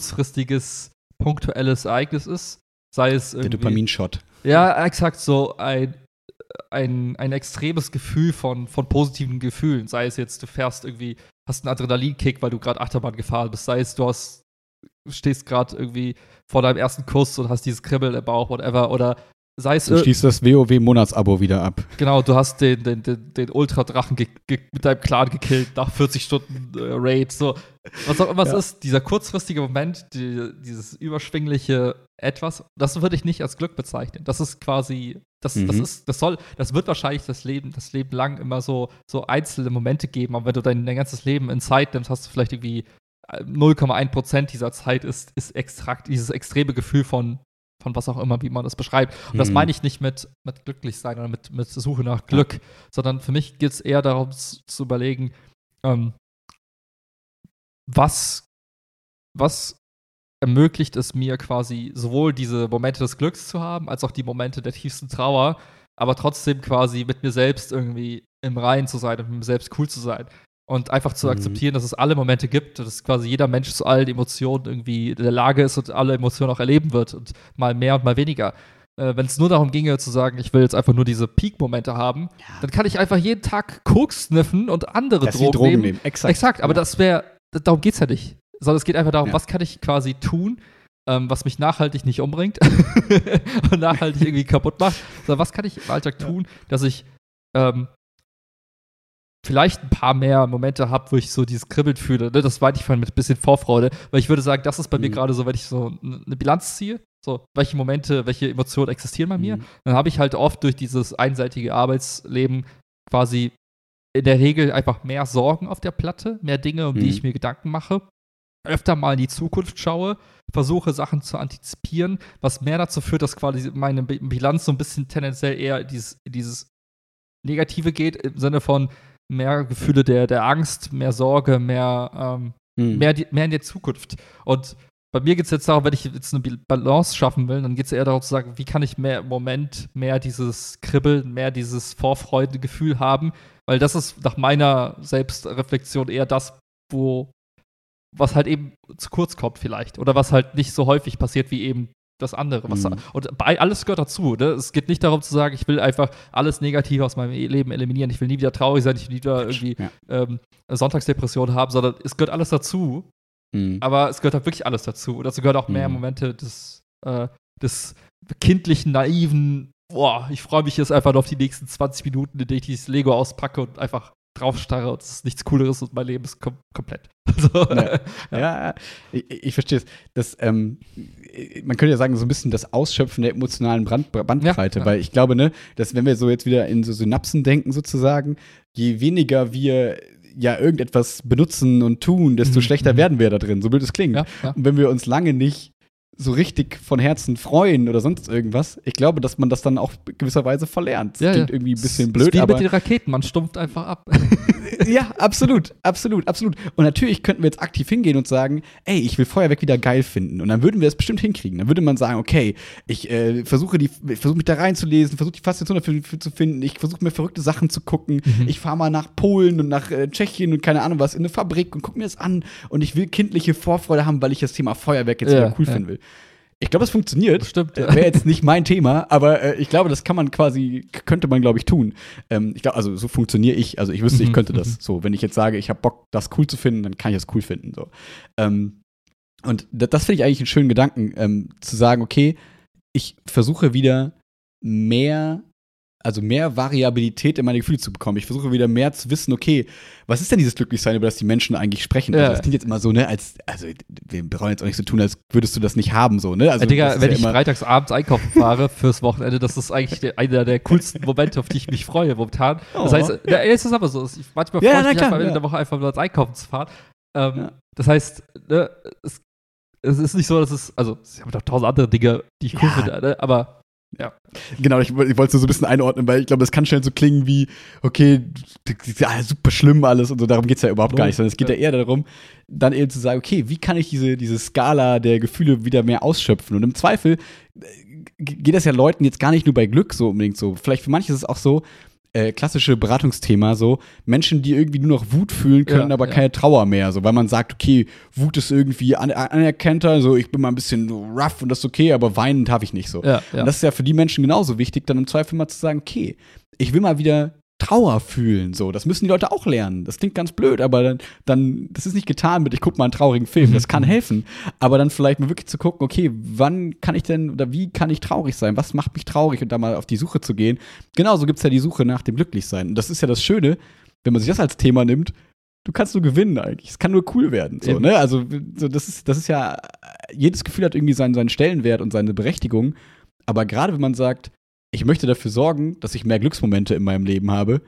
A: kurzfristiges, punktuelles Ereignis ist. Sei es
B: Der
A: irgendwie.
B: Dopaminshot.
A: Ja, exakt so ein, ein, ein extremes Gefühl von, von positiven Gefühlen. Sei es jetzt, du fährst irgendwie, hast einen Adrenalinkick, weil du gerade Achterbahn gefahren bist. Sei es, du hast, stehst gerade irgendwie vor deinem ersten Kuss und hast dieses Kribbeln im Bauch, whatever. Oder sei es,
B: Du
A: ir-
B: schließt das WoW-Monatsabo wieder ab.
A: genau, du hast den, den, den, den Ultra-Drachen mit deinem Clan gekillt nach 40 Stunden äh, Raid. So, was auch immer es
B: Ja.
A: ist, dieser kurzfristige Moment, die, dieses überschwingliche Etwas, das würde ich nicht als Glück bezeichnen. Das ist quasi, das, das
B: Mhm.
A: ist, das soll, das wird wahrscheinlich das Leben, das Leben lang immer so, so einzelne Momente geben. Aber wenn du dein, dein ganzes Leben in Zeit nimmst, hast du vielleicht irgendwie äh, 0,1 Prozent dieser Zeit ist, ist extrakt, dieses extreme Gefühl von, von was auch immer, wie man das beschreibt. Und das
B: Mhm.
A: meine ich nicht mit, mit glücklich sein oder mit, mit Suche nach Glück, sondern für mich geht es eher darum zu, zu überlegen, ähm, was, was ermöglicht es mir quasi sowohl diese Momente des Glücks zu haben, als auch die Momente der tiefsten Trauer, aber trotzdem quasi mit mir selbst irgendwie im Reinen zu sein und mit mir selbst cool zu sein. Und einfach zu
B: Mhm.
A: akzeptieren, dass es alle Momente gibt, dass quasi jeder Mensch zu allen Emotionen irgendwie in der Lage ist und alle Emotionen auch erleben wird und mal mehr und mal weniger. Äh, Wenn es nur darum ginge zu sagen, ich will jetzt einfach nur diese Peak-Momente haben, dann kann ich einfach jeden Tag Koks sniffen und andere
B: sie
A: Drogen,
B: Drogen
A: nehmen.
B: nehmen. Exakt.
A: Exakt, aber
B: Ja.
A: das wäre, darum geht es ja nicht. Sondern es geht einfach darum,
B: Ja.
A: was kann ich quasi tun, ähm, was mich nachhaltig nicht umbringt [LAUGHS] und nachhaltig irgendwie kaputt macht, sondern was kann ich im Alltag
B: Ja.
A: tun, dass ich ähm, vielleicht ein paar mehr Momente habe, wo ich so dieses Kribbeln fühle. Ne? Das meinte ich vorhin mit ein bisschen Vorfreude, weil ich würde sagen, das ist bei mir
B: Mhm.
A: gerade so, wenn ich so eine Bilanz ziehe, so welche Momente, welche Emotionen existieren bei mir,
B: Mhm.
A: dann habe ich halt oft durch dieses einseitige Arbeitsleben quasi in der Regel einfach mehr Sorgen auf der Platte, mehr Dinge, um die
B: Mhm.
A: ich mir Gedanken mache, öfter mal in die Zukunft schaue, versuche Sachen zu antizipieren, was mehr dazu führt, dass quasi meine Bi- Bilanz so ein bisschen tendenziell eher dieses, dieses Negative geht, im Sinne von mehr Gefühle der, der Angst, mehr Sorge, mehr, ähm,
B: Hm.
A: mehr, die, mehr in der Zukunft. Und bei mir geht es jetzt darum, wenn ich jetzt eine Balance schaffen will, dann geht es eher darum zu sagen, wie kann ich mehr im Moment mehr dieses Kribbeln, mehr dieses Vorfreudengefühl haben, weil das ist nach meiner Selbstreflexion eher das, wo was halt eben zu kurz kommt vielleicht oder was halt nicht so häufig passiert wie eben das andere. Was,
B: Mhm.
A: Und alles gehört dazu. Ne? Es geht nicht darum zu sagen, ich will einfach alles Negative aus meinem Leben eliminieren. Ich will nie wieder traurig sein, ich will nie wieder irgendwie
B: Ja.
A: ähm, Sonntagsdepression haben, sondern es gehört alles dazu.
B: Hm.
A: Aber es gehört halt wirklich alles dazu. Und dazu gehört auch mehr
B: Mhm.
A: Momente des, äh, des kindlichen, naiven, boah, ich freue mich jetzt einfach nur auf die nächsten 20 Minuten, in denen ich dieses Lego auspacke und einfach draufstarre und es ist nichts Cooleres und mein Leben ist kom komplett. [LAUGHS] Also,
B: Ja. Ja, ich, ich verstehe es. Das, ähm, man könnte ja sagen, so ein bisschen das Ausschöpfen der emotionalen Brand, Bandbreite,
A: Ja, ja.
B: weil ich glaube, ne, dass wenn wir so jetzt wieder in so Synapsen denken, sozusagen, je weniger wir ja irgendetwas benutzen und tun, desto
A: Mhm,
B: schlechter
A: mhm.
B: werden wir da drin, so blöd es klingt.
A: ja, ja.
B: Und wenn wir uns lange nicht so richtig von Herzen freuen oder sonst irgendwas, ich glaube, dass man das dann auch gewisserweise verlernt. Das
A: Ja,
B: klingt
A: ja.
B: irgendwie ein bisschen blöd,
A: wie
B: aber
A: mit den Raketen, man stumpft einfach ab. [LAUGHS]
B: ja, absolut, absolut, absolut. Und natürlich könnten wir jetzt aktiv hingehen und sagen, ey, ich will Feuerwerk wieder geil finden. Und dann würden wir es bestimmt hinkriegen. Dann würde man sagen, okay, ich äh, versuche die, versuche mich da reinzulesen, versuche die Faszination dafür für, zu finden. Ich versuche mir verrückte Sachen zu gucken.
A: Mhm.
B: Ich fahre mal nach Polen und nach äh, Tschechien und keine Ahnung was in eine Fabrik und gucke mir das an. Und ich will kindliche Vorfreude haben, weil ich das Thema Feuerwerk jetzt
A: Ja,
B: wieder cool
A: ja.
B: finden will. Ich glaube, es funktioniert.
A: Stimmt, ja.
B: Äh, Wäre jetzt nicht mein Thema, aber äh, ich glaube, das kann man quasi, könnte man, glaube ich, tun. Ähm, ich glaube, also so funktioniere ich. Also ich wüsste, ich
A: Mhm,
B: könnte
A: mhm.
B: das. So, wenn ich jetzt sage, ich habe Bock, das cool zu finden, dann kann ich das cool finden. So. Ähm, und da- das finde ich eigentlich einen schönen Gedanken, ähm, zu sagen, okay, ich versuche wieder mehr, also mehr Variabilität in meine Gefühle zu bekommen. Ich versuche wieder mehr zu wissen, okay, was ist denn dieses Glücklichsein, über das die Menschen eigentlich sprechen?
A: Ja.
B: Also das klingt jetzt immer so, ne, als, also wir brauchen jetzt auch nicht so tun, als würdest du das nicht haben, so, ne? Also
A: Ey, Digga,
B: das ist
A: wenn
B: ja
A: ich freitags abends einkaufen [LAUGHS] fahre fürs Wochenende, das ist eigentlich der, einer der coolsten Momente, auf die ich mich freue momentan. Das
B: Oh.
A: heißt, ja, es ist aber so. Ich, manchmal
B: Ja,
A: freue ich mich
B: klar,
A: einfach am Ende
B: ja.
A: der Woche einfach nur als einkaufen zu fahren. Ähm,
B: Ja.
A: Das heißt, ne, es, es ist nicht so, dass es, also es haben doch tausend andere Dinge, die ich cool
B: Ja.
A: finde, ne? aber
B: Genau, ich, ich wollte es so ein bisschen einordnen, weil ich glaube, das kann schnell so klingen wie, okay, ja, super schlimm alles und so, darum geht es ja überhaupt gar nicht, sondern es geht ja.
A: ja.
B: eher darum, dann eben zu sagen, okay, wie kann ich diese, diese Skala der Gefühle wieder mehr ausschöpfen? Und im Zweifel äh, geht das ja Leuten jetzt gar nicht nur bei Glück so unbedingt so. Vielleicht für manche ist es auch so, äh, klassische Beratungsthema so, Menschen, die irgendwie nur noch Wut fühlen können,
A: Ja,
B: aber
A: ja.
B: keine Trauer mehr, so, weil man sagt, okay, Wut ist irgendwie an, anerkannter, so, ich bin mal ein bisschen rough und das ist okay, aber weinen darf ich nicht so.
A: ja, ja.
B: Und das ist ja für die Menschen genauso wichtig, dann im Zweifel mal zu sagen, okay, ich will mal wieder Trauer fühlen, so. Das müssen die Leute auch lernen. Das klingt ganz blöd, aber dann, dann das ist nicht getan mit, ich gucke mal einen traurigen Film. Das kann helfen. Aber dann vielleicht mal wirklich zu gucken, okay, wann kann ich denn oder wie kann ich traurig sein? Was macht mich traurig? Und da mal auf die Suche zu gehen. Genauso gibt es ja die Suche nach dem Glücklichsein. Und das ist ja das Schöne, wenn man sich das als Thema nimmt, du kannst nur gewinnen eigentlich. Es kann nur cool werden. So, ne? Also, so, das, ist, das ist ja, jedes Gefühl hat irgendwie seinen, seinen Stellenwert und seine Berechtigung. Aber gerade wenn man sagt, ich möchte dafür sorgen, dass ich mehr Glücksmomente in meinem Leben habe,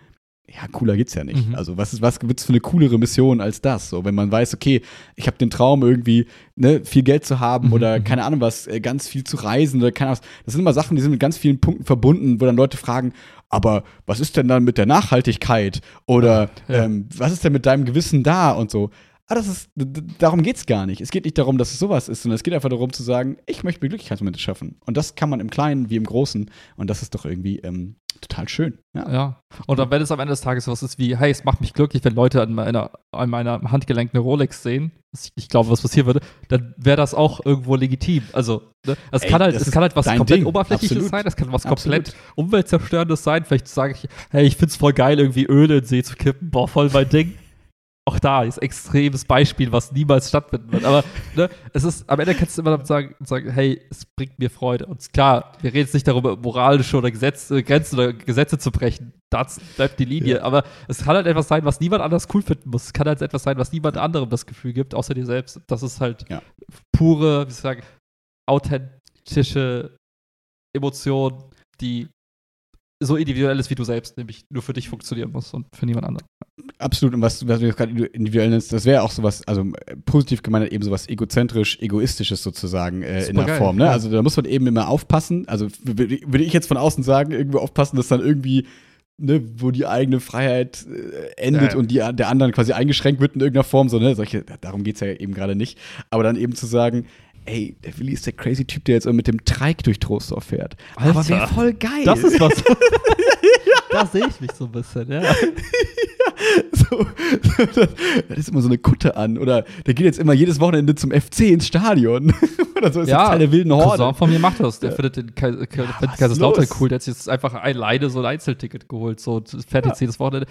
B: ja, cooler geht's ja nicht.
A: Mhm.
B: Also, was ist, was gibt's für eine coolere Mission als das? So, wenn man weiß, okay, ich habe den Traum irgendwie, ne, viel Geld zu haben
A: Mhm,
B: oder
A: mhm.
B: keine Ahnung was, äh, ganz viel zu reisen oder keine Ahnung was. Das sind immer Sachen, die sind mit ganz vielen Punkten verbunden, wo dann Leute fragen, aber was ist denn dann mit der Nachhaltigkeit? Oder
A: Ja.
B: ähm, was ist denn mit deinem Gewissen da und so? Ah, das ist, darum geht's gar nicht. Es geht nicht darum, dass es sowas ist, sondern es geht einfach darum zu sagen, ich möchte mir Glücklichkeitsmomente schaffen. Und das kann man im Kleinen wie im Großen. Und das ist doch irgendwie ähm, total schön. Ja.
A: Ja. Und dann, wenn es am Ende des Tages was ist wie, hey, es macht mich glücklich, wenn Leute an meiner, an meiner Handgelenk eine Rolex sehen, was ich, ich glaube, was passieren würde, dann wäre das auch irgendwo legitim. Also, ne? es,
B: Ey,
A: kann halt, es kann halt was komplett
B: Ding.
A: Oberflächliches
B: Absolut.
A: sein, es kann was
B: Absolut.
A: komplett Umweltzerstörendes sein. Vielleicht sage ich, hey, ich find's voll geil, irgendwie Öl in den See zu kippen, boah, voll mein Ding. Auch da ist extremes Beispiel, was niemals stattfinden wird. Aber ne, es ist, am Ende kannst du immer damit sagen, sagen, hey, es bringt mir Freude. Und klar, wir reden jetzt nicht darüber, moralische oder Gesetze, Grenzen oder Gesetze zu brechen. Das bleibt die Linie.
B: Ja.
A: Aber es kann halt etwas sein, was niemand anders cool finden muss. Es kann halt etwas sein, was niemand anderem das Gefühl gibt, außer dir selbst. Das ist halt
B: Ja.
A: pure, wie soll ich sagen, authentische Emotion, die so individuell ist wie du selbst, nämlich nur für dich funktionieren muss und für niemand anderen.
B: Absolut. Und was, was du jetzt gerade individuell nennst, das wäre auch sowas, also äh, positiv gemeint, eben sowas egozentrisch, egoistisches sozusagen äh, in der
A: Supergeil,
B: Form. Ne?
A: ja.
B: Also da muss man eben immer aufpassen. Also würde ich jetzt von außen sagen, irgendwie aufpassen, dass dann irgendwie Ne, wo die eigene Freiheit äh, endet
A: Ja.
B: und die der anderen quasi eingeschränkt wird in irgendeiner Form, so, ne, solche, darum geht's ja eben gerade nicht. Aber dann eben zu sagen, ey, der Willi ist der crazy Typ, der jetzt mit dem Trike durch Trostorf fährt. Aber
A: Alter.
B: wäre voll geil.
A: Das ist was. [LAUGHS] da sehe ich mich so ein bisschen, ja. [LAUGHS]
B: so, das, das ist immer so eine Kutte an. Oder der geht jetzt immer jedes Wochenende zum FC ins Stadion. [LAUGHS] Oder so ist
A: ja,
B: Teil der wilden
A: Cousin
B: Horde.
A: von mir macht das. Der
B: Ja.
A: findet den findet
B: ist
A: Kaiserslautern cool. Der hat sich jetzt einfach alleine so ein Einzelticket geholt. So fährt jetzt jedes Wochenende.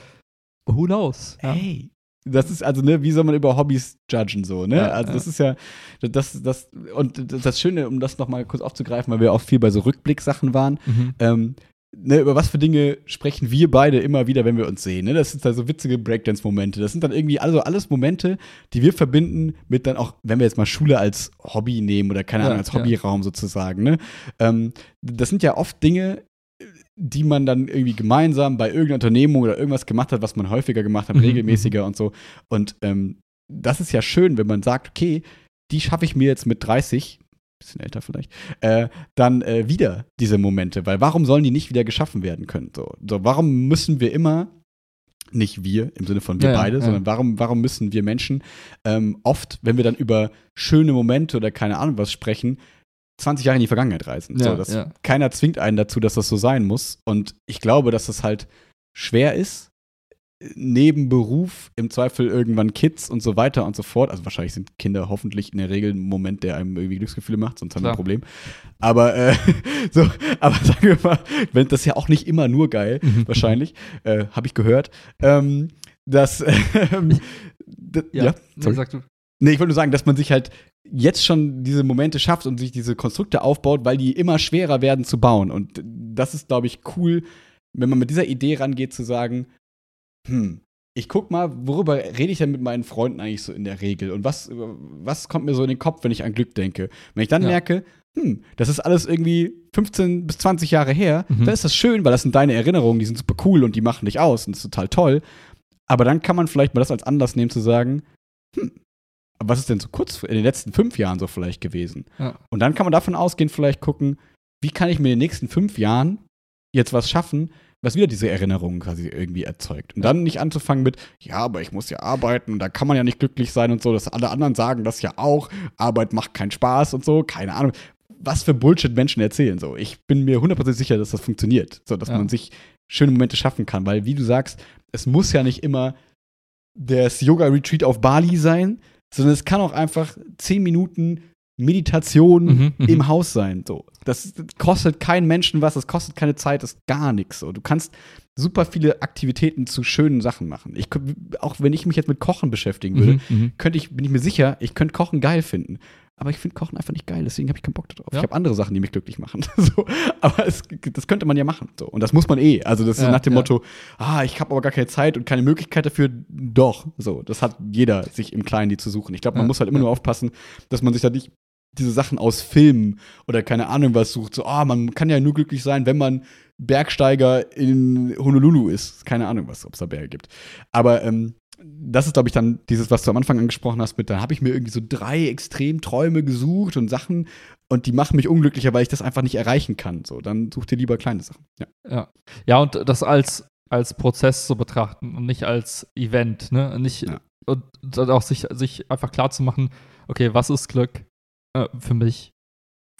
A: Who knows? Ja.
B: Hey. Das ist also, ne, wie soll man über Hobbys judgen, so, ne?
A: Ja,
B: also,
A: ja.
B: das ist ja, das, das, und das Schöne, um das nochmal kurz aufzugreifen, weil wir auch viel bei so Rückblicksachen waren,
A: Mhm.
B: ähm, ne, über was für Dinge sprechen wir beide immer wieder, wenn wir uns sehen. Ne? Das sind da so witzige Breakdance-Momente. Das sind dann irgendwie also alles Momente, die wir verbinden mit dann auch, wenn wir jetzt mal Schule als Hobby nehmen oder keine
A: Ja,
B: Ahnung, als
A: ja.
B: Hobbyraum sozusagen. Ne? Ähm, das sind ja oft Dinge, die man dann irgendwie gemeinsam bei irgendeiner Unternehmung oder irgendwas gemacht hat, was man häufiger gemacht hat,
A: Mhm,
B: regelmäßiger und so. Und ähm, das ist ja schön, wenn man sagt, okay, die schaffe ich mir jetzt mit 30, bisschen älter vielleicht, äh, dann äh, wieder diese Momente. Weil warum sollen die nicht wieder geschaffen werden können? So, so warum müssen wir immer, nicht wir im Sinne von wir
A: Ja, ja,
B: beide,
A: ja.
B: sondern warum, warum müssen wir Menschen ähm, oft, wenn wir dann über schöne Momente oder keine Ahnung was sprechen, 20 Jahre in die Vergangenheit reisen.
A: Ja,
B: so, das,
A: ja.
B: Keiner zwingt einen dazu, dass das so sein muss. Und ich glaube, dass das halt schwer ist, neben Beruf im Zweifel irgendwann Kids und so weiter und so fort. Also wahrscheinlich sind Kinder hoffentlich in der Regel ein Moment, der einem irgendwie Glücksgefühle macht, sonst haben wir ein. Problem. Aber äh, [LAUGHS] so, aber sagen wir mal, wenn das ist ja auch nicht immer nur geil,
A: Mhm.
B: wahrscheinlich, äh, habe ich gehört. Ähm, dass [LAUGHS] ähm, ja,
A: Ja, nee, sag du.
B: Nee, ich wollte nur sagen, dass man sich halt jetzt schon diese Momente schafft und sich diese Konstrukte aufbaut, weil die immer schwerer werden zu bauen. Und das ist, glaube ich, cool, wenn man mit dieser Idee rangeht, zu sagen, hm, ich guck mal, worüber rede ich denn mit meinen Freunden eigentlich so in der Regel? Und was, was kommt mir so in den Kopf, wenn ich an Glück denke? Wenn ich dann
A: Ja.
B: merke, hm, das ist alles irgendwie 15 bis 20 Jahre her,
A: Mhm.
B: dann ist das schön, weil das sind deine Erinnerungen, die sind super cool und die machen dich aus und das ist total toll. Aber dann kann man vielleicht mal das als Anlass nehmen, zu sagen, hm, was ist denn so kurz in den letzten fünf Jahren so vielleicht gewesen?
A: Ja.
B: Und dann kann man davon ausgehen, vielleicht gucken, wie kann ich mir in den nächsten fünf Jahren jetzt was schaffen, was wieder diese Erinnerungen quasi irgendwie erzeugt. Und dann nicht anzufangen mit, ja, aber ich muss ja arbeiten und da kann man ja nicht glücklich sein und so, dass alle anderen sagen das ja auch, Arbeit macht keinen Spaß und so, keine Ahnung. Was für Bullshit Menschen erzählen so. Ich bin mir 100% sicher, dass das funktioniert, so dass
A: Ja.
B: man sich schöne Momente schaffen kann, weil wie du sagst, es muss ja nicht immer das Yoga-Retreat auf Bali sein, sondern es kann auch einfach zehn Minuten Meditation
A: Mhm, mhm.
B: im Haus sein. So. Das kostet keinen Menschen was, das kostet keine Zeit, das ist gar nichts. So. Du kannst super viele Aktivitäten zu schönen Sachen machen. Ich, auch wenn ich mich jetzt mit Kochen beschäftigen würde,
A: Mhm, mhm.
B: könnte ich, bin ich mir sicher, ich könnte Kochen geil finden. Aber ich finde Kochen einfach nicht geil, deswegen habe ich keinen Bock darauf.
A: Ja.
B: Ich habe andere Sachen, die mich glücklich machen. [LAUGHS] so. Aber es, das könnte man ja machen. So. Und das muss man eh. Also, das ist
A: Ja,
B: nach dem
A: ja.
B: Motto, ah, ich habe aber gar keine Zeit und keine Möglichkeit dafür. Doch. So, das hat jeder, sich im Kleinen die zu suchen. Ich glaube, man muss halt immer nur aufpassen, dass man sich da nicht diese Sachen aus Filmen oder keine Ahnung was sucht. So, ah, man kann ja nur glücklich sein, wenn man Bergsteiger in Honolulu ist. Keine Ahnung was, ob es da Berge gibt. Aber ähm, das ist, glaube ich, dann dieses, was du am Anfang angesprochen hast, mit, dann habe ich mir irgendwie so drei Extremträume gesucht und Sachen und die machen mich unglücklicher, weil ich das einfach nicht erreichen kann. So, dann such dir lieber kleine Sachen. Ja.
A: Ja. ja, und das als, als Prozess zu betrachten und nicht als Event, ne? Nicht,
B: Ja.
A: Und dann auch sich, sich einfach klar zu machen, okay, was ist Glück äh, für mich?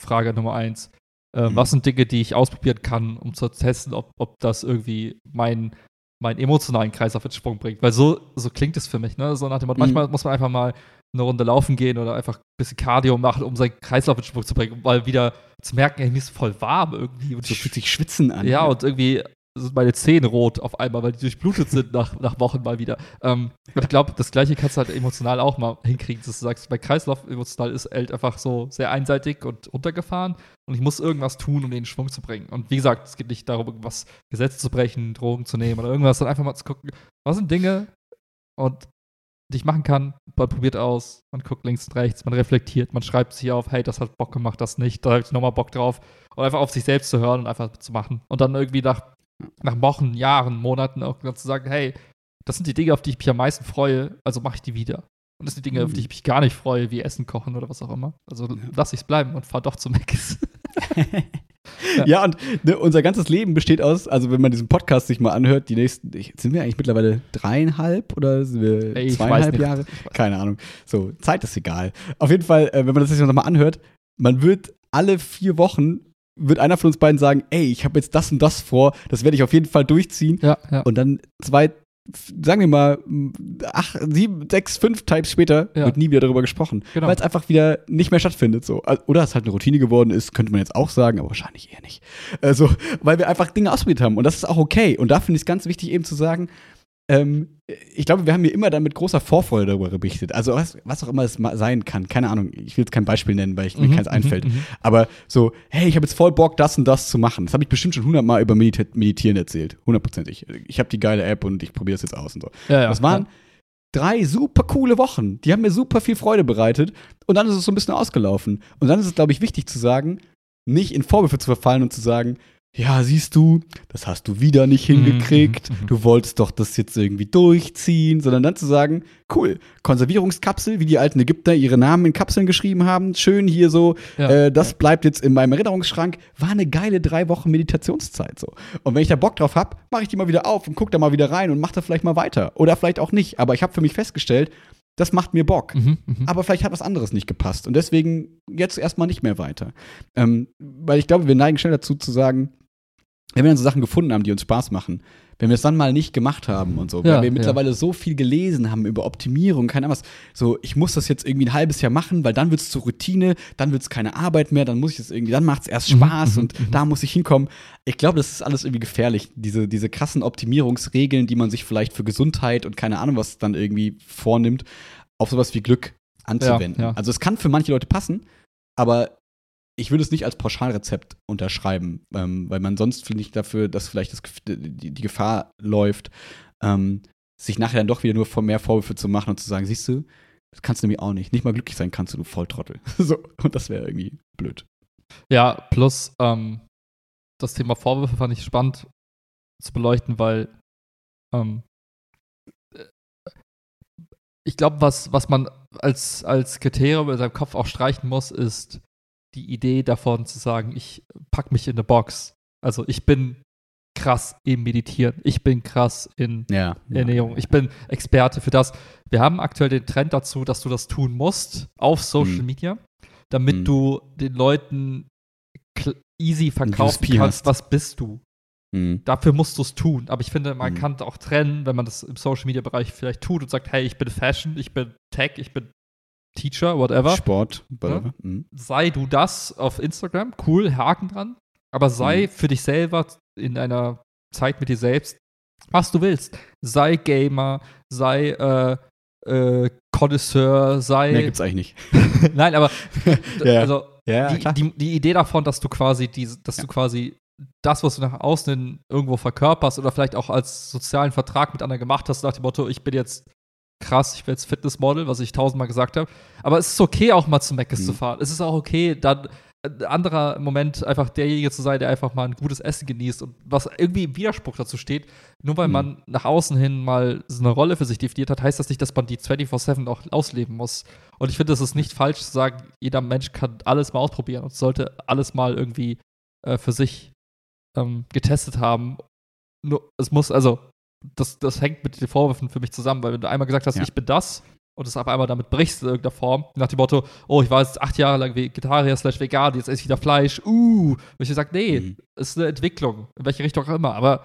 A: Frage Nummer eins. Äh,
B: Mhm.
A: Was sind Dinge, die ich ausprobieren kann, um zu testen, ob, ob das irgendwie mein, meinen emotionalen Kreis auf den Sprung bringt? Weil so, so klingt es für mich, ne? So nach dem Motto,
B: Mhm.
A: manchmal muss man einfach mal eine Runde laufen gehen oder einfach ein bisschen Cardio machen, um seinen Kreislauf in Sprung zu bringen, um mal wieder zu merken, ey, mir ist voll warm irgendwie. Und
B: So
A: ich
B: fühlt sich Schwitzen an.
A: ja, und irgendwie sind meine Zähne rot auf einmal, weil die durchblutet sind nach, nach Wochen mal wieder. Ähm, ich glaube, das Gleiche kannst du halt emotional auch mal hinkriegen, dass du sagst, mein Kreislauf emotional ist halt einfach so sehr einseitig und runtergefahren und ich muss irgendwas tun, um den in Schwung zu bringen. Und wie gesagt, es geht nicht darum, irgendwas Gesetze zu brechen, Drogen zu nehmen oder irgendwas, sondern einfach mal zu gucken, was sind Dinge und die ich machen kann, man probiert aus, man guckt links und rechts, man reflektiert, man schreibt sich auf, hey, das hat Bock gemacht, das nicht, da habe ich nochmal Bock drauf. Und einfach auf sich selbst zu hören und einfach zu machen. Und dann irgendwie nach nach Wochen, Jahren, Monaten auch zu sagen, hey, das sind die Dinge, auf die ich mich am meisten freue, also mache ich die wieder. Und das sind die Dinge, auf die ich mich gar nicht freue, wie Essen kochen oder was auch immer. Also ja. lass es bleiben und fahr doch zu Meckes. [LAUGHS]
B: ja. ja, und ne, unser ganzes Leben besteht aus, also wenn man diesen Podcast sich mal anhört, die nächsten, sind wir eigentlich mittlerweile dreieinhalb oder sind wir Ey, zweieinhalb Jahre? Keine Ahnung. So, Zeit ist egal. Auf jeden Fall, äh, wenn man das sich nochmal anhört, man wird alle vier Wochen wird einer von uns beiden sagen, ey, ich habe jetzt das und das vor, das werde ich auf jeden Fall durchziehen.
A: Ja, ja.
B: Und dann zwei, sagen wir mal, acht, sieben, sechs, fünf Types später ja. wird nie wieder darüber gesprochen. Genau. Weil es einfach wieder nicht mehr stattfindet. So. Oder es halt eine Routine geworden ist, könnte man jetzt auch sagen, aber wahrscheinlich eher nicht. Also, weil wir einfach Dinge ausprobiert haben. Und das ist auch okay. Und da finde ich es ganz wichtig, eben zu sagen, ähm, ich glaube, wir haben hier immer dann mit großer Vorfreude darüber berichtet. Also was, was auch immer es sein kann. Keine Ahnung, ich will jetzt kein Beispiel nennen, weil ich, mir mhm, keins einfällt. Mhm, mhm. Aber so, hey, ich habe jetzt voll Bock, das und das zu machen. Das habe ich bestimmt schon hundertmal über Medita Meditieren erzählt. Hundertprozentig. Ich habe die geile App und ich probiere das jetzt aus und so. Ja, ja, das waren ja. drei super coole Wochen. Die haben mir super viel Freude bereitet. Und dann ist es so ein bisschen ausgelaufen. Und dann ist es, glaube ich, wichtig zu sagen, nicht in Vorwürfe zu verfallen und zu sagen, ja, siehst du, das hast du wieder nicht mhm, hingekriegt, mhm, du wolltest doch das jetzt irgendwie durchziehen, sondern dann zu sagen, cool, Konservierungskapsel, wie die alten Ägypter ihre Namen in Kapseln geschrieben haben, schön hier so, ja. äh, das bleibt jetzt in meinem Erinnerungsschrank, war eine geile drei Wochen Meditationszeit so. Und wenn ich da Bock drauf hab, mache ich die mal wieder auf und guck da mal wieder rein und mach da vielleicht mal weiter. Oder vielleicht auch nicht, aber ich habe für mich festgestellt, das macht mir Bock. Mhm, mh. Aber vielleicht hat was anderes nicht gepasst. Und deswegen jetzt erstmal nicht mehr weiter. Ähm, weil ich glaube, wir neigen schnell dazu zu sagen, wenn wir dann so Sachen gefunden haben, die uns Spaß machen, wenn wir es dann mal nicht gemacht haben und so, ja, weil wir mittlerweile ja. so viel gelesen haben über Optimierung, keine Ahnung was, so, ich muss das jetzt irgendwie ein halbes Jahr machen, weil dann wird es zur Routine, dann wird es keine Arbeit mehr, dann muss ich das irgendwie, dann macht es erst mhm, Spaß mhm, und mhm. da muss ich hinkommen. Ich glaube, das ist alles irgendwie gefährlich, diese, diese krassen Optimierungsregeln, die man sich vielleicht für Gesundheit und keine Ahnung was dann irgendwie vornimmt, auf sowas wie Glück anzuwenden. Ja, also es kann für manche Leute passen, aber ich würde es nicht als Pauschalrezept unterschreiben, ähm, weil man sonst, finde ich, dafür, dass vielleicht das, die, die, Gefahr läuft, ähm, sich nachher dann doch wieder nur mehr Vorwürfe zu machen und zu sagen, siehst du, das kannst du nämlich auch nicht. Nicht mal glücklich sein kannst du, du Volltrottel. [LAUGHS] so, und das wäre irgendwie blöd.
A: Ja, plus ähm, das Thema Vorwürfe fand ich spannend zu beleuchten, weil ähm, äh, ich glaube, was, was man als, als Kriterium in seinem Kopf auch streichen muss, ist, die Idee davon zu sagen, ich pack mich in eine Box. Also ich bin krass im Meditieren. Ich bin krass in ja, Ernährung. Ja. Ich bin Experte für das. Wir haben aktuell den Trend dazu, dass du das tun musst auf Social hm. Media, damit hm. du den Leuten easy verkaufen kannst, was bist du. Hm. Dafür musst du es tun. Aber ich finde, man hm. kann auch trennen, wenn man das im Social Media Bereich vielleicht tut und sagt, hey, ich bin Fashion, ich bin Tech, ich bin Teacher, whatever.
B: Sport,
A: whatever. Ja? Mhm. Sei du das auf Instagram, cool, Haken dran. Aber sei mhm. für dich selber in einer Zeit mit dir selbst, was du willst. Sei Gamer, sei äh, äh, Connoisseur, sei.
B: Mehr gibt's eigentlich
A: nicht. [LAUGHS] Nein, aber [LAUGHS] ja. also ja, die, die, die, Idee davon, dass du quasi diese, dass ja. du quasi das, was du nach außen irgendwo verkörperst oder vielleicht auch als sozialen Vertrag mit anderen gemacht hast, nach dem Motto, ich bin jetzt krass, ich will jetzt Fitnessmodel, was ich tausendmal gesagt habe. Aber es ist okay, auch mal zu Meckes mhm. zu fahren. Es ist auch okay, dann ein äh, anderer Moment einfach derjenige zu sein, der einfach mal ein gutes Essen genießt und was irgendwie im Widerspruch dazu steht. Nur weil mhm. man nach außen hin mal so eine Rolle für sich definiert hat, heißt das nicht, dass man die 24-7 auch ausleben muss. Und ich finde, es ist nicht falsch zu sagen, jeder Mensch kann alles mal ausprobieren und sollte alles mal irgendwie äh, für sich ähm, getestet haben. Nur, es muss, also, das, das hängt mit den Vorwürfen für mich zusammen, weil wenn du einmal gesagt hast, ja. ich bin das und es aber einmal damit brichst in irgendeiner Form, nach dem Motto, oh, ich war jetzt acht Jahre lang Vegetarier slash vegan, jetzt esse ich wieder Fleisch, uh, und ich sage, nee, mhm. ist eine Entwicklung, in welche Richtung auch immer, aber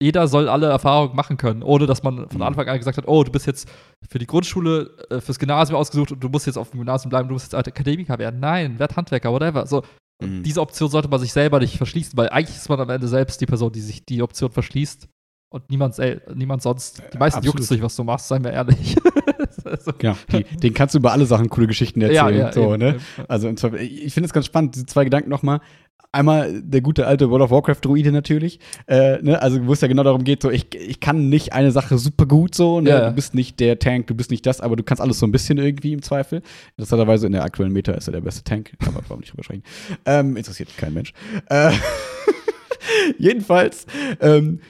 A: jeder soll alle Erfahrungen machen können, ohne dass man von mhm. Anfang an gesagt hat, oh, du bist jetzt für die Grundschule, äh, fürs Gymnasium ausgesucht und du musst jetzt auf dem Gymnasium bleiben, du musst jetzt Akademiker werden. Nein, werd Handwerker, whatever. So, mhm. diese Option sollte man sich selber nicht verschließen, weil eigentlich ist man am Ende selbst die Person, die sich die Option verschließt und niemand, ey, niemand sonst. Die meisten juckt es nicht, was du machst, seien wir ehrlich. [LAUGHS]
B: so. Genau, die, den kannst du über alle Sachen coole Geschichten erzählen. Ja, ja, so, eben, ne? Eben. Also ich finde es ganz spannend, diese zwei Gedanken nochmal. Einmal der gute alte World of Warcraft-Druide natürlich, äh, ne? also wo es ja genau darum geht, so ich, ich kann nicht eine Sache super gut so, ne? Ja. du bist nicht der Tank, du bist nicht das, aber du kannst alles so ein bisschen irgendwie im Zweifel. Interessanterweise in der aktuellen Meta ist er der beste Tank, aber warum nicht drüber sprechen. Ähm, interessiert kein Mensch. Äh, [LAUGHS] Jedenfalls, ähm,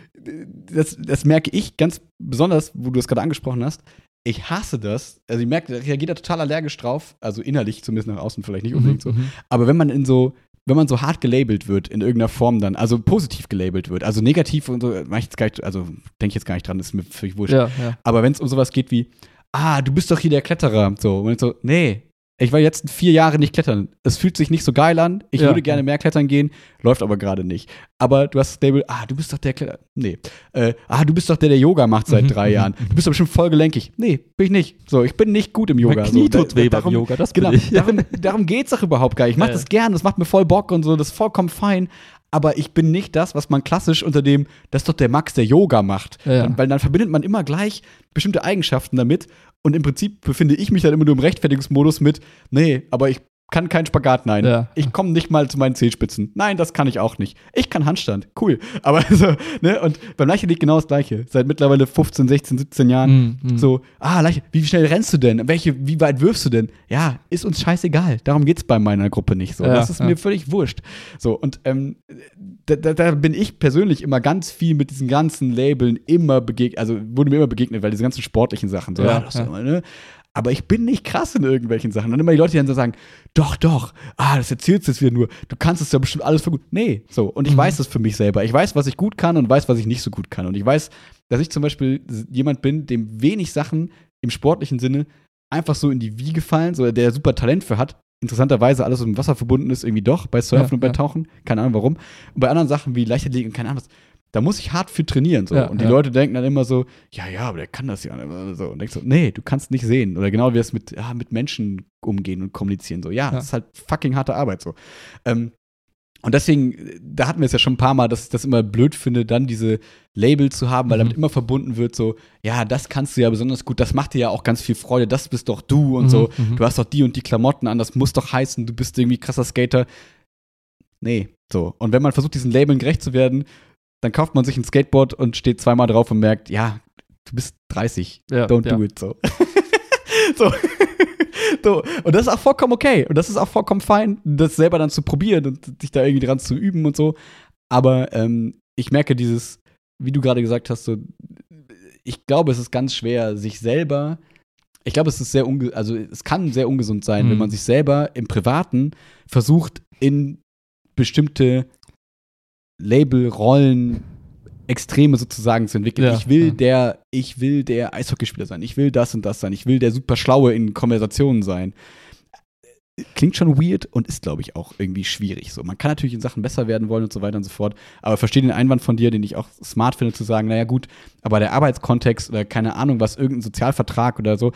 B: das, das merke ich ganz besonders, wo du es gerade angesprochen hast. Ich hasse das. Also ich merke, ich reagiere da total allergisch drauf. Also innerlich, zumindest nach außen vielleicht nicht unbedingt so.
A: Mhm.
B: Aber wenn man in so, wenn man so hart gelabelt wird in irgendeiner Form dann, also positiv gelabelt wird, also negativ und so, mach ich jetzt gar nicht, also denke ich jetzt gar nicht dran, das ist mir völlig wurscht.
A: Ja, ja.
B: Aber wenn es um sowas geht wie, ah, du bist doch hier der Kletterer, so, und so, nee, ich war jetzt vier Jahre nicht klettern. Es fühlt sich nicht so geil an. Ich
A: Ja.
B: würde gerne mehr klettern gehen, läuft aber gerade nicht. Aber du hast Label, ah, du bist doch der Kletterer. Nee. Äh, ah, du bist doch der, der Yoga macht seit
A: Mhm, [LAUGHS]
B: drei Jahren. Du bist doch bestimmt voll gelenkig. Nee, bin ich nicht. So, ich bin nicht gut im Yoga.
A: Mein Knie
B: so,
A: tut weh beim
B: darum-
A: Yoga, das
B: Genau,
A: bin ich. [LAUGHS]
B: darum, darum geht's doch überhaupt gar nicht. Ich mach
A: Ja,
B: das gern, das macht mir voll Bock und so, das ist vollkommen fein. Aber ich bin nicht das, was man klassisch unter dem, das ist doch der Max, der Yoga macht.
A: Ja.
B: Dann, weil dann verbindet man immer gleich bestimmte Eigenschaften damit. Und im Prinzip befinde ich mich dann immer nur im Rechtfertigungsmodus mit, nee, aber ich kann keinen Spagat, nein.
A: Ja.
B: Ich komme nicht mal zu meinen Zehenspitzen. Nein, das kann ich auch nicht. Ich kann Handstand, cool. Aber [LAUGHS] so, ne, und beim Leichtathletik genau das Gleiche. Seit mittlerweile 15, 16, 17 Jahren.
A: Mhm, mhm.
B: So, ah, Leicht, wie schnell rennst du denn? Welche, wie weit wirfst du denn? Ja, ist uns scheißegal. Darum geht's bei meiner Gruppe nicht so.
A: Ja,
B: das ist
A: ja.
B: mir völlig wurscht. So, und ähm, da, da, da bin ich persönlich immer ganz viel mit diesen ganzen Labeln immer begegnet, also wurde mir immer begegnet, weil diese ganzen sportlichen Sachen, so,
A: Ja,
B: das ist
A: ja.
B: immer, ne? Aber ich bin nicht krass in irgendwelchen Sachen. Und immer die Leute, die dann so sagen, doch, doch, ah, das erzählst du jetzt wieder nur, du kannst es ja bestimmt alles für gut. Nee, so. Und ich
A: Mhm.
B: weiß das für mich selber. Ich weiß, was ich gut kann und weiß, was ich nicht so gut kann. Und ich weiß, dass ich zum Beispiel jemand bin, dem wenig Sachen im sportlichen Sinne einfach so in die Wiege fallen, so der super Talent für hat. Interessanterweise alles, mit dem Wasser verbunden ist, irgendwie doch, bei Surfen
A: Ja,
B: und bei
A: ja.
B: Tauchen. Keine Ahnung warum. Und bei anderen Sachen wie Leichtathletik und keine Ahnung was, da muss ich hart für trainieren. So.
A: Ja,
B: und die
A: ja.
B: Leute denken dann immer so, ja, ja, aber der kann das ja. nicht. So. Und denkst so, nee, du kannst nicht sehen. Oder genau wie es mit, ja, mit Menschen umgehen und kommunizieren. So, ja,
A: Ja.
B: das ist halt fucking harte Arbeit. So. Ähm, und deswegen, da hatten wir es ja schon ein paar Mal, dass ich das immer blöd finde, dann diese Label zu haben, weil
A: Mhm.
B: damit immer verbunden wird, so, ja, das kannst du ja besonders gut, das macht dir ja auch ganz viel Freude, das bist doch du und
A: Mhm,
B: so.
A: mhm.
B: Du hast doch die und die Klamotten an, das muss doch heißen, du bist irgendwie krasser Skater. Nee, so. Und wenn man versucht, diesen Labeln gerecht zu werden, dann kauft man sich ein Skateboard und steht zweimal drauf und merkt, ja, du bist 30,
A: Ja,
B: don't
A: ja.
B: do it so. [LAUGHS] so. [LAUGHS] so. Und das ist auch vollkommen okay. Und das ist auch vollkommen fein, das selber dann zu probieren und sich da irgendwie dran zu üben und so. Aber ähm, ich merke dieses, wie du gerade gesagt hast, so, ich glaube, es ist ganz schwer, sich selber, ich glaube, es ist sehr unge also es kann sehr ungesund sein,
A: Mhm.
B: wenn man sich selber im Privaten versucht, in bestimmte Label, Rollen, Extreme sozusagen zu entwickeln.
A: Ja,
B: ich will
A: ja.
B: der, ich will der Eishockeyspieler sein, ich will das und das sein, ich will der super Schlaue in Konversationen sein. Klingt schon weird und ist, glaube ich, auch irgendwie schwierig. So, man kann natürlich in Sachen besser werden wollen und so weiter und so fort. Aber verstehe den Einwand von dir, den ich auch smart finde, zu sagen, naja, gut, aber der Arbeitskontext oder keine Ahnung, was, irgendein Sozialvertrag oder so,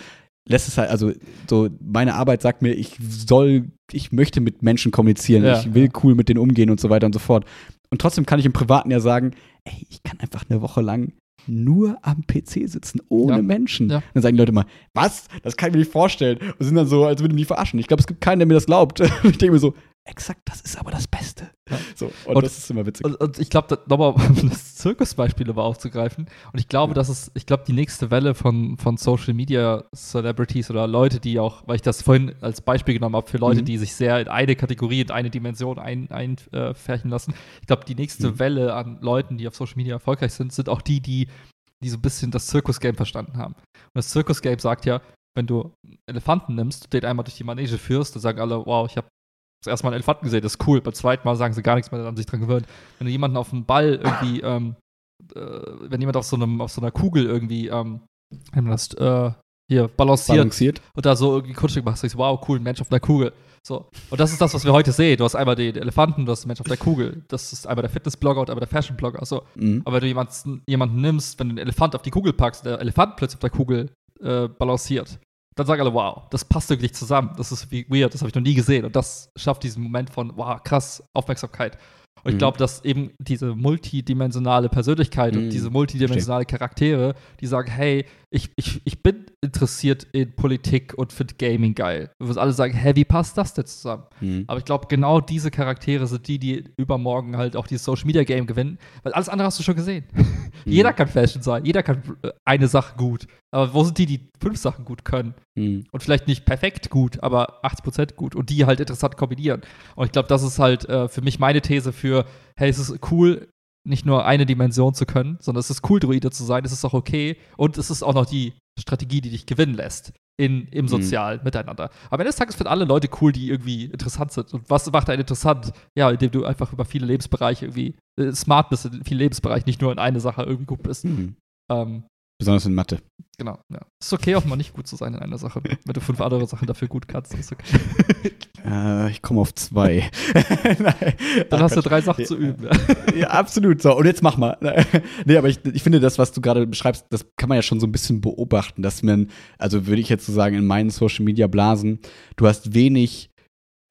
B: lässt es halt, also so, meine Arbeit sagt mir, ich soll, ich möchte mit Menschen kommunizieren,
A: Ja,
B: ich will cool mit denen umgehen und so weiter und so fort. Und trotzdem kann ich im Privaten ja sagen, ey, ich kann einfach eine Woche lang nur am PC sitzen, ohne
A: Ja.
B: Menschen.
A: Ja.
B: Dann sagen die Leute mal, was? Das kann ich mir nicht vorstellen. Und sind dann so, als würden die mich verarschen. Ich glaube, es gibt keinen, der mir das glaubt. [LAUGHS] Und ich denke mir so, exakt, das ist aber das Beste.
A: Ja.
B: So, und,
A: Und-
B: das ist immer witzig.
A: Und, und ich glaube, nochmal [LAUGHS] um das Zirkusbeispiel aber aufzugreifen. Und ich glaube,
B: Ja.
A: dass es, ich glaube, die nächste Welle von, von Social Media Celebrities oder Leute, die auch, weil ich das vorhin als Beispiel genommen habe, für Leute,
B: Mhm.
A: die sich sehr in eine Kategorie, in eine Dimension einfärchen ein, äh, lassen. Ich glaube, die nächste
B: Mhm.
A: Welle an Leuten, die auf Social Media erfolgreich sind, sind auch die, die, die so ein bisschen das Zirkus-Game verstanden haben. Und das Zirkus-Game sagt ja, wenn du einen Elefanten nimmst, den einmal durch die Manege führst, dann sagen alle, wow, ich habe das erste Mal einen Elefanten gesehen, das ist cool. Beim zweiten Mal sagen sie gar nichts mehr, haben sich dran gewöhnt. Wenn du jemanden auf dem Ball irgendwie, ähm, äh, wenn jemand auf so, einem, auf so einer Kugel irgendwie, ähm, das, äh, hier balanciert
B: Balanciert.
A: und da so irgendwie Kunststück machst, sagst du, wow, cool, ein Mensch auf einer Kugel. So. Und das ist das, was wir heute sehen. Du hast einmal den Elefanten, du hast den Mensch auf der Kugel. Das ist einmal der Fitnessblogger und einmal der Fashionblogger. So.
B: Mhm.
A: Aber wenn du jemanden, jemanden nimmst, wenn du einen Elefant auf die Kugel packst, der Elefant plötzlich auf der Kugel äh, balanciert, dann sagen alle, wow, das passt wirklich zusammen. Das ist wie weird, das habe ich noch nie gesehen. Und das schafft diesen Moment von, wow, krass, Aufmerksamkeit. Und ich
B: Mhm.
A: glaube, dass eben diese multidimensionale Persönlichkeit und
B: Mhm.
A: diese multidimensionale Charaktere, die sagen, hey, ich, ich, ich bin interessiert in Politik und finde Gaming geil. Und alle sagen, hey, wie passt das denn zusammen?
B: Mhm.
A: Aber ich glaube, genau diese Charaktere sind die, die übermorgen halt auch dieses Social Media Game gewinnen, weil alles andere hast du schon gesehen. [LAUGHS] Jeder kann Fashion sein, jeder kann äh, eine Sache gut. Aber wo sind die, die fünf Sachen gut können?
B: Mhm.
A: Und vielleicht nicht perfekt gut, aber 80% gut. Und die halt interessant kombinieren. Und ich glaube, das ist halt äh, für mich meine These für, hey, es ist cool, nicht nur eine Dimension zu können, sondern es ist cool, Druide zu sein, es ist auch okay. Und es ist auch noch die Strategie, die dich gewinnen lässt in, im sozialen Miteinander. Am Ende des Tages finden alle Leute cool, die irgendwie interessant sind. Und was macht einen interessant? Ja, indem du einfach über viele Lebensbereiche irgendwie äh, smart bist in vielen Lebensbereichen, nicht nur in eine Sache irgendwie gut bist.
B: Mhm.
A: Ähm,
B: Besonders in Mathe.
A: genau, ja. Ist okay, auch mal nicht gut zu sein in einer Sache. Wenn du fünf andere Sachen dafür gut kannst, ist okay. [LAUGHS]
B: Äh, ich komme auf zwei. [LAUGHS]
A: Dann
B: Ach,
A: hast du drei Sachen zu üben. [LAUGHS]
B: Ja, absolut. So, und jetzt mach mal. nee, aber ich, ich finde, das, was du gerade beschreibst, das kann man ja schon so ein bisschen beobachten, dass man, also würde ich jetzt so sagen, in meinen Social Media Blasen, du hast wenig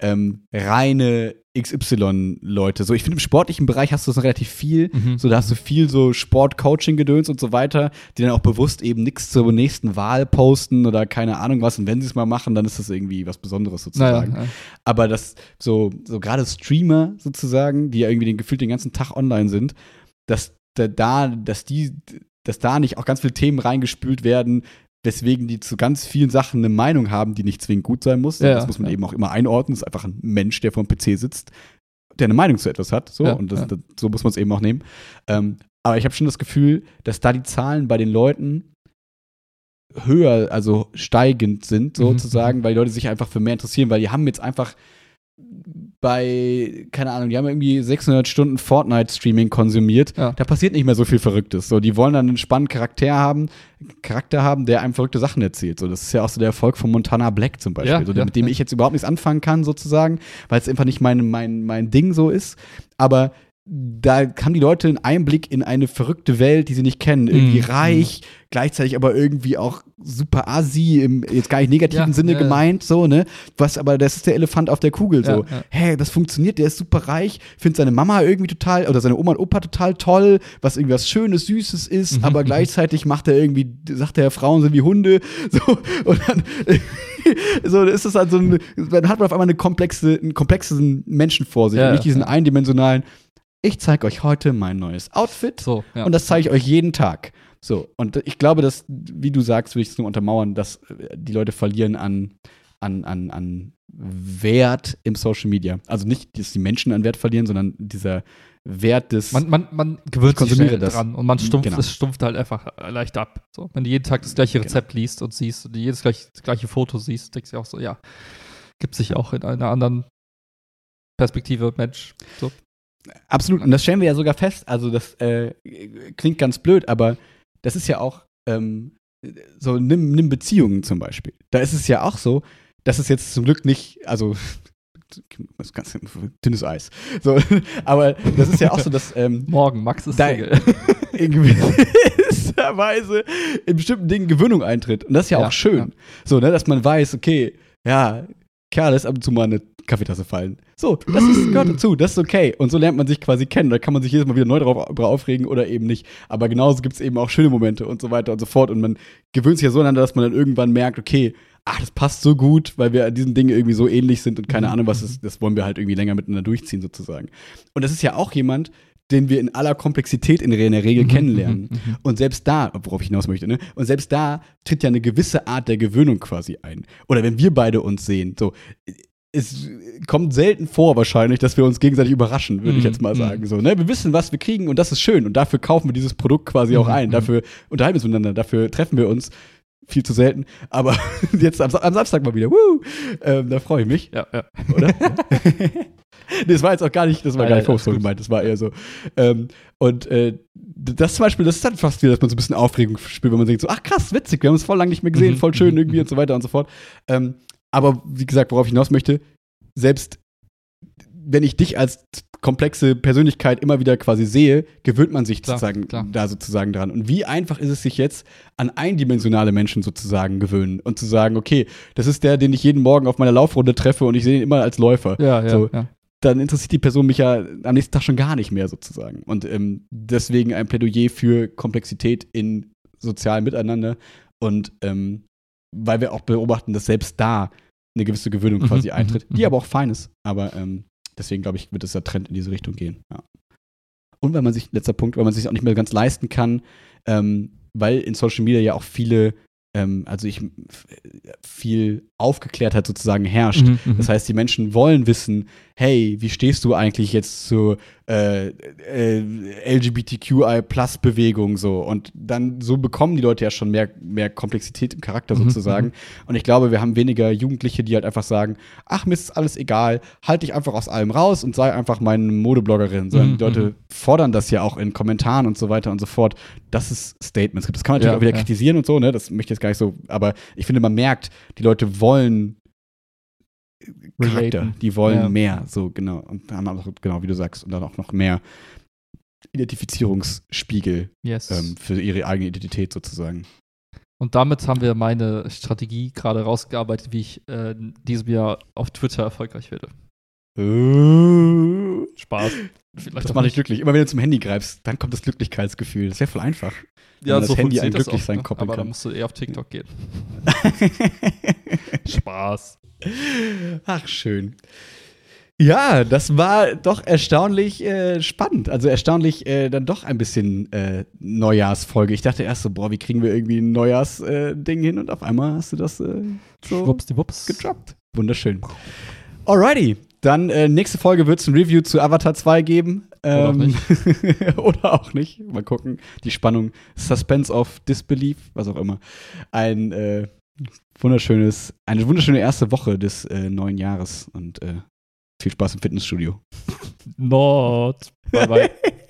B: ähm, reine XY-Leute. So, ich finde, im sportlichen Bereich hast du das relativ viel.
A: Mhm.
B: So, da hast du viel so Sport-Coaching-Gedöns und so weiter, die dann auch bewusst eben nichts zur nächsten Wahl posten oder keine Ahnung was. Und wenn sie es mal machen, dann ist das irgendwie was Besonderes sozusagen.
A: Naja, ja.
B: Aber das, so, so gerade Streamer sozusagen, die ja irgendwie den, gefühlt den ganzen Tag online sind, dass da, da, dass die, dass da nicht auch ganz viele Themen reingespült werden, weswegen die zu ganz vielen Sachen eine Meinung haben, die nicht zwingend gut sein muss.
A: Ja,
B: das muss man
A: ja.
B: eben auch immer einordnen. Das ist einfach ein Mensch, der vor dem PC sitzt, der eine Meinung zu etwas hat. So,
A: Ja,
B: und das, das, so muss man es eben auch nehmen. Ähm, aber ich habe schon das Gefühl, dass da die Zahlen bei den Leuten höher, also steigend sind,
A: Mhm,
B: sozusagen, weil die Leute sich einfach für mehr interessieren, weil die haben jetzt einfach bei, keine Ahnung, die haben irgendwie 600 Stunden Fortnite-Streaming konsumiert.
A: Ja.
B: Da passiert nicht mehr so viel Verrücktes. So, die wollen dann einen spannenden Charakter haben, Charakter haben, der einem verrückte Sachen erzählt. So, das ist ja auch so der Erfolg von Montana Black zum Beispiel,
A: Ja,
B: so,
A: ja,
B: mit dem ich jetzt überhaupt nichts anfangen kann, sozusagen, weil es einfach nicht mein, mein, mein Ding so ist. Aber da haben die Leute einen Einblick in eine verrückte Welt, die sie nicht kennen. Irgendwie
A: Mhm.
B: reich, gleichzeitig aber irgendwie auch super assi, im jetzt gar nicht negativen
A: Ja,
B: Sinne
A: ja,
B: gemeint, so, ne? Was aber, das ist der Elefant auf der Kugel, so.
A: Ja.
B: Hä, das funktioniert, der ist super reich, findet seine Mama irgendwie total, oder seine Oma und Opa total toll, was irgendwie was Schönes, Süßes ist,
A: Mhm,
B: aber gleichzeitig macht er irgendwie, sagt er, Frauen sind wie Hunde, [LAUGHS] so, und dann, [LAUGHS] so ist es halt so ein, dann hat man auf einmal eine komplexe, einen komplexen Menschen vor sich und nicht diesen eindimensionalen, ich zeige euch heute mein neues Outfit
A: So, ja.
B: und das zeige ich euch jeden Tag. So, und ich glaube, dass, wie du sagst, will ich es nur untermauern, dass äh, die Leute verlieren an, an, an, an Wert im Social Media. Also nicht, dass die Menschen an Wert verlieren, sondern dieser Wert des.
A: man, man, man gewöhnt sich schnell
B: das.
A: dran und man stumpft,
B: Genau.
A: es stumpft halt einfach leicht ab. So, wenn du jeden Tag das gleiche
B: Genau.
A: Rezept liest und siehst und jedes gleich, das gleiche Foto siehst, denkst du auch so, ja, gibt sich auch in einer anderen Perspektive Mensch. So.
B: Absolut. Und das stellen wir ja sogar fest. Also, das äh, klingt ganz blöd, aber das ist ja auch ähm, so, nimm, nimm Beziehungen zum Beispiel. Da ist es ja auch so, dass es jetzt zum Glück nicht, also, das ist ganz dünnes Eis. So, [LAUGHS] aber das ist ja auch so, dass ähm, [LAUGHS]
A: Morgen, Max ist
B: Da- [LAUGHS] in gewisser Weise in bestimmten Dingen Gewöhnung eintritt. Und das ist ja,
A: Ja,
B: auch schön.
A: ja.
B: So, ne, dass man weiß, okay, ja, Kerl lässt ab und zu mal eine Kaffeetasse fallen. So, das ist, gehört dazu, das ist okay. Und so lernt man sich quasi kennen. Da kann man sich jedes Mal wieder neu drauf, drüber aufregen oder eben nicht. Aber genauso gibt es eben auch schöne Momente und so weiter und so fort. Und man gewöhnt sich ja so aneinander, dass man dann irgendwann merkt, okay, ach, das passt so gut, weil wir an diesen Dingen irgendwie so ähnlich sind und keine
A: Mhm.
B: Ahnung, was ist, das wollen wir halt irgendwie länger miteinander durchziehen, sozusagen. Und das ist ja auch jemand, den wir in aller Komplexität in der Regel kennenlernen.
A: Mhm, mhm,
B: Und selbst da, worauf ich hinaus möchte, ne? Und selbst da tritt ja eine gewisse Art der Gewöhnung quasi ein. Oder wenn wir beide uns sehen, so, es kommt selten vor wahrscheinlich, dass wir uns gegenseitig überraschen, würde ich
A: Mhm,
B: jetzt mal
A: mhm.
B: sagen. So, ne? Wir wissen, was wir kriegen und das ist schön. Und dafür kaufen wir dieses Produkt quasi auch
A: Mhm,
B: ein.
A: mhm.
B: Dafür unterhalten wir uns miteinander, dafür treffen wir uns. Viel zu selten. Aber [LAUGHS] jetzt am, am Samstag mal wieder. Woo! Ähm, da freue ich mich
A: Ja, ja.
B: oder? [LAUGHS] [LAUGHS] nee, das war jetzt auch gar nicht, das war
A: Nein,
B: gar nicht vorwurfsvoll gemeint, das war eher so. Ähm, und äh, das zum Beispiel, das ist dann fast wieder, dass man so ein bisschen Aufregung spürt, wenn man denkt so, ach krass, witzig, wir haben uns voll lange nicht mehr gesehen,
A: Mhm,
B: voll schön
A: mhm,
B: irgendwie
A: mhm.
B: und so weiter und so fort. Ähm, aber wie gesagt, worauf ich hinaus möchte, selbst wenn ich dich als komplexe Persönlichkeit immer wieder quasi sehe, gewöhnt man sich
A: Klar,
B: sozusagen
A: klar.
B: da sozusagen dran. Und wie einfach ist es sich jetzt an eindimensionale Menschen sozusagen gewöhnen und zu sagen, okay, das ist der, den ich jeden Morgen auf meiner Laufrunde treffe und ich sehe ihn immer als Läufer
A: Ja, ja,
B: So.
A: ja.
B: Dann interessiert die Person mich ja am nächsten Tag schon gar nicht mehr sozusagen. Und ähm, deswegen ein Plädoyer für Komplexität in sozialem Miteinander. Und ähm, weil wir auch beobachten, dass selbst da eine gewisse Gewöhnung
A: Mhm,
B: quasi
A: mhm,
B: eintritt, die
A: mhm.
B: aber auch fein ist. Aber ähm, deswegen glaube ich, wird es der Trend in diese Richtung gehen. Ja. Und weil man sich, letzter Punkt, weil man sich auch nicht mehr ganz leisten kann, ähm, weil in Social Media ja auch viele ähm, also ich viel Aufgeklärtheit sozusagen herrscht.
A: Mhm, mhm.
B: das heißt, die Menschen wollen wissen, hey, wie stehst du eigentlich jetzt zur äh, äh, LGBTQI-Plus-Bewegung so? Und dann so bekommen die Leute ja schon mehr, mehr Komplexität im Charakter
A: Mhm,
B: sozusagen.
A: mhm.
B: Und ich glaube, wir haben weniger Jugendliche, die halt einfach sagen, ach, mir ist alles egal, halt dich einfach aus allem raus und sei einfach meine Modebloggerin. Sondern
A: Mhm,
B: die Leute
A: mhm.
B: fordern das ja auch in Kommentaren und so weiter und so fort, dass es Statements gibt. Das kann man natürlich
A: Ja,
B: auch wieder
A: ja.
B: kritisieren und so, ne? Das möchte ich jetzt gar nicht so, aber ich finde, man merkt, die Leute wollen Charakter,
A: Relaten.
B: die wollen
A: Ja.
B: mehr, so genau. Und haben auch, genau wie du sagst, und dann auch noch mehr Identifizierungsspiegel
A: Yes.
B: ähm, für ihre eigene Identität sozusagen.
A: Und damit haben wir meine Strategie gerade rausgearbeitet, wie ich äh, in diesem Jahr auf Twitter erfolgreich werde. Spaß. Vielleicht
B: Das macht dich glücklich. Immer wenn du zum Handy greifst, dann kommt das Glücklichkeitsgefühl. Das wäre voll einfach.
A: Ja,
B: das
A: so
B: Handy
A: funktioniert
B: an
A: das
B: glücklich sein
A: ne?
B: koppeln
A: Aber
B: kann.
A: dann musst du eher auf TikTok gehen. [LAUGHS] Spaß.
B: Ach, schön. Ja, das war doch erstaunlich äh, spannend. Also erstaunlich äh, dann doch ein bisschen äh, Neujahrsfolge. Ich dachte erst so, boah, wie kriegen wir irgendwie ein Neujahrsding äh, hin? Und auf einmal hast du das äh, so gedroppt. Wunderschön. Alrighty. Dann äh, nächste Folge wird es ein Review zu Avatar 2 geben.
A: Oder auch
B: Ähm, [LAUGHS] oder auch nicht. Mal gucken. Die Spannung, Suspense of Disbelief, was auch immer. Ein äh, wunderschönes, eine wunderschöne erste Woche des äh, neuen Jahres und äh, viel Spaß im Fitnessstudio.
A: Not. Bye bye. [LAUGHS]